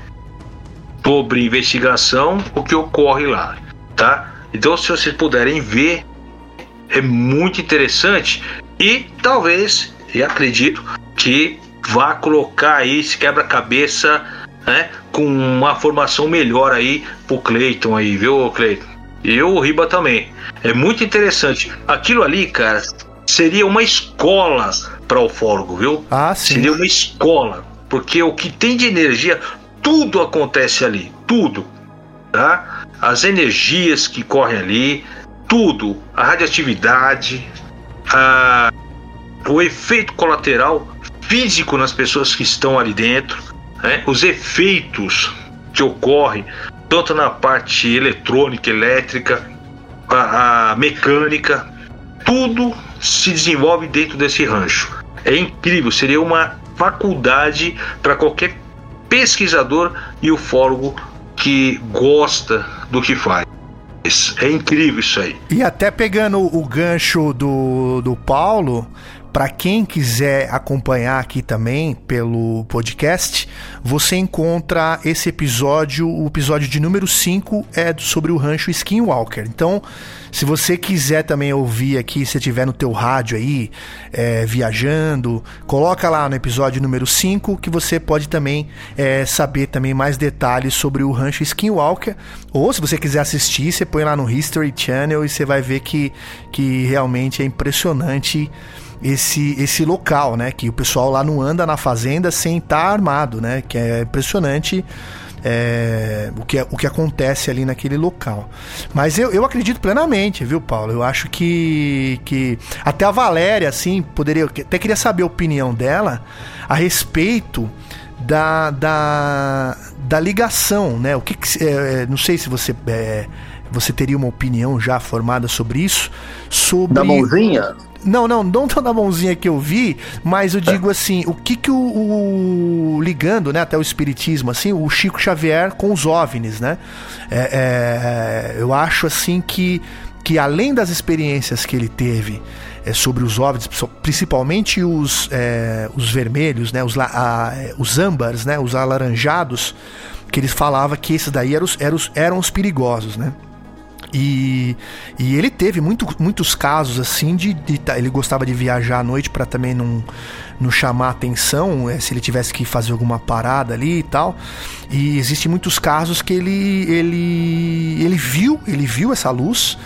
sobre investigação o que ocorre lá, tá? Então, se vocês puderem ver, é muito interessante e talvez, e acredito que vá colocar aí esse quebra-cabeça, né, com uma formação melhor aí pro Cleiton aí, viu, Cleiton? E o Riba também. É muito interessante. Aquilo ali, cara, seria uma escola para o ufólogo, viu? Ah, sim. Seria uma escola, porque o que tem de energia, tudo acontece ali, tudo, tá? As energias que correm ali, tudo, a radioatividade, a, o efeito colateral físico nas pessoas que estão ali dentro, né? os efeitos que ocorrem tanto na parte eletrônica, elétrica, a, a mecânica, tudo se desenvolve dentro desse rancho. É incrível, seria uma faculdade para qualquer pesquisador e ufólogo que gosta do que faz. É incrível isso aí. E até pegando o gancho do, do Paulo, para quem quiser acompanhar aqui também pelo podcast, você encontra esse episódio, o episódio de número 5 é sobre o rancho Skinwalker. Então, se você quiser também ouvir aqui, se tiver no teu rádio aí, é, viajando, coloca lá no episódio número 5 que você pode também é, saber também mais detalhes sobre o rancho Skinwalker. Ou se você quiser assistir, você põe lá no History Channel e você vai ver que, que realmente é impressionante esse, esse local, né? Que o pessoal lá não anda na fazenda sem estar armado, né? Que é impressionante é, o, que, o que acontece ali naquele local. Mas eu, eu acredito plenamente, viu, Paulo? Eu acho que, que até a Valéria, assim, poderia. Até queria saber a opinião dela a respeito da, da, da ligação, né? O que, que é, não sei se você é, você teria uma opinião já formada sobre isso, sobre Da mãozinha? Não, não, não tão da mãozinha que eu vi, mas eu digo assim, o que que o, o- ligando, né, até o espiritismo, assim, o Chico Xavier com os OVNIs, né? É, é, eu acho assim que que além das experiências que ele teve é, sobre os OVNIs, principalmente os, é, os vermelhos, né, os, a- os âmbares, né, os alaranjados, que eles falavam que esses daí eram os, eram os, eram os perigosos, né? E, e ele teve muito, muitos casos assim de, de tá, ele gostava de viajar à noite para também não, não chamar atenção é, se ele tivesse que fazer alguma parada ali e tal. E existem muitos casos que ele ele ele viu ele viu essa luz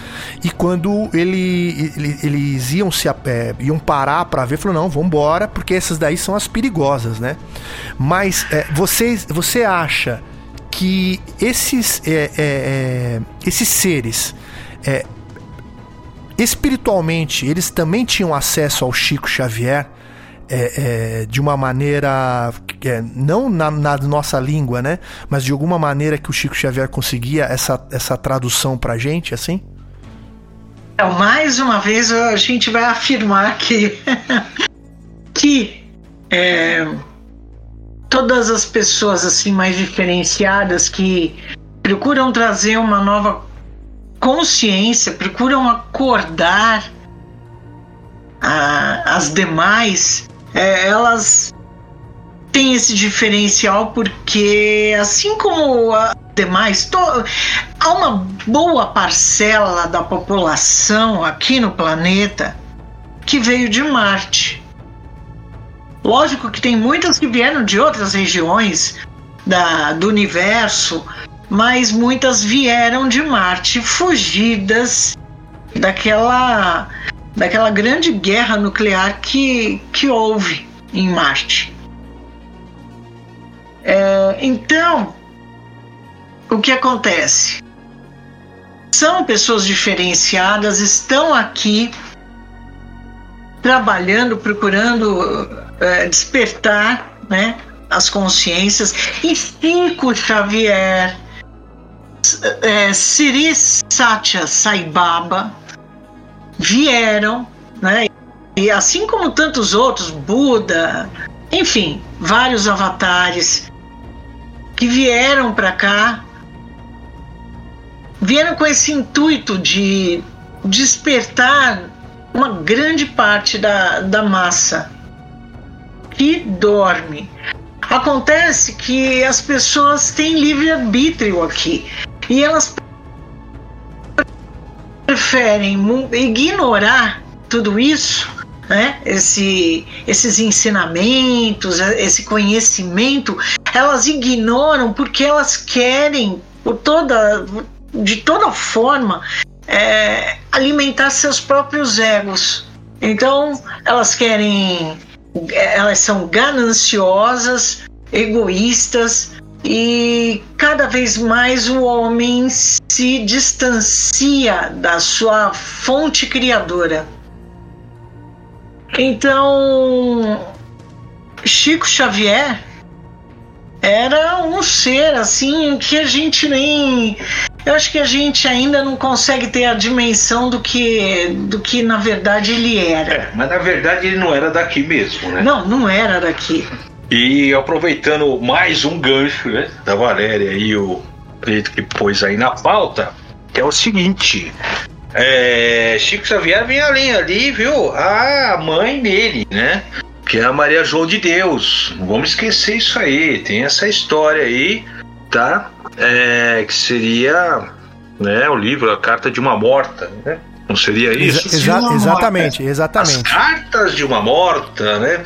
e quando ele, ele eles iam se é, iam parar para ver falou não vamos embora porque essas daí são as perigosas, né? Mas é, você você acha que esses, é, é, é, esses seres é, espiritualmente eles também tinham acesso ao Chico Xavier é, de uma maneira não na, na, nossa língua, né? Mas de alguma maneira que o Chico Xavier conseguia essa, essa tradução pra gente, assim? Então, mais uma vez a gente vai afirmar que que é, todas as pessoas assim mais diferenciadas que procuram trazer uma nova consciência, procuram acordar a, as demais, é, elas têm esse diferencial porque assim como a demais, to, há uma boa parcela da população aqui no planeta que veio de Marte. Lógico que tem muitas que vieram de outras regiões da, do universo, mas muitas vieram de Marte, fugidas daquela, daquela grande guerra nuclear que, que houve em Marte. É, então, o que acontece? São pessoas diferenciadas, estão aqui trabalhando, procurando é, despertar né, as consciências. E Chico Xavier, é, Siri Satya Sai Baba vieram, né, e assim como tantos outros, Buda, enfim, vários avatares que vieram para cá, vieram com esse intuito de despertar uma grande parte da, da massa que dorme. Acontece que as pessoas têm livre-arbítrio aqui e elas preferem ignorar tudo isso, né? Esse, esses ensinamentos, esse conhecimento, elas ignoram porque elas querem, por toda, de toda forma, é, alimentar seus próprios egos. Então, elas querem elas são gananciosas, egoístas e cada vez mais o homem se distancia da sua fonte criadora. Então, Chico Xavier era um ser assim que a gente nem eu acho que a gente ainda não consegue ter a dimensão do que, do que na verdade ele era. É, mas na verdade ele não era daqui mesmo, né? Não, não era daqui. E aproveitando mais um gancho né, da Valéria e o Preto que pôs aí na pauta, é o seguinte. É, Chico Xavier vem além ali, viu? A mãe dele, né? Que é a Maria João de Deus. Não vamos esquecer isso aí. Tem essa história aí, tá? é, que seria né, o livro A Carta de uma Morta, né? Não seria isso? Exa exa exatamente, exatamente. As cartas de uma morta, né?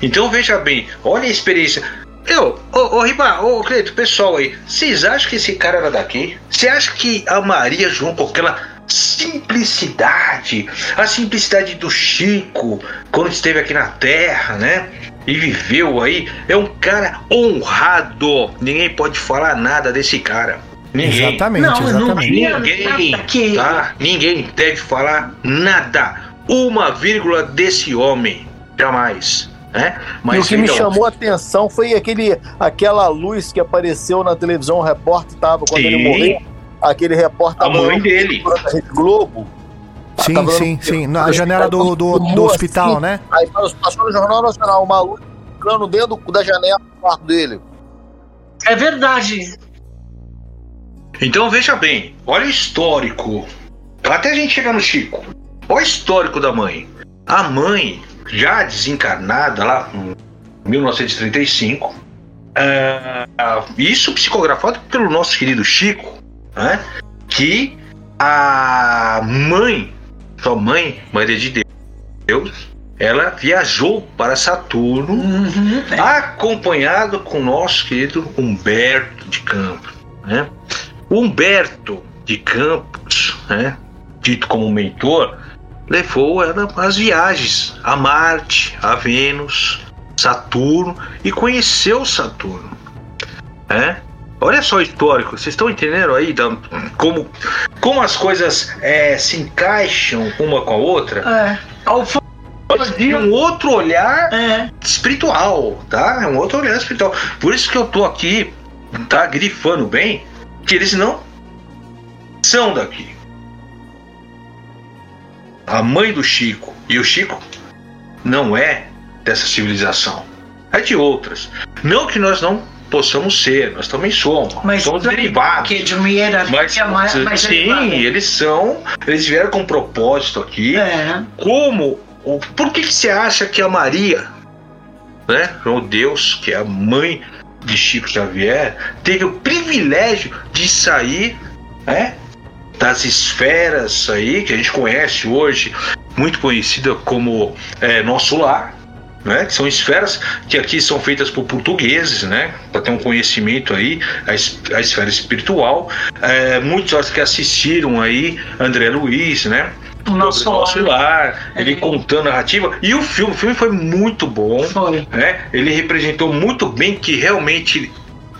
Então veja bem, olha a experiência. Eu, ô, ô Riba, ô Cleito, pessoal aí, vocês acham que esse cara era daqui? Você acha que a Maria João, com aquela simplicidade, a simplicidade do Chico, quando esteve aqui na Terra, né? E viveu aí, é um cara honrado. Ninguém pode falar nada desse cara. Ninguém. Exatamente, não, exatamente. Ninguém, tá? Ninguém deve falar nada. Uma vírgula desse homem. Jamais. Né? Mas, e o que então... me chamou a atenção foi aquele, aquela luz que apareceu na televisão, o repórter tava quando Sim. ele morreu. Aquele repórter a mãe dele. Da Rede Globo. Sim, tá sim, sim. Na janela do, do, do hospital, assim, né? Aí passou no Jornal Nacional, uma luz ficando dentro da janela do quarto dele. É verdade. Então veja bem, olha o histórico. Até a gente chegar no Chico. Olha o histórico da mãe. A mãe, já desencarnada lá em 1935, uh, isso psicografado pelo nosso querido Chico, né? que a mãe, sua mãe, Maria de Deus, ela viajou para Saturno, Uhum, é. acompanhado com o nosso querido Humberto de Campos. Né? Humberto de Campos, né, dito como mentor, levou ela às viagens a Marte, a Vênus, Saturno e conheceu Saturno. né? Olha só o histórico, vocês estão entendendo aí da- como, como as coisas é, se encaixam uma com a outra? É. Ao fu- De um outro olhar é. espiritual, tá? É um outro olhar espiritual. Por isso que eu tô aqui, tá? Grifando bem, que eles não são daqui. A mãe do Chico e o Chico não é dessa civilização, é de outras. Não que nós não possamos ser, nós também somos, Mas somos derivados. Que de uma hierarquia Mas, mais, mais sim, elevada. eles são, eles vieram com um propósito aqui, É. como por que, que você acha que a Maria né o Deus que é a mãe de Chico Xavier teve o privilégio de sair né das esferas aí que a gente conhece hoje muito conhecida como é, nosso lar né, que são esferas que aqui são feitas por portugueses, né, para ter um conhecimento aí, a, es- a esfera espiritual. É, muitos que assistiram aí, André Luiz, né, O nosso nosso lar. lar, ele É. contando a narrativa. E o filme, o filme foi muito bom, Foi. né? Ele representou muito bem que realmente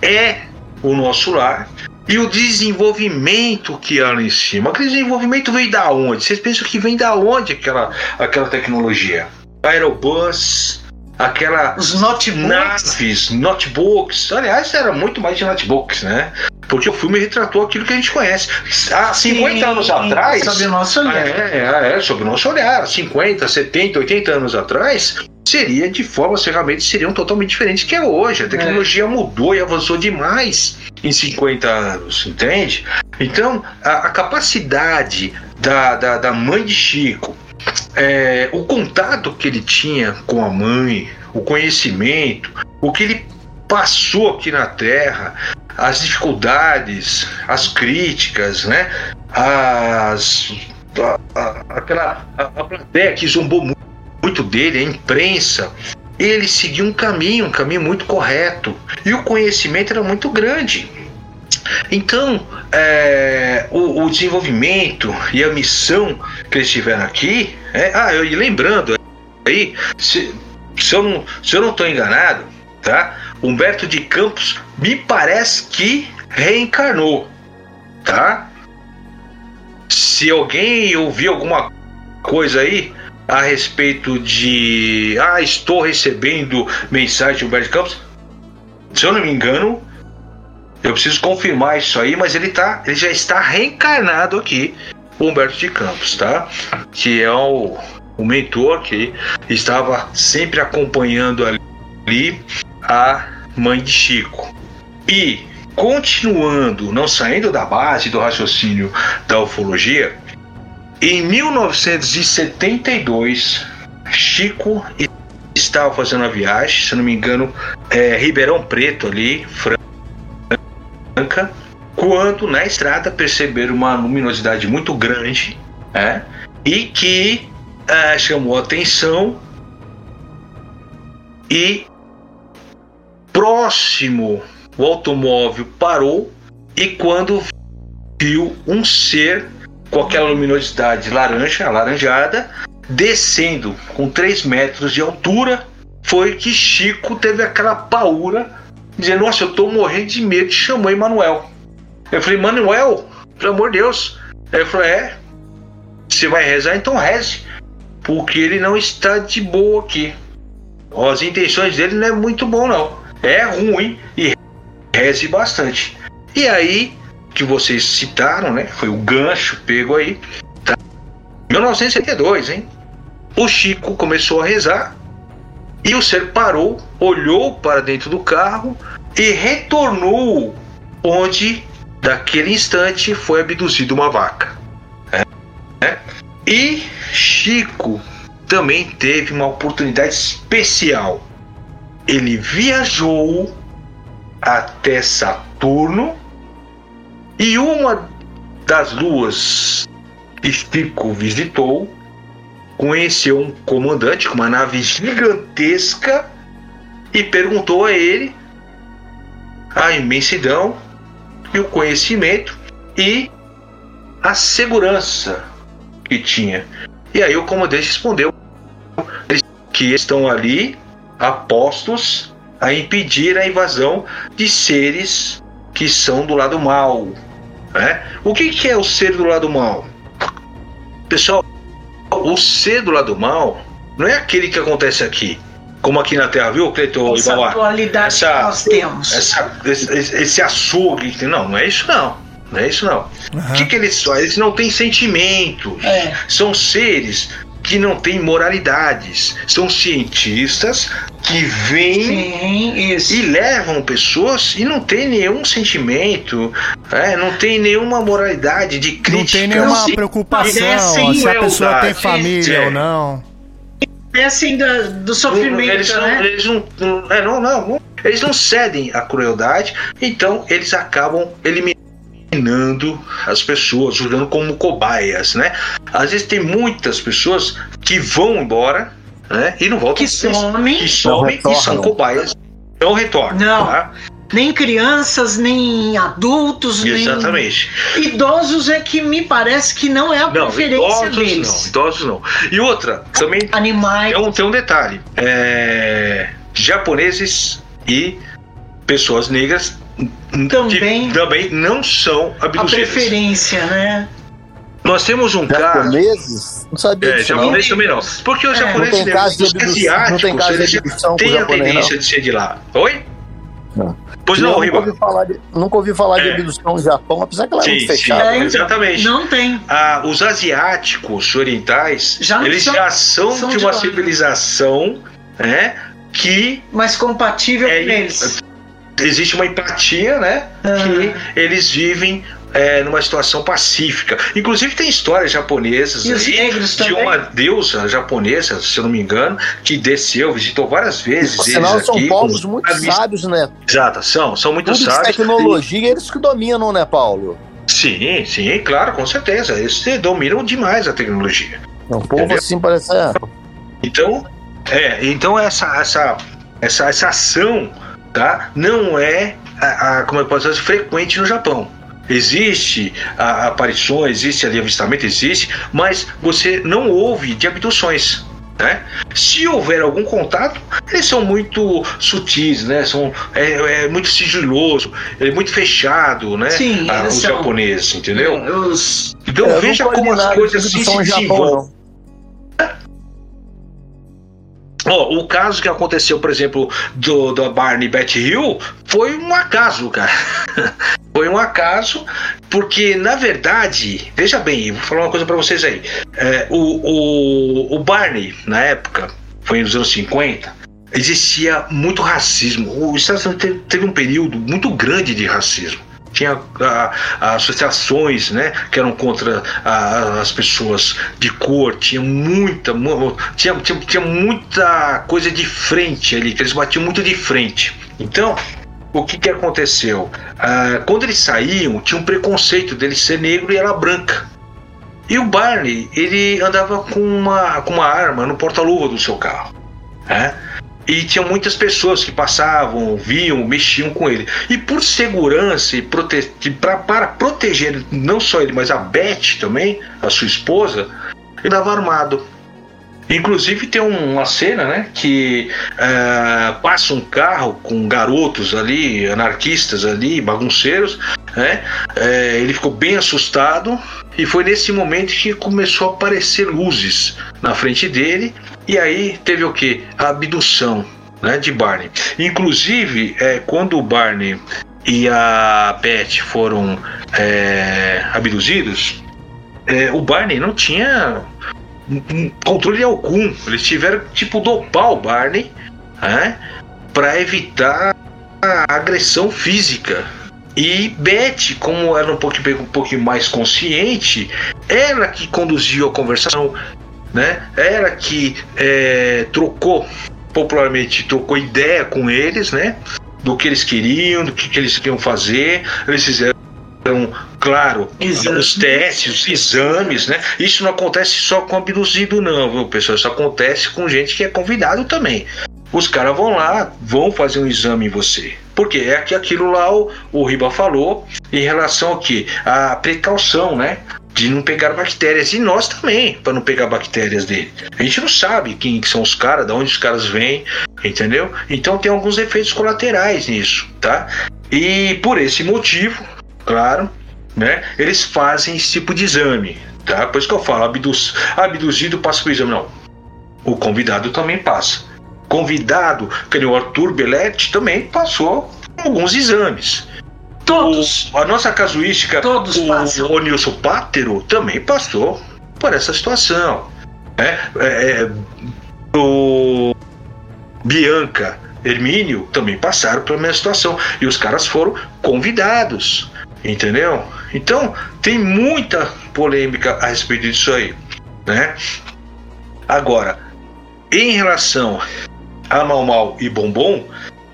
é o nosso lar. E o desenvolvimento que há lá em cima. Aquele desenvolvimento veio da onde? Vocês pensam que vem da onde aquela, aquela tecnologia? Aerobus, aquela Os notebooks. naves, notebooks. Aliás, era muito mais de notebooks, né? Porque o filme retratou aquilo que a gente conhece. Há 50 Sim, anos atrás. Sob o nosso olhar. É, é, sob o nosso olhar. 50, 70, 80 anos atrás, seria de forma, as ferramentas seriam totalmente diferentes que é hoje. A tecnologia mudou e avançou demais em 50 anos, entende? Então, a, a capacidade da, da, da mãe de Chico, é, o contato que ele tinha com a mãe, o conhecimento, o que ele passou aqui na Terra, as dificuldades, as críticas, né? As a, a- aquela a, a plateia que zombou mu- muito dele, a imprensa, ele seguiu um caminho, um caminho muito correto e o conhecimento era muito grande. Então, é, o, o desenvolvimento e a missão que eles tiveram aqui, é, ah, eu, e lembrando aí, se, se eu não estou enganado, tá? Humberto de Campos me parece que reencarnou, tá? Se alguém ouvir alguma coisa aí a respeito de ah, estou recebendo mensagem de Humberto de Campos, se eu não me engano, eu preciso confirmar isso aí, mas ele tá, ele já está reencarnado aqui, Humberto de Campos, tá? Que é o, o mentor que estava sempre acompanhando ali a mãe de Chico. E continuando, não saindo da base do raciocínio da ufologia, em 1972, Chico estava fazendo a viagem, se não me engano, é, Ribeirão Preto ali, Franca, quando na estrada perceberam uma luminosidade muito grande, né, e que é, chamou atenção e próximo o automóvel parou e quando viu um ser com aquela luminosidade laranja, alaranjada, descendo com 3 metros de altura, foi que Chico teve aquela paura, dizendo, nossa, eu tô morrendo de medo, chamou Emanuel. Eu falei, Manuel, pelo amor de Deus. Aí ele falou, é, você vai rezar, então reze, porque ele não está de boa aqui. As intenções dele não é muito bom não. É ruim e reze bastante. E aí, que vocês citaram, né? Foi o gancho pego aí. Tá? 1972, hein? O Chico começou a rezar e o ser parou, olhou para dentro do carro e retornou onde, daquele instante, foi abduzida uma vaca. né? E Chico também teve uma oportunidade especial. Ele viajou até Saturno e uma das luas que Chico visitou, conheceu um comandante com uma nave gigantesca e perguntou a ele a imensidão e o conhecimento e a segurança que tinha. E aí o comandante respondeu que estão ali apostos a impedir a invasão de seres que são do lado mal. Né? O que, que é o ser do lado mal? Pessoal, o ser do lado mal não é aquele que acontece aqui. Como aqui na Terra, viu, Cleiton Essa Ibauá? dualidade Essa- que nós temos. Essa, esse, esse açougue. Não, não é isso não. Não é isso não. O que, que eles são? Eles não têm sentimentos. É. São seres que não têm moralidades. São cientistas que vêm Sim, e levam pessoas e não tem nenhum sentimento, é, não tem nenhuma moralidade de crítica. Não tem nenhuma se preocupação ó, se a pessoa tem família é. ou não. É assim do, do sofrimento, eles não, né? eles não, não, é, não, não, não- eles não cedem à crueldade, então eles acabam eliminando as pessoas, jogando como cobaias, né? Às vezes tem muitas pessoas que vão embora, né? E não voltam Que somem. que somem Não e são retornam. cobaias. Não retornam. Não. tá? Nem crianças, nem adultos, Exatamente. nem idosos é que me parece que não é a Não, preferência idosos deles. não, idosos não. E outra, também Animais. tem um, tem um detalhe. É, japoneses e pessoas negras Também. que também não são a abduzidas. preferência, né? Nós temos um caso. Japoneses? Não sabia É, disso, não. japonês também não. Porque os É. japoneses, Não tem caso de asiáticos, não tem caso de abdução têm a tendência não? de ser de lá. Oi? Não. Pois não, nunca Riba. ouvi falar de, nunca ouvi falar de É. abdução no Japão, apesar que ela é Sim, muito sim. fechada. É, né? Exatamente. Não tem. Ah, os asiáticos orientais, Já eles são- já são, são de de uma lá. civilização né, que Mas compatível É, com eles. Existe uma empatia, né? Ah. Que eles vivem é, numa situação pacífica. Inclusive tem histórias japonesas E aí negros de também? uma deusa japonesa, se eu não me engano, que desceu, visitou várias vezes. Eles sinal, são aqui, povos com- muito sábios, né? Exato, são, são muito Tudo sábios. tecnologia, eles que dominam, né, Paulo? Sim, sim, claro, com certeza. Eles dominam demais a tecnologia. É um povo Entendeu? assim, parece. É. Então, é, então essa, essa, essa, essa ação tá, não é, a, a- como eu posso dizer, frequente no Japão. Existe a, aparições, existe ali avistamento, existe, mas você não ouve de abduções. Né? Se houver algum contato, eles são muito sutis, né? São, é, é muito sigiloso, é muito fechado, né? Sim, Ah, os são- japoneses, entendeu? Os... Então É, eu veja como as coisas se no Ó, o caso que aconteceu, por exemplo, do, da Barney Bat Hill foi um acaso, cara. foi um acaso, porque na verdade, veja bem, vou falar uma coisa pra vocês aí. É, o, o, o Barney, na época, foi nos anos 50, existia muito racismo. Os Estados Unidos teve, teve um período muito grande de racismo. Tinha ah, associações né, que eram contra ah, as pessoas de cor, tinha muita, mu- tinha, tinha, tinha muita coisa de frente ali, que eles batiam muito de frente. Então, o que, que aconteceu? Ah, quando eles saíam, tinha um preconceito dele ser negro e ela branca. E o Barney, ele andava com uma, com uma arma no porta-luva do seu carro. né? E tinha muitas pessoas que passavam, viam, mexiam com ele. E por segurança e prote pra, para proteger não só ele, mas a Beth também, a sua esposa, ele estava armado. Inclusive tem um- uma cena, né, que eh, passa um carro com garotos ali, anarquistas ali, bagunceiros, né? Eh, ele ficou bem assustado e foi nesse momento que começou a aparecer luzes na frente dele e aí teve o que? A abdução, né, de Barney. Inclusive, eh, quando o Barney e a Beth foram eh, abduzidos, eh, o Barney não tinha controle algum. Eles tiveram tipo dopar o Barney, né, para evitar a agressão física. E Beth, como era um pouquinho, um pouquinho mais consciente, ela que conduziu a conversação, né? Ela que é, trocou, popularmente, trocou ideia com eles, né? Do que eles queriam, do que, que eles queriam fazer. Eles fizeram claro, Exames. os testes, os exames, né? Isso não acontece só com abduzido, não, viu, pessoal? Isso acontece com gente que é convidado também. Os caras vão lá, vão fazer um exame em você. Porque é que aquilo lá o, o Riba falou em relação ao que? A precaução, né? De não pegar bactérias. E nós também, para não pegar bactérias dele. A gente não sabe quem que são os caras, de onde os caras vêm, entendeu? Então tem alguns efeitos colaterais nisso, tá? E por esse motivo, claro, né? Eles fazem esse tipo de exame, tá? Por isso que eu falo, abduz, abduzido passa por exame. Não. O convidado também passa. Convidado, que nem o Arthur Belletti, também passou alguns exames. Todos. O- a nossa casuística, Todos o, passam. o Nilson Pátero também passou por essa situação. né? É, é, o Bianca Hermínio também passaram pela mesma situação. E os caras foram convidados. Entendeu? Então, tem muita polêmica a respeito disso aí. Né? Agora, em relação a Mal Mal e Bombom,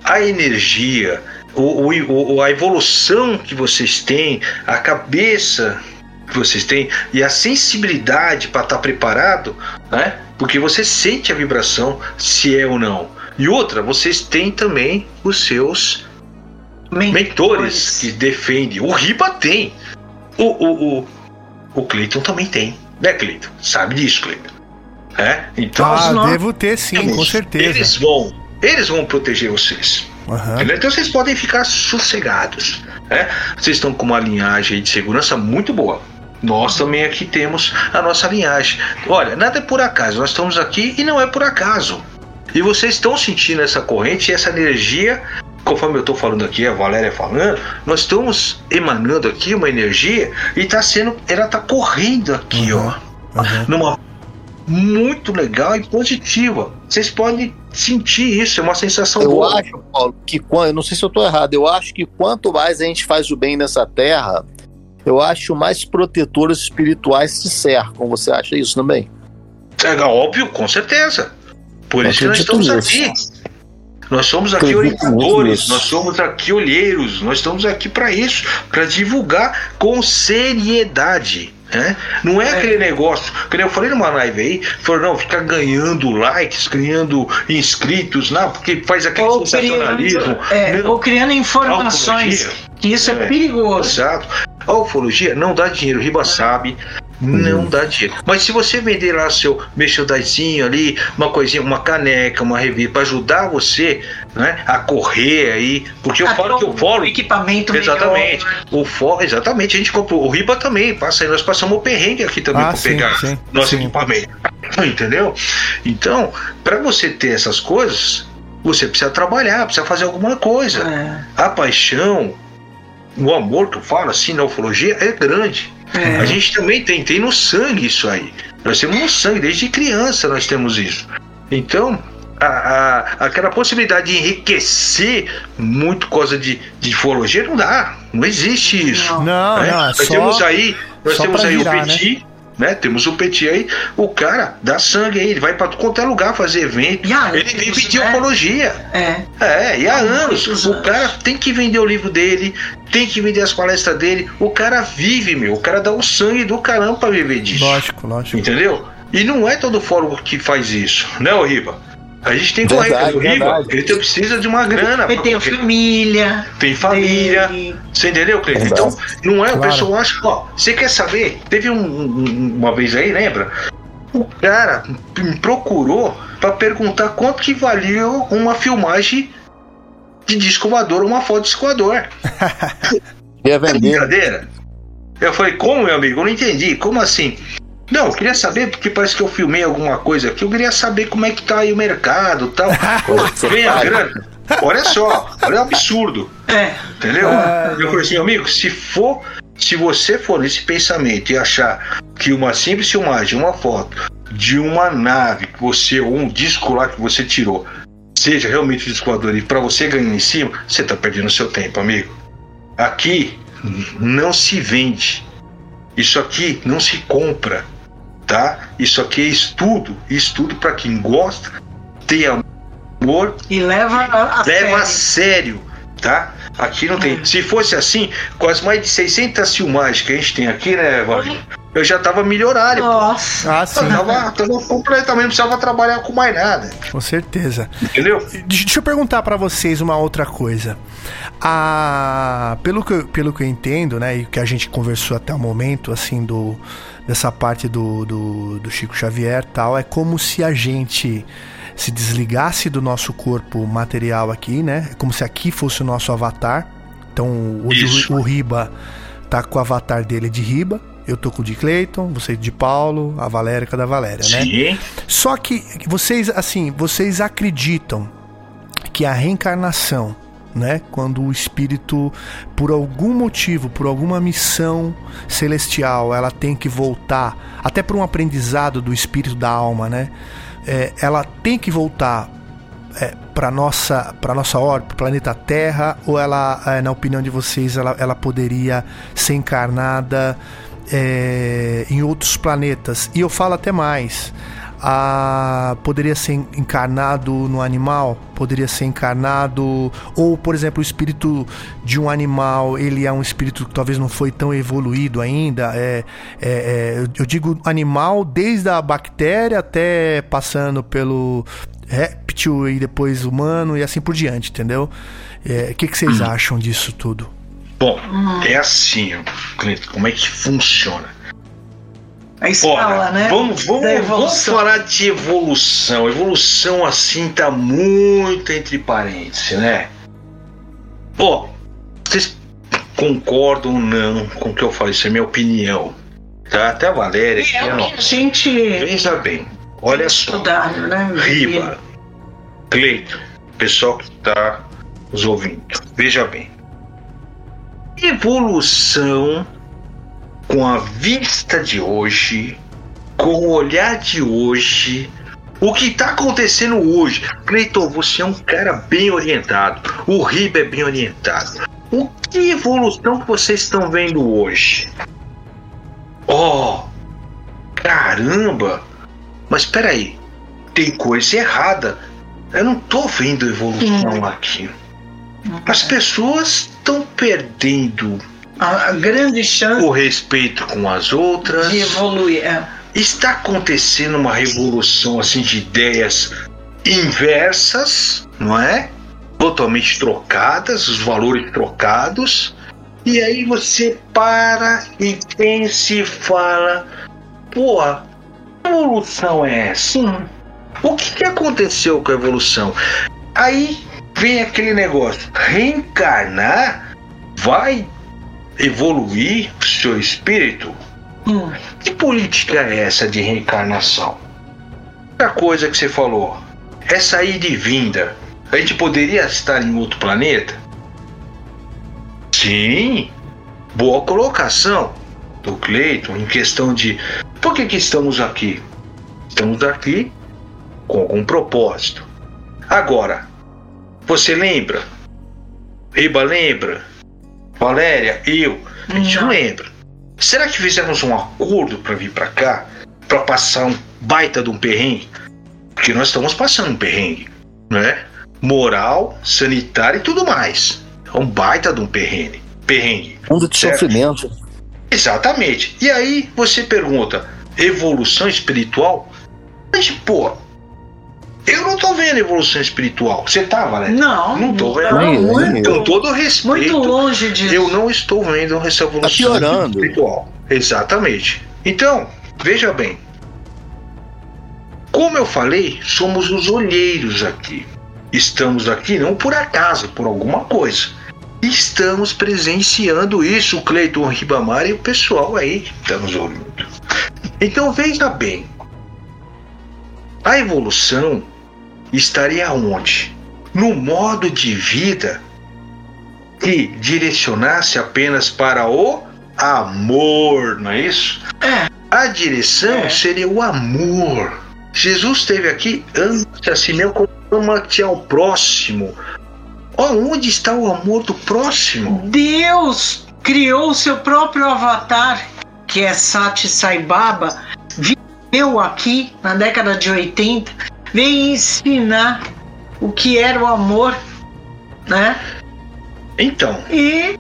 a energia, o, o- o- a evolução que vocês têm, a cabeça que vocês têm e a sensibilidade para estar preparado, né? Porque você sente a vibração, se é ou não. E outra, vocês têm também os seus mentores que defendem. O Riba tem. O, o, o, o Cleiton também tem. Né, Cleiton? Sabe disso, Cleiton. É? Então, Ah, nós devo ter sim, com certeza. Eles vão, eles vão proteger vocês. Entendeu? Então vocês podem ficar sossegados. Né? Vocês estão com uma linhagem de segurança muito boa. Nós também aqui temos a nossa linhagem. Olha, nada é por acaso. Nós estamos aqui e não é por acaso. E vocês estão sentindo essa corrente e essa energia, conforme eu estou falando aqui, a Valéria falando, nós estamos emanando aqui uma energia e tá sendo, ela está correndo aqui, Uhum. ó Aham. numa muito legal e positiva. Vocês podem sentir isso, é uma sensação Eu boa. acho, Paulo, que quando, eu não sei se eu estou errado, eu acho que quanto mais a gente faz o bem nessa terra, eu acho mais protetores espirituais se cercam. Você acha isso também? É óbvio, com certeza. Por Eu isso que nós estamos nisso. aqui. Nós somos aqui orientadores, nós somos aqui olheiros, nós estamos aqui para isso, para divulgar com seriedade. Né? Não é, aquele negócio, que eu falei numa live aí, falou, não, ficar ganhando likes, ganhando inscritos, não, porque faz aquele Ou sensacionalismo. criando, é, Não. ou criando informações. Que isso é, É. perigoso. Exato. A ufologia não dá dinheiro, o Riba sabe. Não dá dinheiro. Mas se você vender lá seu merchandising ali, uma coisinha, uma caneca, uma revista, para ajudar você né, a correr aí, porque eu Ah, falo que eu falo. equipamento Exatamente. melhor. O fo, exatamente, a gente comprou. O Riba também, passa aí, nós passamos o perrengue aqui também Ah, para pegar sim, nosso sim. equipamento. Entendeu? Então, para você ter essas coisas, você precisa trabalhar, precisa fazer alguma coisa É, a paixão, o amor que eu falo assim na ufologia é grande. é. A gente também tem, tem no sangue isso aí. Nós temos no sangue, desde criança nós temos isso. Então, a, a- aquela possibilidade de enriquecer muito coisa de, de ufologia não dá. Não existe isso. Não. Não, né? não, é nós só. temos aí, nós só temos aí virar, o Petit. Né? Temos o Petit aí, o cara dá sangue aí, ele vai para qualquer lugar fazer evento. E há ele anos, vive de né? ufologia. É. É, e há Há anos. muitos O anos. cara tem que vender o livro dele, tem que vender as palestras dele. O cara vive, meu. O cara dá o sangue do caramba pra viver disso. Lógico, lógico. Entendeu? E não é todo fórum que faz isso, né, ô Riba? A gente tem corrente. Verdade, verdade. ele tem- precisa de uma grana. Tem correr. família. tem família. Tem... Você entendeu, Cleiton? Então, não é, o Claro. pessoal acha, ó, você quer saber? Teve um- um- uma vez aí, lembra? O cara me procurou pra perguntar quanto que valia uma filmagem de disco voador, uma foto de disco voador. Ia É brincadeira? Eu falei, como, meu amigo? Eu não entendi. Como assim? Não, eu queria saber, porque parece que eu filmei alguma coisa aqui. Eu queria saber como é que tá aí o mercado e tal. Vem a grana. Olha só, olha o absurdo. É. Entendeu? Ah, eu falei assim, amigo, se for, se você for nesse pensamento e achar que uma simples filmagem, uma foto de uma nave que você, ou um disco lá que você tirou, seja realmente um disco voador e para você ganhar em cima, você tá perdendo seu tempo, amigo. Aqui não se vende. Isso aqui não se compra, tá? Isso aqui é estudo, estudo para quem gosta, tem amor E leva a, a leva a sério. Tá? Aqui não tem. Se fosse assim, com as mais de 600 filmagens que a gente tem aqui, né, Wagner? Eu já tava milionário. Nossa. Ah, Eu sim. tava, tava completamente, não precisava trabalhar com mais nada. Com certeza. Entendeu? Deixa eu perguntar pra vocês uma outra coisa. Ah, pelo, que, eu- pelo que eu entendo, né, e que a gente conversou até o momento, assim, do, dessa parte do, do, do Chico Xavier tal, é como se a gente se desligasse do nosso corpo material aqui, né? É como se aqui fosse o nosso avatar. Então, hoje Isso. o, Riba tá com o avatar dele de Riba. Eu tô com o de Clayton, você de Paulo, a Valéria com a da Valéria, né? Sim. Só que vocês, assim, vocês acreditam que a reencarnação, né, quando o espírito, por algum motivo, por alguma missão celestial, ela tem que voltar, até por um aprendizado do espírito da alma, né, é, ela tem que voltar é, para nossa para nossa órbita, planeta Terra, ou ela, é, na opinião de vocês, ela, ela poderia ser encarnada é, em outros planetas? E eu falo até mais. Ah, poderia ser encarnado no animal, poderia ser encarnado, ou por exemplo, o espírito de um animal, ele é um espírito que talvez não foi tão evoluído ainda. É, é, é, eu- digo animal desde a bactéria até passando pelo réptil e depois humano e assim por diante, entendeu? É, O que, que vocês acham disso tudo? Bom, é assim, ó, Cleiton, como é que funciona? A escala, Olha, né? vamos, vamos, vamos falar de evolução. Evolução assim tá muito entre parênteses, né? Ó, vocês concordam ou não com o que eu falei? Isso é minha opinião. Tá? Até a Valéria aqui, É o ó. que a gente Veja bem, olha só. estudado, né? Riba, Cleito, pessoal que está nos ouvindo, veja bem. Evolução com a vista de hoje, com o olhar de hoje, o que está acontecendo hoje. Cleiton, você é um cara bem orientado, o Riba é bem orientado. O que evolução que vocês estão vendo hoje? Oh, caramba! Mas espera aí, tem coisa errada. Eu não tô vendo evolução aqui. As pessoas estão perdendo A, grande chance o respeito com as outras. de evoluir. é. Está acontecendo uma revolução assim de ideias inversas, não é? Totalmente trocadas, os valores trocados. E aí você para e pensa e fala: pô, que evolução é essa? Sim. O que, que aconteceu com a evolução? Aí vem aquele negócio: reencarnar vai evoluir o seu espírito? Hum. Que política é essa de reencarnação? Outra coisa que você falou: essa ida e vinda. A gente poderia estar em outro planeta? Sim, boa colocação do Cleiton em questão de por que, que estamos aqui? Estamos aqui com algum propósito. Agora, você lembra? Riba lembra? Valéria, eu, a gente não Não. lembra. Será que fizemos um acordo para vir para cá? Para passar um baita de um perrengue? Porque nós estamos passando um perrengue, né? Moral, sanitário e tudo mais. É um baita de um perrengue. Perrengue. Mundo de Certo. sofrimento. Exatamente. E aí você pergunta, evolução espiritual? Mas, pô, eu não tô vendo evolução espiritual. Você tá, Valéria? Não, Não tô vendo. não, muito. Com todo respeito. muito longe disso. Eu não estou vendo essa evolução Tá espiritual. Exatamente. Então, veja bem. Como eu falei, somos os olheiros aqui. Estamos aqui não por acaso, por alguma coisa. Estamos presenciando isso, o Cleiton Ribamar e o pessoal aí que está nos ouvindo. Então veja bem. A evolução estaria onde? No modo de vida que direcionasse apenas para o amor, não é isso? É. A direção É. seria o amor. Jesus esteve aqui ante a si mesmo como ama-te ao próximo. Onde está o amor do próximo? Deus criou o seu próprio avatar, que é Sati Sai Baba, viveu aqui na década de 80, veio ensinar o que era o amor, né? Então, E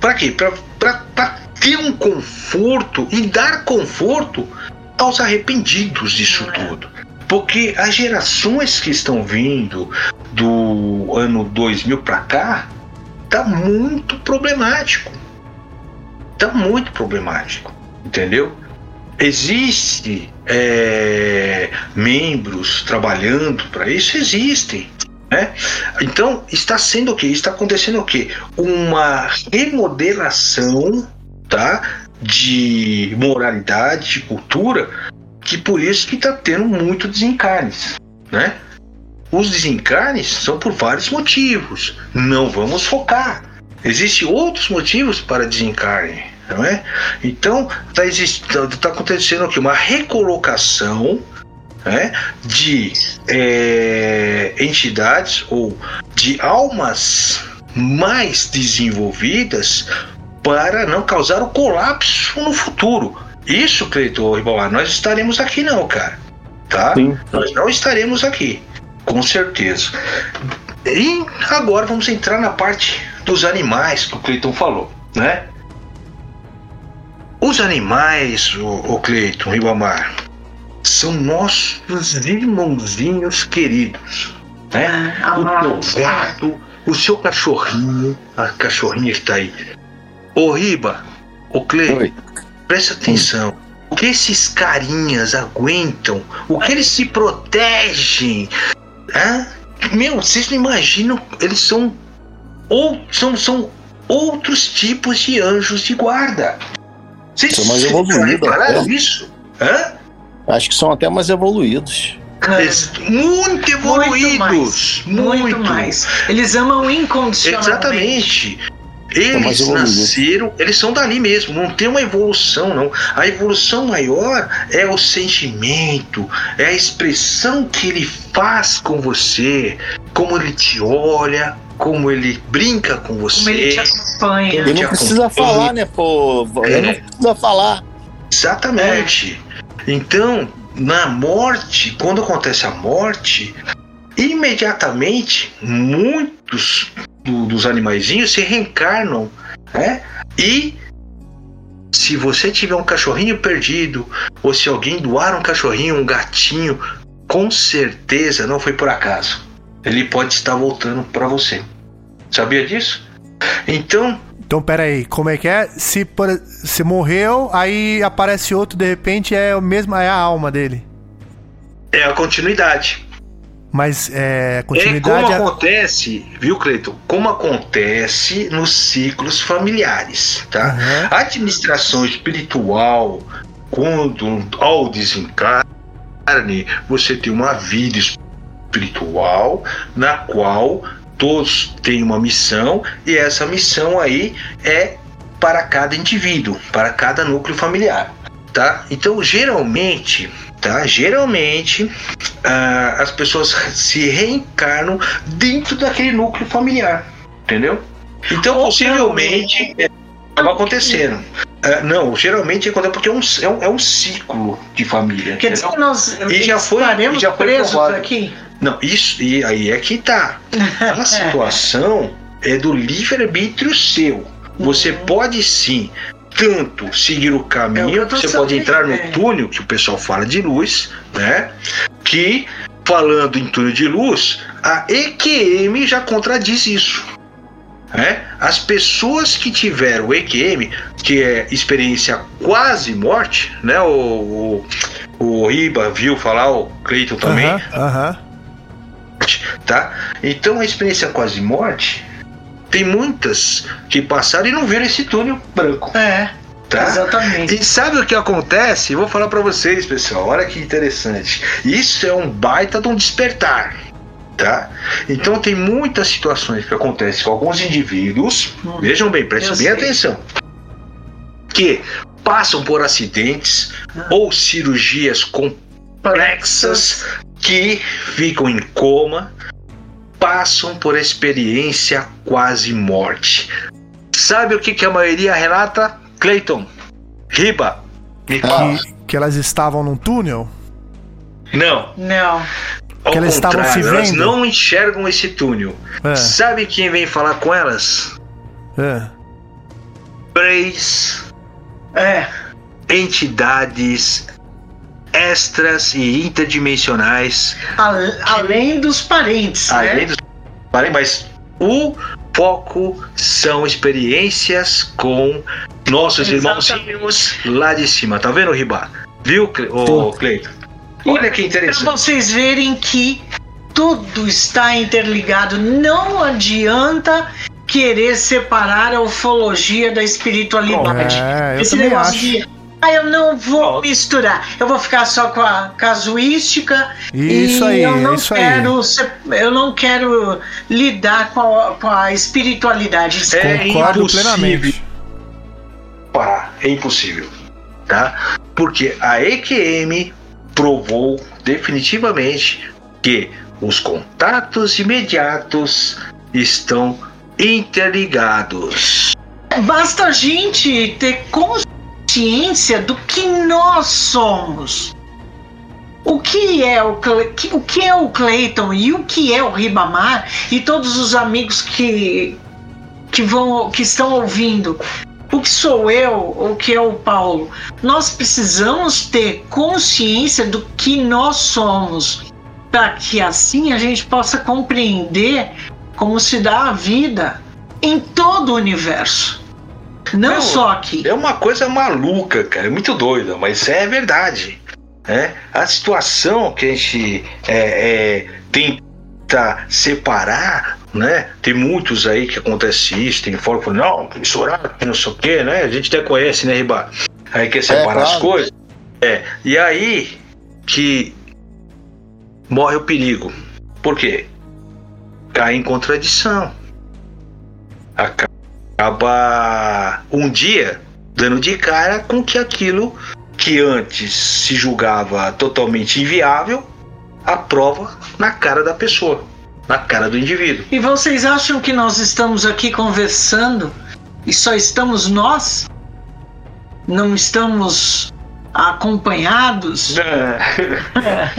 Pra quê? Pra, pra, pra ter um conforto e dar conforto aos arrependidos disso É. tudo. Porque as gerações que estão vindo do ano 2000 pra cá tá muito problemático. Tá muito problemático. Entendeu? Existe é, membros trabalhando para isso? Existem. Né? Então, está sendo o quê? Está acontecendo o quê? Uma remodelação tá? de moralidade, de cultura, que por isso que está tendo muito desencarnes. Né? Os desencarnes são por vários motivos. Não vamos focar. Existem outros motivos para desencarne. Não é? Então, está tá acontecendo aqui uma recolocação né, de é, entidades ou de almas mais desenvolvidas para não causar o colapso no futuro. Isso, Cleiton Ribamar, nós estaremos aqui não, cara. Tá? Sim. Nós não estaremos aqui, com certeza. E agora vamos entrar na parte dos animais que o Cleiton falou, né? Os animais, o, o Cleiton Ribamar, são nossos irmãozinhos queridos. Né? Ah, o seu gato, o seu cachorrinho, a cachorrinha que está aí. Ô Riba, ô Cleiton, presta atenção. O que esses carinhas aguentam? O que eles se protegem? Hã? Meu, vocês não imaginam, eles são, ou, são, são outros tipos de anjos de guarda. Vocês São mais evoluídos, repararam até. isso? Hã? Acho que são até mais evoluídos. Eles- muito evoluídos. mais. Muito, mais. Eles amam incondicionalmente. Exatamente. Eles nasceram, eles são dali mesmo, não tem uma evolução, não. A evolução maior é o sentimento, é a expressão que ele faz com você, como ele te olha, como ele brinca com você. Como ele te acompanha. Ele te não precisa acompanha. falar, né, pô? Ele É. não precisa falar. Exatamente. Então, na morte, quando acontece a morte, imediatamente muitos do- dos animaizinhos se reencarnam, né? E se você tiver um cachorrinho perdido, ou se alguém doar um cachorrinho, um gatinho, com certeza não foi por acaso. Ele pode estar voltando para você. Sabia disso? Então, Então, pera aí, como é que é? Se se morreu, aí aparece outro, de repente é o mesmo, é a alma dele. é a continuidade. Mas é É continuidade. como é- acontece, viu, Cleiton? Como acontece nos ciclos familiares, tá? Aham. A administração espiritual, quando ao desencarne, você tem uma vida espiritual na qual todos têm uma missão e essa missão aí é para cada indivíduo, para cada núcleo familiar, tá? Então, geralmente, tá? Geralmente ah, as pessoas se reencarnam dentro daquele núcleo familiar, entendeu? Então, possivelmente, é, acaba acontecendo. Ah, não, geralmente acontece porque é um, é um, é um ciclo de família. Quer dizer entendeu? que nós E já foi- estaremos já foi presos provado. aqui? Não, isso, e aí é que tá. A situação é do livre-arbítrio seu. Você pode sim tanto seguir o É caminho, tô você pode entrar no é. túnel, que o pessoal fala de luz, né? Que, falando em túnel de luz, a EQM já contradiz isso. Né? As pessoas que tiveram EQM, que é experiência quase morte, né? O, o, o Riba viu falar, o Cleiton também, Aham, aham. tá? Então a experiência quase morte tem muitas que passaram e não viram esse túnel branco, É, tá? exatamente. E sabe o que acontece? Vou falar pra vocês, pessoal. Olha que interessante. Isso é um baita de um despertar, tá? Então tem muitas situações que acontecem com alguns indivíduos. Hum, Vejam bem, prestem bem sei. atenção. Que passam por acidentes Ah. ou cirurgias complexas que ficam em coma, passam por experiência quase morte. Sabe o que, que a maioria relata? Clayton, Riba, me fala. Que, que elas estavam num túnel? Não, Não. Ao Que elas estavam se contrário, elas vendo? não enxergam esse túnel. É. Sabe quem vem falar com elas? É. Três É. entidades extras e interdimensionais a- além dos parentes, além né? dos Parem, mas o foco são experiências com nossos Exatamente. irmãozinhos lá de cima. Tá vendo, Riba? Viu, Cle... ô, Cleiton? Olha que Para interessante. vocês verem que tudo está interligado. Não adianta querer separar a ufologia da espiritualidade. É, eu Esse negócio acho. de. Ah, eu não vou misturar. Eu vou ficar só com a casuística. Isso e aí, eu não isso aí. quero se- Eu não quero lidar com a, com a espiritualidade. É Concordo impossível. plenamente. parar. É impossível. Tá? Porque a EQM provou definitivamente que os contatos imediatos estão interligados. Basta a gente ter consciência do que nós somos. O que é o, Cle- o que é o Clayton e o que é o Ribamar e todos os amigos que que vão que estão ouvindo. O que sou eu, o que é o Paulo? Nós precisamos ter consciência do que nós somos, para que assim a gente possa compreender como se dá a vida em todo o universo. Não Não, só aqui. É uma coisa maluca, cara. É muito doida, mas é verdade. né? A situação que a gente é, é, tenta separar, né? Tem muitos aí que acontece isso, tem fora que não, horário, que não sei o quê, né? A gente até conhece, né, Riba? Aí quer separar as claro. coisas. É, e aí que morre o perigo. Por quê? Cai em contradição. Acaba um dia dando de cara com que aquilo que antes se julgava totalmente inviável, a prova na cara da pessoa, na cara do indivíduo. E vocês acham que nós estamos aqui conversando e só estamos nós? Não estamos acompanhados? É,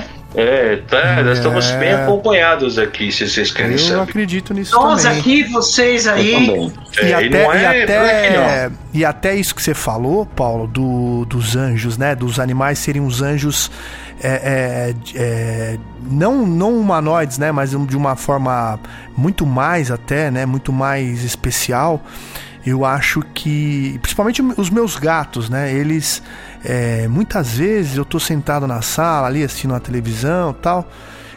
tá, nós estamos É. bem acompanhados aqui, se vocês querem Eu saber. acredito nisso Nós também. aqui, vocês Eu aí. É, e, até, e, é- é até, que e até isso que você falou, Paulo, do, dos anjos, né? Dos animais serem os anjos é, é, é, não, não humanoides, né? Mas de uma forma muito mais até, né? Muito mais especial. Eu acho que, principalmente os meus gatos, né? Eles, é, muitas vezes eu tô sentado na sala ali assistindo a televisão, tal.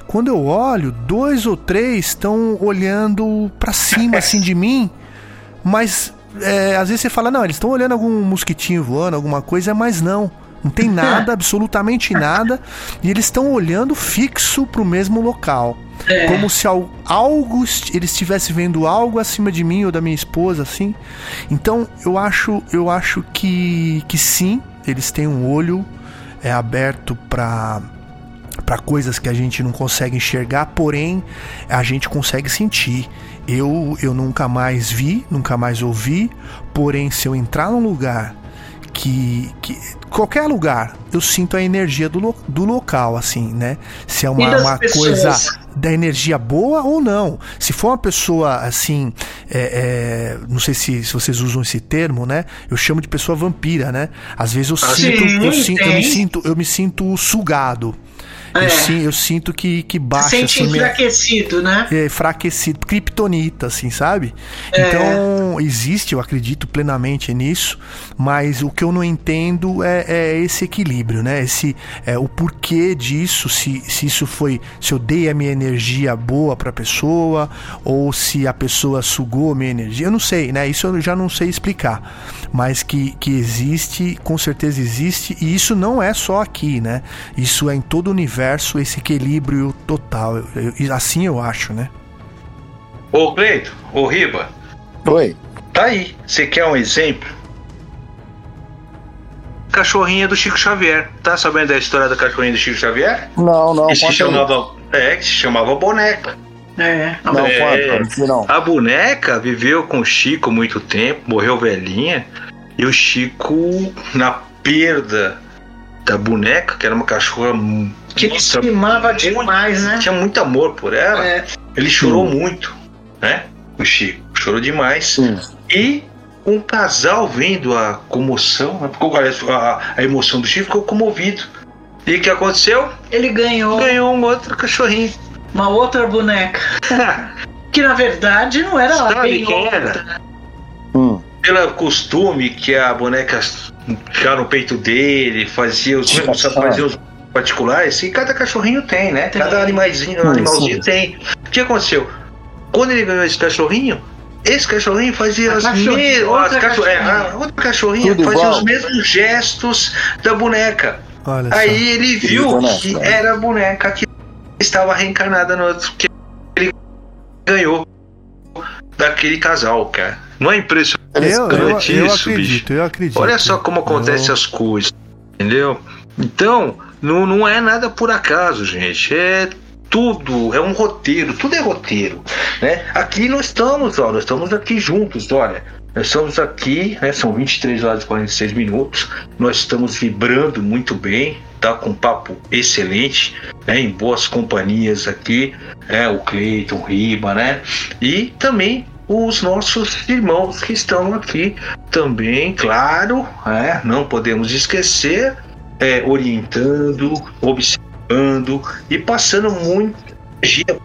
Quando eu olho, dois ou três estão olhando pra cima assim de mim. Mas é, às vezes você fala, não, eles estão olhando algum mosquitinho voando, alguma coisa, mas não. Não tem nada, absolutamente nada. E eles estão olhando fixo pro mesmo local. É. Como se al- algo est- eles estivessem vendo algo acima de mim ou da minha esposa, assim. Então eu acho, eu acho que, que sim, eles têm um olho é, aberto para para coisas que a gente não consegue enxergar, porém a gente consegue sentir. Eu, eu nunca mais vi, nunca mais ouvi, porém se eu entrar num lugar que, que qualquer lugar, eu sinto a energia do, lo- do local, assim, né? Se é uma, uma coisa da energia boa ou não. Se for uma pessoa assim, é, é, não sei se, se vocês usam esse termo, né? Eu chamo de pessoa vampira, né? Às vezes eu, Ah, sinto, sim, eu, sinto, eu me sinto, eu me sinto sugado. É. Eu, sim, eu sinto que, que baixa Sente assim, minha, enfraquecido, né? é, enfraquecido, kryptonita, assim, sabe? É. Então, existe, eu acredito plenamente nisso, mas o que eu não entendo é, é esse equilíbrio, né? Esse, é, o porquê disso, se, se isso foi, se eu dei a minha energia boa pra pessoa, ou se a pessoa sugou a minha energia, eu não sei, né? Isso eu já não sei explicar, mas que, que existe, com certeza existe, e isso não é só aqui, né? Isso é em todo o universo, esse equilíbrio total, Eu- eu- assim eu acho, né? Ô, Cleito, ô, Riba, Oi. tá aí. Você quer um exemplo? Cachorrinha do Chico Xavier. Tá sabendo da história da cachorrinha do Chico Xavier? Não, não, que se chamava. É, que se chamava boneca. É. Não, É. não sei não. A boneca viveu com o Chico muito tempo, morreu velhinha, e o Chico, na perda da boneca, que era uma cachorra que ele estimava demais, né? Tinha muito amor por ela. É. Ele chorou muito, né? O Chico chorou demais. Hum. E um casal vendo a comoção, né? a, a emoção do Chico, ficou comovido. E o que aconteceu? Ele ganhou Ganhou um outro cachorrinho. uma outra boneca. que na verdade não era lá Sabe bem quem outra. era? Hum. Pelo costume que a boneca ficava no peito dele, fazia os mesmos fazia os particulares, e cada cachorrinho tem, né? Tem. Cada animalzinho, Hum, animalzinho sim. tem. O que aconteceu? Quando ele ganhou esse cachorrinho, esse cachorrinho fazia A as mesmas. outra é, cachorrinha. a outra cachorrinha Tudo fazia igual. os mesmos gestos da boneca. Olha só. Aí ele viu Bonito, né? que era a boneca que estava reencarnada no outro que ele ganhou daquele casal, cara. Não é impressionante Eu, eu, eu isso, bicho? acredito, eu acredito. Olha só como acontecem as coisas, entendeu? Então, não, não é nada por acaso, gente. É tudo, é um roteiro, tudo é roteiro, né? Aqui nós estamos, ó, nós estamos aqui juntos, olha. Nós estamos aqui, né? São 23 horas e 46 minutos. Nós estamos vibrando muito bem, tá? Com um papo excelente, né? Em boas companhias aqui, né? O Cleiton, o Riba, né? E também os nossos irmãos que estão aqui também, claro, né? Não podemos esquecer, é, orientando, observando e passando muita energia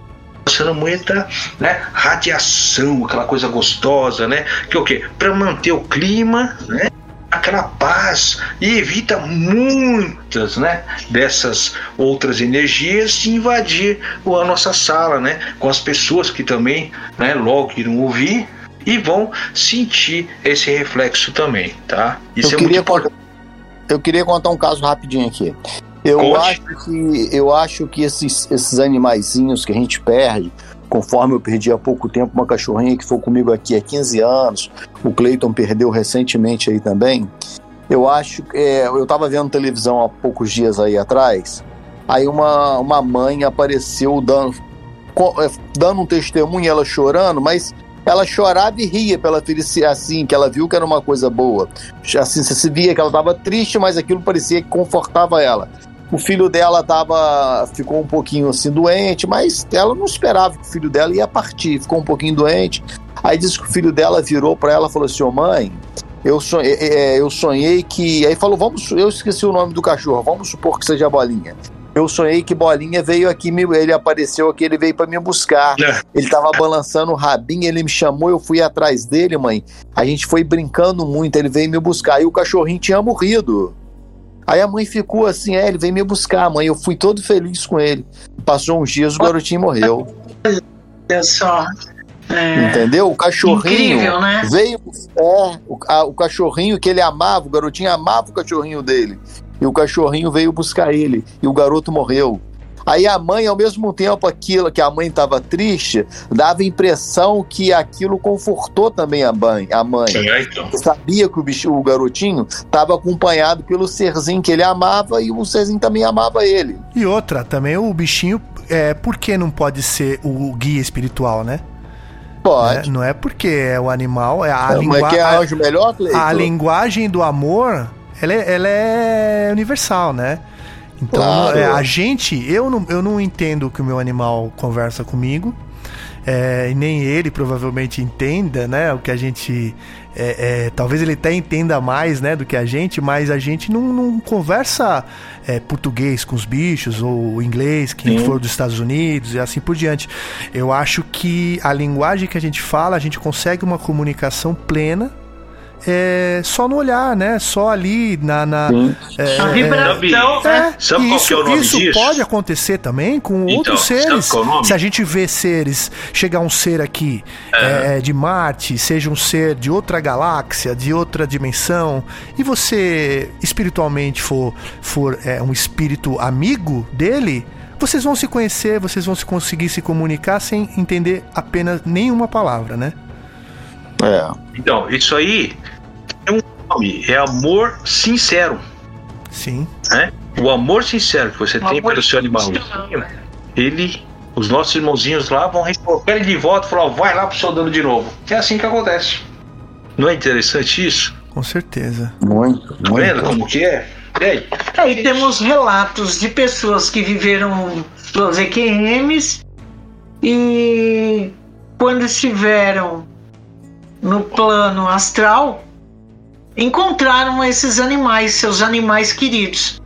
passando muita né, radiação, aquela coisa gostosa, né? Que é o quê? Para manter o clima, né? Aquela paz e evita muitas, né? Dessas outras energias de invadir a nossa sala, né? Com as pessoas que também, né? Logo irão ouvir e vão sentir esse reflexo também, tá? Isso eu, é muito queria importante. contar, eu queria contar um caso rapidinho aqui. Eu Conte. acho que eu acho que esses, esses animaizinhos que a gente perde, conforme eu perdi há pouco tempo uma cachorrinha que foi comigo aqui há 15 anos, o Cleiton perdeu recentemente aí também. Eu acho que é, eu estava vendo televisão há poucos dias aí atrás. Aí uma, uma mãe apareceu dando, é, dando um testemunho, ela chorando, mas ela chorava e ria pela felicidade, assim, que ela viu que era uma coisa boa. Assim, você se via que ela estava triste, mas aquilo parecia que confortava ela. O filho dela tava, ficou um pouquinho assim doente, mas ela não esperava que o filho dela ia partir, ficou um pouquinho doente. Aí disse que o filho dela virou para ela e falou assim: Ô mãe, eu sonhei, é, eu sonhei que. Aí falou: vamos, eu esqueci o nome do cachorro, vamos supor que seja Bolinha. Eu sonhei que Bolinha veio aqui, ele apareceu aqui, ele veio para me buscar. É. Ele tava balançando o rabinho, ele me chamou, eu fui atrás dele, mãe. A gente foi brincando muito, ele veio me buscar. Aí o cachorrinho tinha morrido. Aí a mãe ficou assim, é, ele veio me buscar, mãe. Eu fui todo feliz com ele. Passou uns dias, o garotinho morreu. Olha só. É, Entendeu? O cachorrinho incrível, né? veio. É, o, a- o cachorrinho que ele amava, o garotinho amava o cachorrinho dele. E o cachorrinho veio buscar ele. E o garoto morreu. Aí a mãe, ao mesmo tempo aquilo que a mãe estava triste, dava a impressão que aquilo confortou também a mãe. A mãe. É, então. Sabia que o, bicho, o garotinho estava acompanhado pelo serzinho que ele amava e o serzinho também amava ele. E outra, também o bichinho, é, por que não pode ser o guia espiritual, né? Pode. É, não é porque é o animal, é a, lingua- é a- anjo melhor, Cleiton? a linguagem do amor, ela é, ela é universal, né? Então, Claro. é, a gente, eu não, eu não entendo que o meu animal conversa comigo, é, nem ele provavelmente entenda, né? O que a gente. é, é, talvez ele até entenda mais, né, do que a gente, mas a gente não, não conversa é, português com os bichos ou inglês, quem Sim. for dos Estados Unidos e assim por diante. Eu acho que a linguagem que a gente fala, a gente consegue uma comunicação plena é, só no olhar, né? Só ali na. na é, A vibração, é, né? Sabe e qual isso, que é o nome isso disso? pode acontecer também com Então, outros sabe seres. qual é o nome? Se a gente vê seres, chegar um ser aqui é, de Marte, seja um ser de outra galáxia, de outra dimensão, e você espiritualmente for, for é, um espírito amigo dele, vocês vão se conhecer, vocês vão se conseguir se comunicar sem entender apenas nenhuma palavra, né? É. Então, isso aí é um nome, é amor sincero. Sim. né? O amor sincero que você O tem pelo seu animalzinho, ele, os nossos irmãozinhos lá vão receber ele de volta e falar, "Ó, vai lá pro seu dono de novo. É assim que acontece. Não é interessante isso? Com certeza. Muito, Tá vendo como que é? E aí? Aí temos relatos de pessoas que viveram suas EQMs e quando estiveram no plano astral encontraram esses animais, seus animais queridos.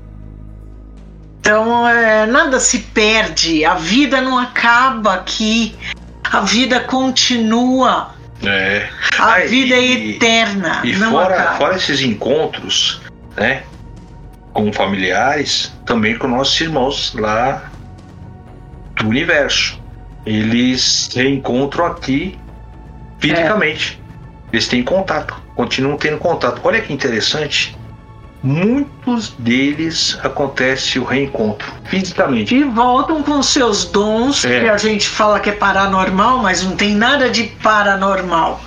Então é, nada se perde, a vida não acaba aqui, a vida continua. É. A Ah, vida e- é eterna. E não fora, acaba. fora esses encontros, né? Com familiares, também com nossos irmãos lá do universo. Eles se reencontram aqui fisicamente. Eles têm contato, continuam tendo contato. Olha que interessante. Muitos deles acontece o reencontro fisicamente. E voltam com seus dons, É. que a gente fala que é paranormal, mas não tem nada de paranormal.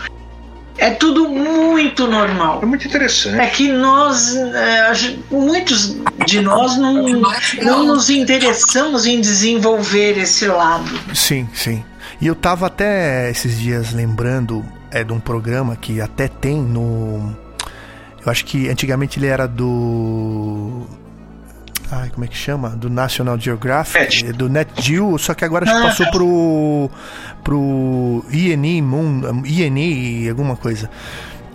É tudo muito normal. É muito interessante. É que nós, é, muitos de nós não, não nos interessamos em desenvolver esse lado. Sim, sim. E eu tava até esses dias lembrando é, de um programa que até tem no. Eu acho que antigamente ele era do. Ai, como é que chama? Do National Geographic, Net. do Net Geo, só que agora acho que Ah. passou pro. pro INI Moon, INI, alguma coisa.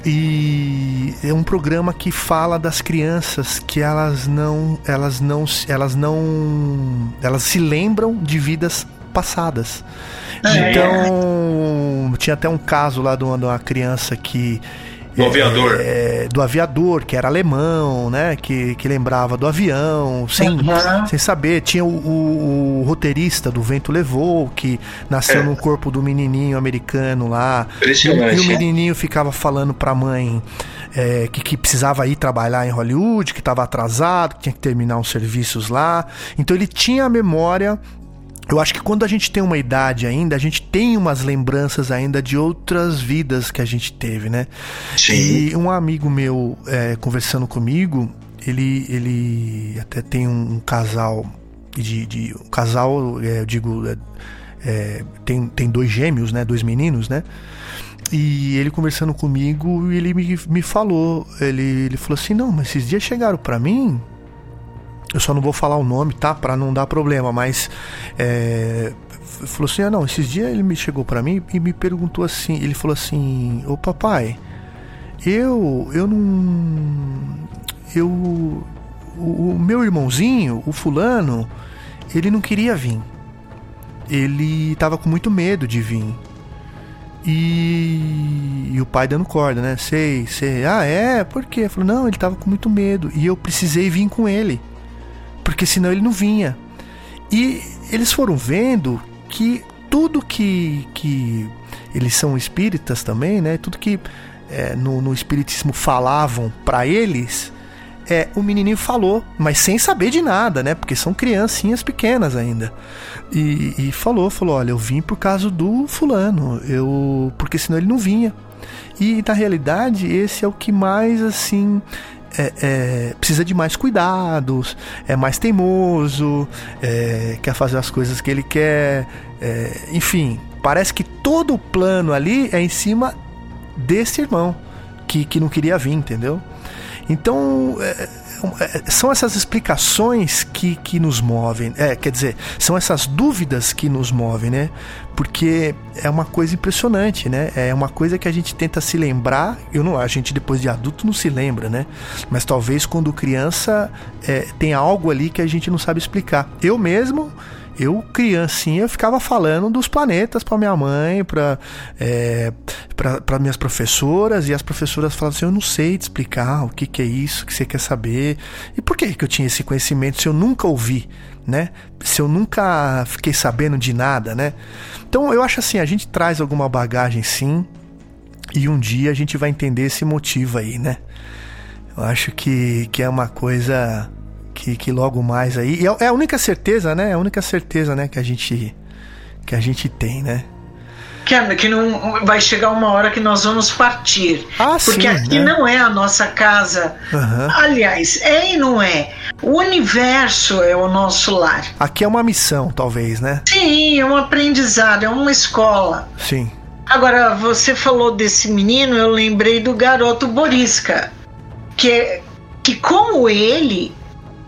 E é um programa que fala das crianças que elas não, elas não, elas não, elas se lembram de vidas passadas. É. Então tinha até um caso lá de uma, de uma criança que Do aviador. é, do aviador que era alemão, né? Que, que lembrava do avião, sem, Uhum. sem saber. Tinha o, o- o roteirista do Vento Levou, que nasceu É. no corpo do menininho americano lá. E, Impressionante. e o né? menininho ficava falando pra mãe é, que, que precisava ir trabalhar em Hollywood, que estava atrasado, que tinha que terminar uns serviços lá. Então ele tinha a memória. Eu acho que quando a gente tem uma idade ainda, a gente tem umas lembranças ainda de outras vidas que a gente teve, né? Sim. E um amigo meu é, conversando comigo, ele, ele até tem um, um casal de, de um casal, é, eu digo, é, é, tem, tem dois gêmeos, né? Dois meninos, né? E ele conversando comigo, ele me, me falou, ele, ele falou assim, não, mas esses dias chegaram pra mim, eu só não vou falar o nome, tá? Pra não dar problema, mas é, falou assim, ah não, esses dias ele me chegou pra mim e me perguntou assim, ele falou assim, ô papai, eu, eu não, eu, o, o meu irmãozinho, o fulano, ele não queria vir, ele tava com muito medo de vir. E, e o pai dando corda, né? Sei, sei. Ah, é? Por quê? Falou, não, ele tava com muito medo. E eu precisei vir com ele. Porque senão ele não vinha. E eles foram vendo que tudo que. que eles são espíritas também, né? Tudo que é, no, no espiritismo falavam para eles. É, o menininho falou, mas sem saber de nada, né? Porque são criancinhas pequenas ainda. E, e falou, falou, olha, eu vim por causa do fulano, eu, porque senão ele não vinha. E na realidade esse é o que mais assim é, é, precisa de mais cuidados, é mais teimoso, é, quer fazer as coisas que ele quer, é, enfim, parece que todo o plano ali é em cima desse irmão que, que não queria vir, entendeu? Então, é, são essas explicações que, que nos movem, é, quer dizer, são essas dúvidas que nos movem, né? Porque é uma coisa impressionante, né? É uma coisa que a gente tenta se lembrar, eu não, a gente depois de adulto não se lembra, né? Mas talvez quando criança é, tem algo ali que a gente não sabe explicar. Eu mesmo, eu criancinha eu ficava falando dos planetas para minha mãe, para é, para minhas professoras e as professoras falavam assim, eu não sei te explicar o que, que é isso que você quer saber e por que que eu tinha esse conhecimento se eu nunca ouvi, né? Se eu nunca fiquei sabendo de nada, né? Então eu acho assim, a gente traz alguma bagagem sim e um dia a gente vai entender esse motivo aí, né? Eu acho que, que é uma coisa que, que logo mais aí. É é a única certeza, né? É a única certeza, né, que a gente que a gente tem, né? Que, é- que não vai chegar uma hora que nós vamos partir. Ah, Porque sim, aqui né? não é a nossa casa. Aham. Aliás, é e não é. O universo é o nosso lar. Aqui é uma missão, talvez, né? Sim, é um aprendizado, é uma escola. Sim. Agora, você falou desse menino, eu lembrei do garoto Borisca, que, que como ele,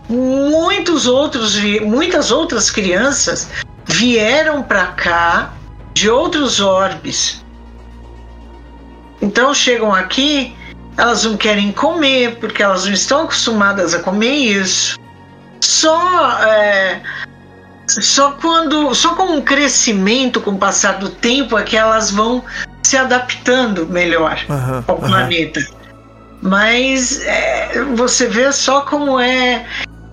muitos outros, muitas outras crianças vieram para cá de outros orbes. Então chegam aqui, elas não querem comer porque elas não estão acostumadas a comer isso. Só é, só quando só com um crescimento com o passar do tempo é que elas vão se adaptando melhor Aham, ao aham. planeta. Mas é, você vê só como é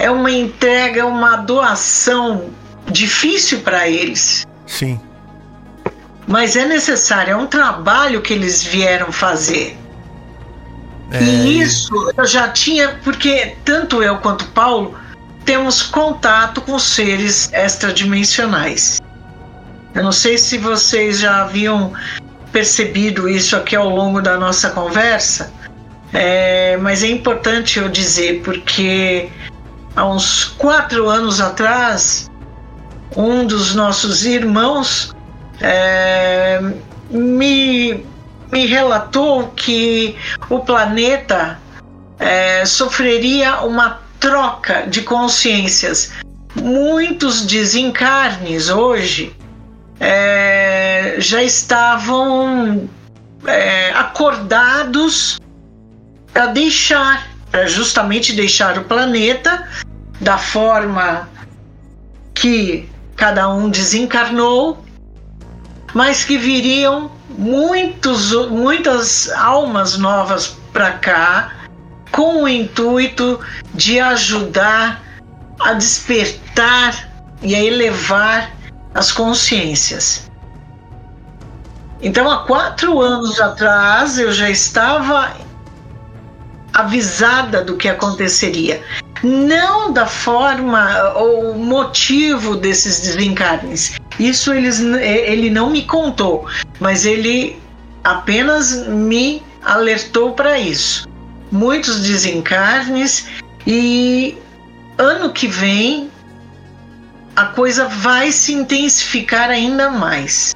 é uma entrega, uma doação difícil para eles. Sim. Mas é necessário, é um trabalho que eles vieram fazer. É, E isso eu já tinha, porque tanto eu quanto Paulo temos contato com seres extradimensionais. Eu não sei se vocês já haviam percebido isso aqui ao longo da nossa conversa, é, mas é importante eu dizer, porque há uns quatro anos atrás, um dos nossos irmãos é, me, me relatou que o planeta é, sofreria uma troca de consciências. Muitos desencarnes hoje é, já estavam é, acordados para deixar, para justamente deixar o planeta da forma que cada um desencarnou, mas que viriam muitos, muitas almas novas para cá com o intuito de ajudar a despertar e a elevar as consciências. Então, há quatro anos atrás, eu já estava avisada do que aconteceria. Não da forma ou motivo desses desencarnes. Isso eles, ele não me contou, mas ele apenas me alertou para isso. Muitos desencarnes e ano que vem a coisa vai se intensificar ainda mais.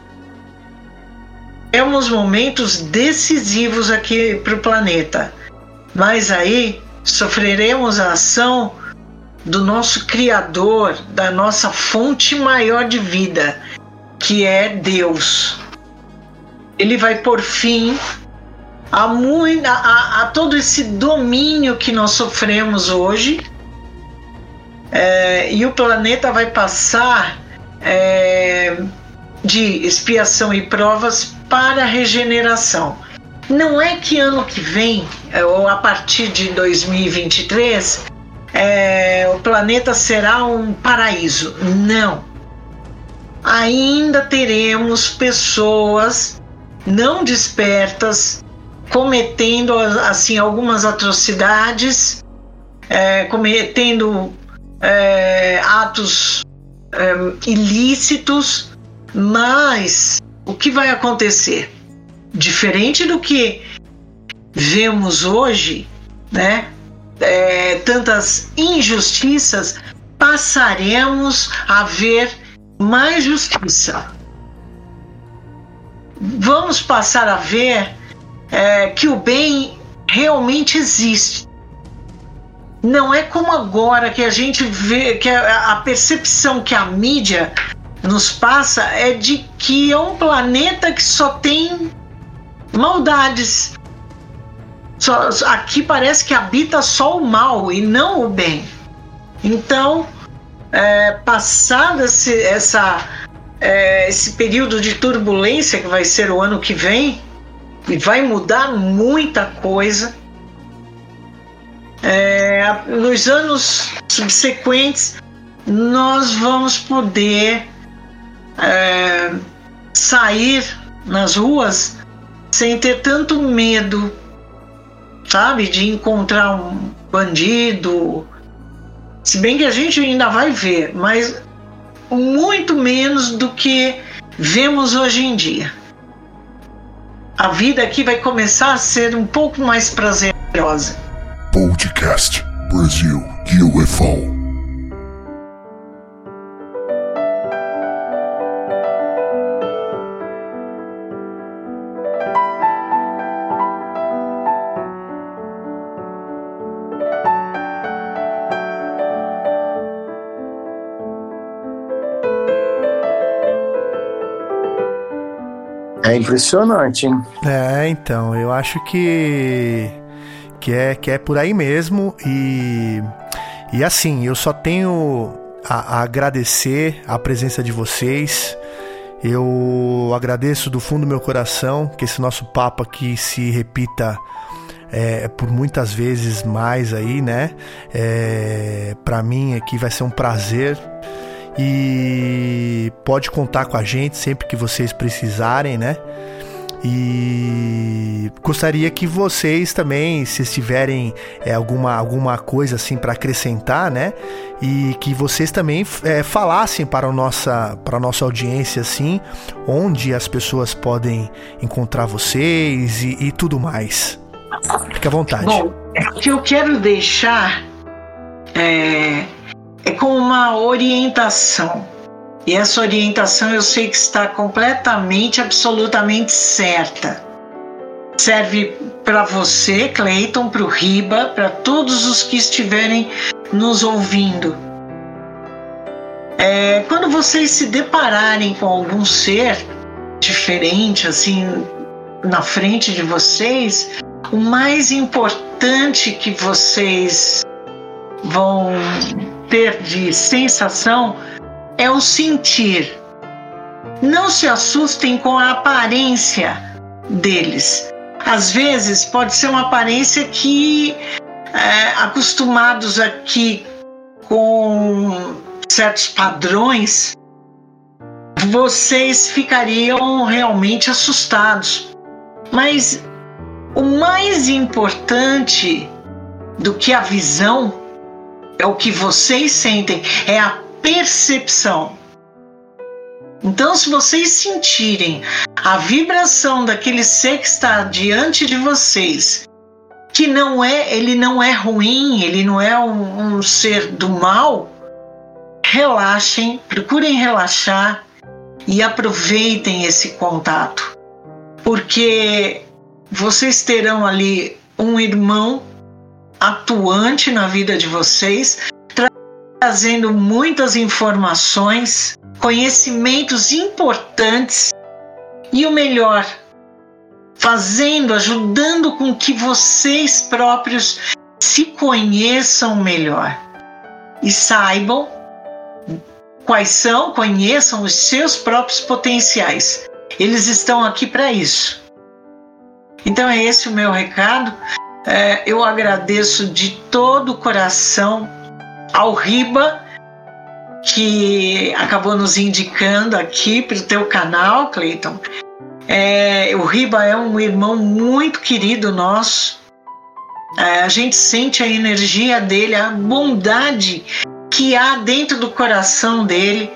Temos momentos decisivos aqui para o planeta, mas aí sofreremos a ação do nosso Criador, da nossa fonte maior de vida, que é Deus. Ele vai por fim a, muito, a, a todo esse domínio que nós sofremos hoje é, e o planeta vai passar é, de expiação e provas para regeneração. Não é que ano que vem, ou a partir de 2023, é, o planeta será um paraíso. Não. Ainda teremos pessoas não despertas cometendo assim algumas atrocidades, é, cometendo é, atos é, ilícitos, mas o que vai acontecer? Diferente do que vemos hoje, né? É, tantas injustiças, passaremos a ver mais justiça. Vamos passar a ver é, que o bem realmente existe. Não é como agora que a gente vê que a, a percepção que a mídia nos passa é de que é um planeta que só tem maldades. Só, aqui parece que habita só o mal e não o bem. Então, é, passado esse, essa, é, esse período de turbulência que vai ser o ano que vem, e vai mudar muita coisa. É, nos anos subsequentes, nós vamos poder é, sair nas ruas sem ter tanto medo, sabe, de encontrar um bandido. Se bem que a gente ainda vai ver, mas muito menos do que vemos hoje em dia. A vida aqui vai começar a ser um pouco mais prazerosa. Podcast Brasil UFO. Impressionante, hein? É, então, eu acho que que é que é por aí mesmo e e assim, eu só tenho a, a agradecer a presença de vocês. Eu agradeço do fundo do meu coração que esse nosso papo aqui se repita é, por muitas vezes mais aí, né? É, para mim aqui vai ser um prazer e pode contar com a gente sempre que vocês precisarem, né? E gostaria que vocês também, se tiverem é, alguma, alguma coisa assim para acrescentar, né? E que vocês também é, falassem para a nossa, para a nossa audiência, assim, onde as pessoas podem encontrar vocês e, e tudo mais. Fique à vontade. Bom, o que eu quero deixar é, é com uma orientação. E essa orientação eu sei que está completamente, absolutamente certa. Serve para você, Cleiton, para o Riba, para todos os que estiverem nos ouvindo. É, quando vocês se depararem com algum ser diferente, assim, na frente de vocês, o mais importante que vocês vão ter de sensação é o sentir. Não se assustem com a aparência deles. Às vezes pode ser uma aparência que, é, acostumados aqui com certos padrões, vocês ficariam realmente assustados. Mas o mais importante do que a visão é o que vocês sentem, é a percepção. Então, se vocês sentirem a vibração daquele ser que está diante de vocês, que não é, ele não é ruim, ele não é um, um ser do mal, relaxem, procurem relaxar e aproveitem esse contato, porque vocês terão ali um irmão atuante na vida de vocês, trazendo muitas informações, conhecimentos importantes e o melhor, fazendo, ajudando com que vocês próprios se conheçam melhor e saibam quais são, conheçam os seus próprios potenciais. Eles estão aqui para isso. Então é esse o meu recado. É, eu agradeço de todo o coração ao Riba, que acabou nos indicando aqui para o teu canal, Cleiton. É, o Riba é um irmão muito querido nosso. É, a gente sente a energia dele, a bondade que há dentro do coração dele.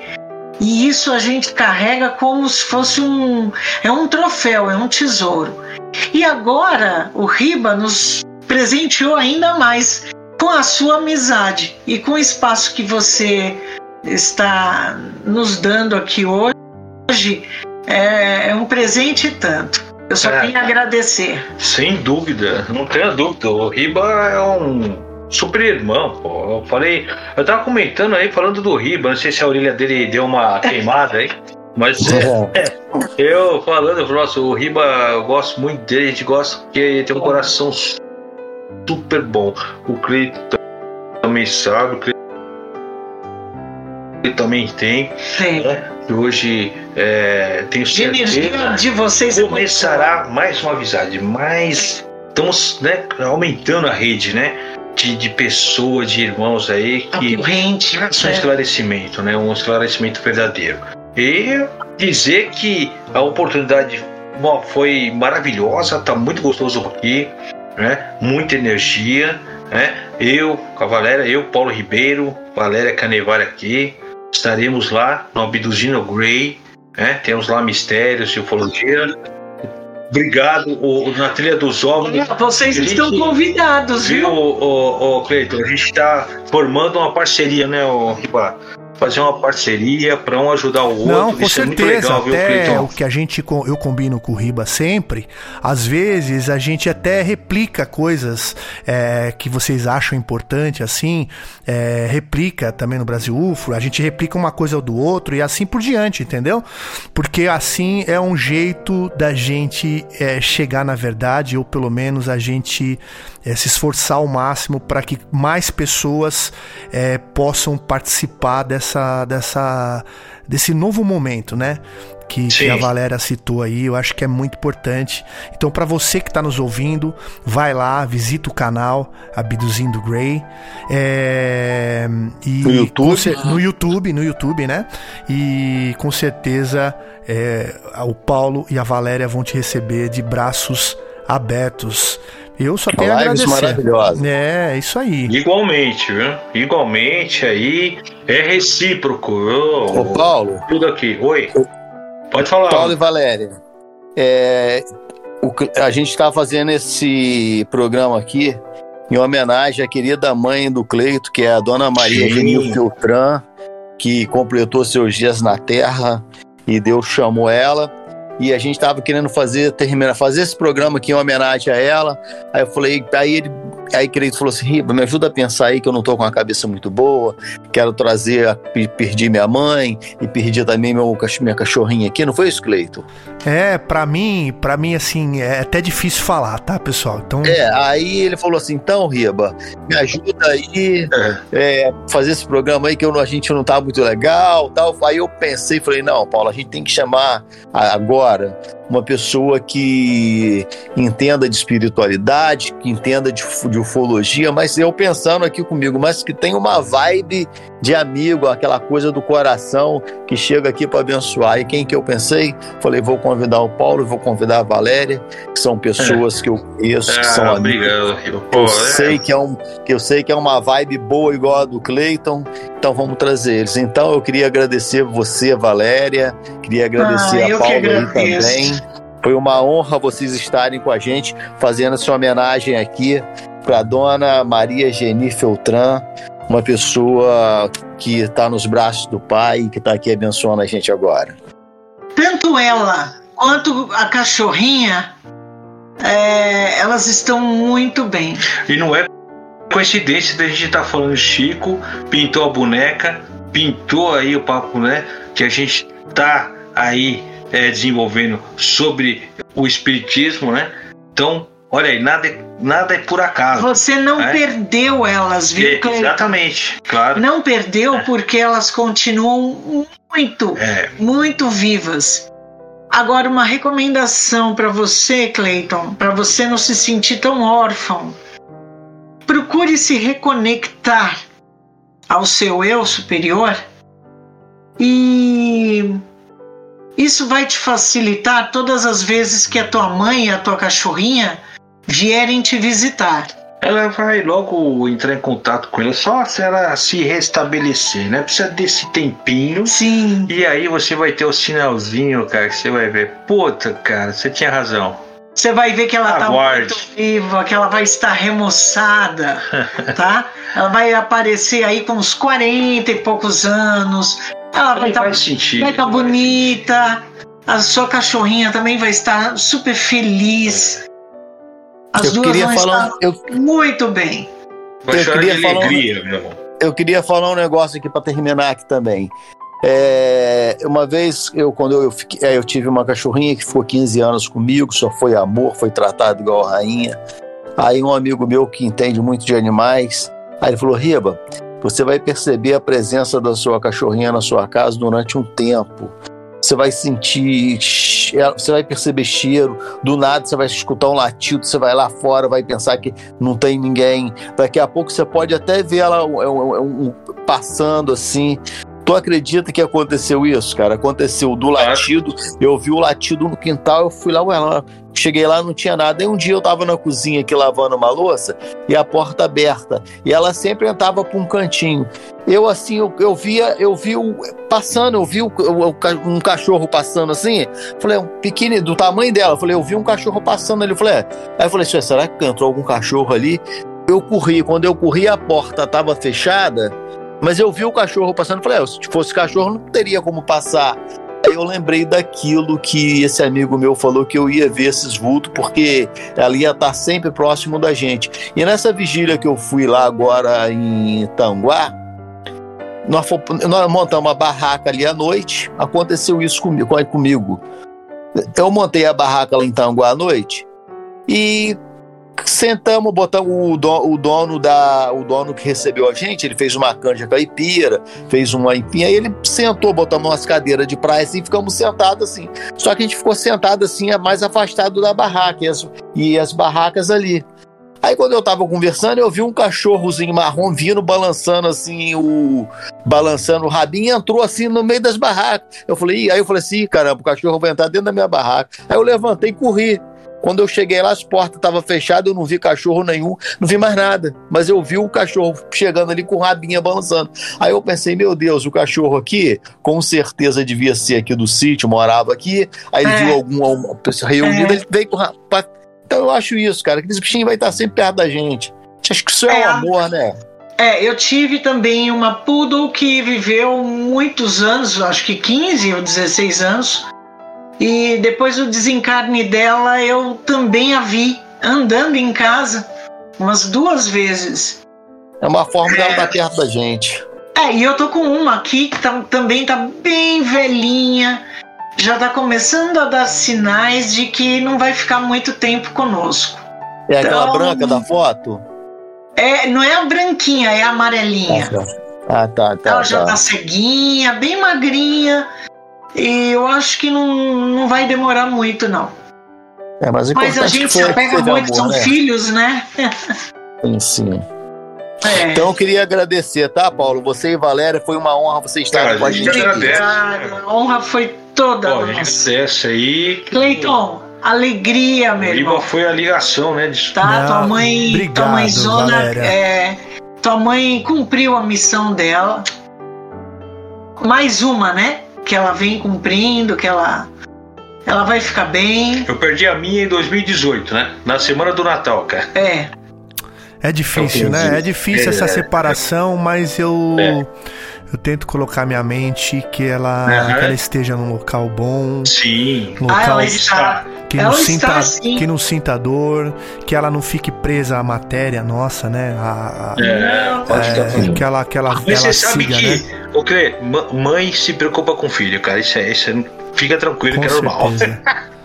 E isso a gente carrega como se fosse um, é um troféu, é um tesouro. E agora o Riba nos presenteou ainda mais com a sua amizade e com o espaço que você está nos dando aqui hoje. É, é um presente tanto. Eu só é, tenho a agradecer. Sem dúvida, não tenha dúvida. O Riba é um super irmão, pô. Eu falei, eu tava comentando aí, falando do Riba, não sei se a orelha dele deu uma queimada aí. Mas é, eu falando, nossa, o Riba, eu gosto muito dele, a gente gosta porque ele tem um coração super bom. O Cleiton também sabe, o Cleiton também tem. Sim. Né? Hoje é, tenho certeza de vocês é começará mais uma amizade, mais estamos né, aumentando a rede, né? De, de pessoas, de irmãos aí que Corrente, um é. esclarecimento, né? Um esclarecimento verdadeiro. E dizer que a oportunidade foi maravilhosa, tá muito gostoso aqui né? muita energia. Né? Eu, com a Valéria, eu, Paulo Ribeiro, Valéria Canevar aqui, estaremos lá no Abduzindo Grey, né? temos lá mistérios, ufologia. Obrigado, o, na trilha dos ovos. Vocês estão convidados, viu? Viu, o, o, o Cleiton? A gente está formando uma parceria, né, o Riba? Fazer uma parceria para um ajudar o outro. Não, com Isso certeza. é muito legal, viu, até Cleiton? o que a gente eu combino com o Riba sempre, às vezes a gente até replica coisas é, que vocês acham importante, assim, é, replica também no Brasil UFO, a gente replica uma coisa do outro e assim por diante, entendeu? Porque assim é um jeito da gente é, chegar na verdade, ou pelo menos a gente é, se esforçar ao máximo para que mais pessoas é, possam participar dessa, dessa, desse novo momento, né? Que, que a Valéria citou aí, eu acho que é muito importante. Então, para você que está nos ouvindo, vai lá, visita o canal Abduzindo Grey. É, e No YouTube? no YouTube, no YouTube, né? E com certeza é, o Paulo e a Valéria vão te receber de braços abertos. Eu só tenho a Lives agradecer. maravilhosas. É, isso aí. Igualmente, viu? Igualmente aí é recíproco. Eu- Ô, Paulo, Tudo aqui. Oi. Pode falar. Paulo e Valéria, é, o a gente está fazendo esse programa aqui em homenagem à querida mãe do Cleito, que é a dona Maria. Genil Filtran, que completou seus dias na Terra e Deus chamou ela. E a gente estava querendo fazer, terminar, fazer esse programa aqui em homenagem a ela. Aí eu falei, aí ele, aí Cleito falou assim, Riba, me ajuda a pensar aí que eu não tô com a cabeça muito boa, quero trazer, perdi minha mãe e perdi também meu, minha cachorrinha aqui, não foi isso, Cleito? É, pra mim, para mim assim, é até difícil falar, tá, pessoal? Então, É, aí ele falou assim, então, Riba, me ajuda aí, é, fazer esse programa aí que eu a gente não tá muito legal, tal. Aí eu pensei, falei, não, Paulo, a gente tem que chamar agora uma pessoa que entenda de espiritualidade, que entenda de, de ufologia, mas eu pensando aqui comigo, mas que tem uma vibe de amigo, aquela coisa do coração que chega aqui para abençoar. E quem que eu pensei? Falei, vou convidar o Paulo, vou convidar a Valéria, que são pessoas que eu conheço, que são Ah, amigos. obrigado. Pô, Eu é- sei que é um, que eu sei que é uma vibe boa igual a do Cleiton, então vamos trazer eles. Então eu queria agradecer você, Valéria, queria agradecer Ah, a Paula aí também. Foi uma honra vocês estarem com a gente, fazendo essa homenagem aqui para dona Maria Geni Feltran, uma pessoa que está nos braços do Pai e que está aqui abençoando a gente agora. Tanto ela quanto a cachorrinha, é, elas estão muito bem. E não é coincidência da gente estar falando Chico, pintou a boneca, pintou aí o papo, né? Que a gente tá aí é, desenvolvendo sobre o espiritismo, né? Então, olha aí, nada, é- nada é por acaso. Você não É. perdeu elas, viu, É, Cleiton? exatamente, claro. Não perdeu porque elas continuam muito, É, muito vivas. Agora, uma recomendação para você, Clayton, para você não se sentir tão órfão. Procure se reconectar ao seu eu superior e isso vai te facilitar todas as vezes que a tua mãe e a tua cachorrinha vierem te visitar. ela vai logo entrar em contato com ele, só se ela se restabelecer, né? Precisa desse tempinho. Sim, E aí você vai ter o sinalzinho, cara, que você vai ver. Puta, cara, você tinha razão. Você vai ver que ela está Aguarde. muito viva, que ela vai estar remoçada, tá? Ela vai aparecer aí com uns 40 e poucos anos. Ela vai Vai, estar tá bonita. A sua cachorrinha também vai estar super feliz. As eu duas queria vão falar, estar eu, muito bem. Vai eu queria de falar um- alegria, meu irmão. eu queria falar um negócio aqui para terminar aqui também. É, uma vez, eu, quando eu, fiquei- é, eu tive uma cachorrinha que ficou 15 anos comigo, só foi amor, foi tratado igual rainha. Aí um amigo meu que entende muito de animais, aí ele falou, Riba, você vai perceber a presença da sua cachorrinha na sua casa durante um tempo. Você vai sentir, você vai perceber cheiro, do nada você vai escutar um latido, você vai lá fora, vai pensar que não tem ninguém. Daqui a pouco você pode até ver ela um- um- um- passando assim. Tu acredita que aconteceu isso, cara? Aconteceu do latido, eu vi o latido no quintal, eu fui lá, ué, lá, cheguei lá, não tinha nada. Aí um dia eu tava na cozinha aqui lavando uma louça e a porta aberta. E ela sempre entrava para um cantinho. Eu assim, eu, eu via, eu vi o, passando, eu vi o- o- um cachorro passando assim. Falei, um pequeno, do tamanho dela. Falei, eu vi um cachorro passando ali. Falei, é. Aí eu falei, "Ué, será que entrou algum cachorro ali? Eu corri, quando eu corri, a porta estava fechada Mas eu vi o cachorro passando e falei, é, se fosse cachorro não teria como passar. Aí eu lembrei daquilo que esse amigo meu falou que eu ia ver esses vultos, porque ela ia estar sempre próximo da gente. E nessa vigília que eu fui lá agora em Tanguá, nós, nós montamos uma barraca ali à noite, aconteceu isso comigo, comigo. Eu montei a barraca lá em Tanguá à noite e sentamos, botamos o dono, o dono da o dono que recebeu a gente, ele fez uma canja caipira, fez uma empinha, aí ele sentou, botamos umas cadeiras de praia assim, ficamos sentados assim. Só que a gente ficou sentado assim, mais afastado da barraca e as, e as barracas ali. Aí quando eu tava conversando, eu vi um cachorrozinho marrom vindo, balançando assim, o. balançando o rabinho entrou assim no meio das barracas. Eu falei, aí eu falei assim, caramba, o cachorro vai entrar dentro da minha barraca. Aí eu levantei e corri. Quando eu cheguei lá, as portas estavam fechadas, eu não vi cachorro nenhum, não vi mais nada. Mas eu vi o cachorro chegando ali com o rabinho balançando. Aí eu pensei, meu Deus, o cachorro aqui, com certeza devia ser aqui do sítio, morava aqui. Aí ele é. viu alguma pessoa reunida, é. ele veio com o Então eu acho isso, cara, que esse bichinho vai estar sempre perto da gente. Acho que isso é, é o amor, né? É, eu tive também uma poodle que viveu muitos anos, acho que 15 ou 16 anos e depois do desencarne dela, eu também a vi andando em casa umas duas vezes. É uma forma é... dela estar perto da gente. É, e eu tô com uma aqui que tá, também tá bem velhinha, já tá começando a dar sinais de que não vai ficar muito tempo conosco. É aquela então, branca da foto? É, não é a branquinha, é a amarelinha. Ah, tá, tá. Ela tá. já tá ceguinha, bem magrinha. E eu acho que não, não vai demorar muito, não. É, mas, mas a gente se apega muito, amor, são né? filhos, né? sim, sim. É. Então eu queria agradecer, tá, Paulo? Você e Valéria, foi uma honra você estar Cara, com a gente. Agradece, a honra foi toda. Pô, agradece aí. Cleiton, alegria, meu irmão. foi a ligação, né? De... Tá, tua mãe, obrigado, tua mãezona, é, tua mãe cumpriu a missão dela. Mais uma, né? Que ela vem cumprindo, que ela ela vai ficar bem. Eu perdi a minha em 2018, né? Na semana do Natal, cara. É. É difícil, né? É difícil é, essa separação, mas eu é. eu tento colocar minha mente que ela, que ela esteja num local bom. Sim. local ah, ela está. Que ela não, sinta, está, que não sinta dor, que ela não fique presa à matéria nossa, né? A, a, é, pode é, que ela, que ela, Mas ela você sabe siga, que, né? o que mãe se preocupa com o filho, cara. Isso é, isso é, fica tranquilo com que é normal.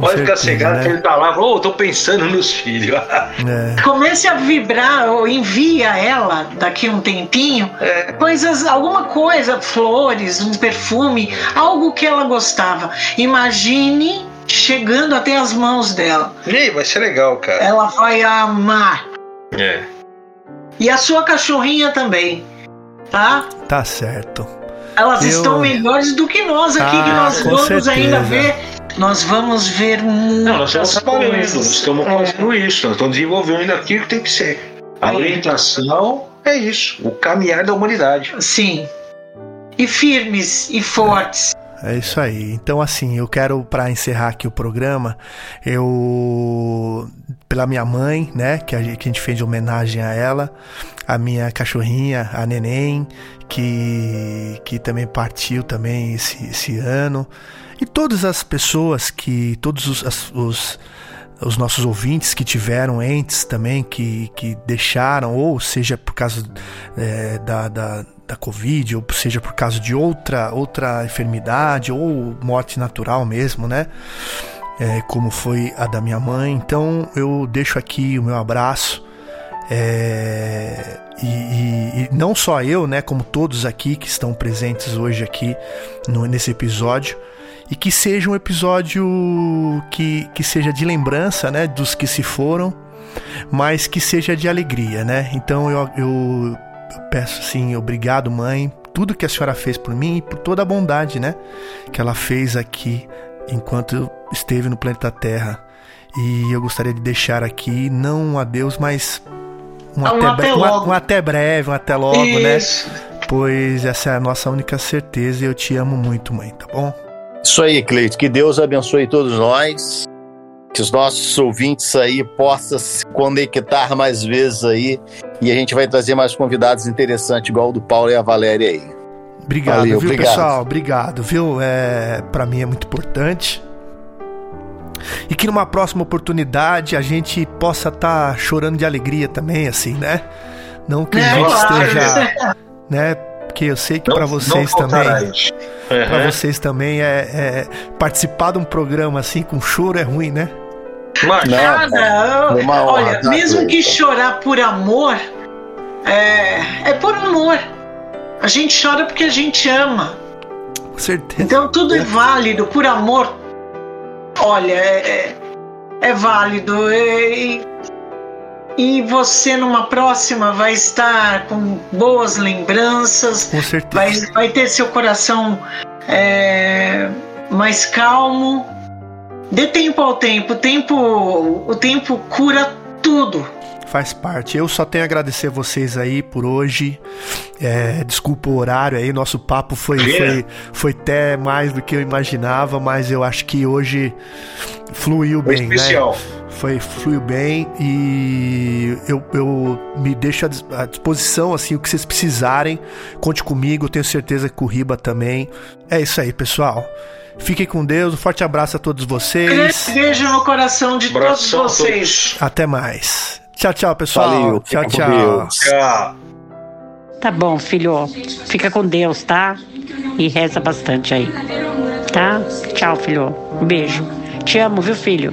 Pode ficar cegado né? que ele tá lá, oh, tô pensando nos filhos. É. Comece a vibrar ou envia ela daqui um tempinho é. coisas, alguma coisa, flores, um perfume, algo que ela gostava. Imagine chegando até as mãos dela. E vai ser legal, cara. Ela vai amar. É. E a sua cachorrinha também, tá? Tá certo. Elas Eu... estão melhores do que nós aqui, ah, que nós vamos certeza. ainda ver. Nós vamos ver muito. Não, nós estamos nós estamos fazendo isso, nós estamos desenvolvendo aquilo que tem que ser. A orientação é isso, o caminhar da humanidade. Sim. E firmes e fortes. É isso aí. Então, assim, eu quero, para encerrar aqui o programa, eu. Pela minha mãe, né? Que a, gente, fez homenagem a ela, a minha cachorrinha, a Neném, que, que também partiu também esse, esse ano. E todas as pessoas que. Todos os, os os nossos ouvintes que tiveram entes também que, que deixaram, ou seja por causa é, da, da, da Covid, ou seja por causa de outra, outra enfermidade, ou morte natural mesmo, né? É, como foi a da minha mãe. Então eu deixo aqui o meu abraço. É, e, e, e, não só eu, né, como todos aqui que estão presentes hoje aqui no, nesse episódio, e que seja um episódio que, que seja de lembrança, né, dos que se foram, mas que seja de alegria, né? Então eu, eu peço assim, obrigado, mãe, tudo que a senhora fez por mim e por toda a bondade, né, que ela fez aqui enquanto esteve no planeta Terra. E eu gostaria de deixar aqui não um adeus, mas um, até, até, um, um até breve, um até logo, né? Isso. né? Pois essa é a nossa única certeza e eu te amo muito, mãe, tá bom? Isso aí, Cleito. Que Deus abençoe todos nós. Que os nossos ouvintes aí possam se conectar mais vezes aí. E a gente vai trazer mais convidados interessantes, igual o do Paulo e a Valéria aí. Obrigado, Valeu, viu, obrigado. pessoal? Obrigado, viu? É, para mim é muito importante. E que numa próxima oportunidade a gente possa estar tá chorando de alegria também, assim, né? Não que a é, gente esteja, né? Porque eu sei que para vocês também, uhum. para vocês também é, é, participar de um programa assim com choro é ruim, né? Nada. Olha, mesmo que chorar por amor, é, é por amor. A gente chora porque a gente ama. Com certeza. Então tudo é válido, por amor. Olha, é, é, é válido. É, e você numa próxima vai estar com boas lembranças. Com certeza. Vai, vai ter seu coração é, mais calmo. Dê tempo ao tempo. O tempo, o tempo cura tudo. Faz parte. Eu só tenho a agradecer vocês aí por hoje. É, desculpa o horário aí, nosso papo foi, foi, foi até mais do que eu imaginava, mas eu acho que hoje fluiu foi bem. Né? Especial. Né? Foi, fluiu bem e eu, eu me deixo à disposição, assim, o que vocês precisarem. Conte comigo, tenho certeza que o Riba também. É isso aí, pessoal. Fiquem com Deus, um forte abraço a todos vocês. Beijo no coração de Abração todos vocês. Até mais. Tchau, tchau, pessoal. Valeu, tchau, tchau. Tchau. Tá bom, filho. Fica com Deus, tá? E reza bastante aí. Tá? Tchau, filho. Um beijo. Te amo, viu, filho?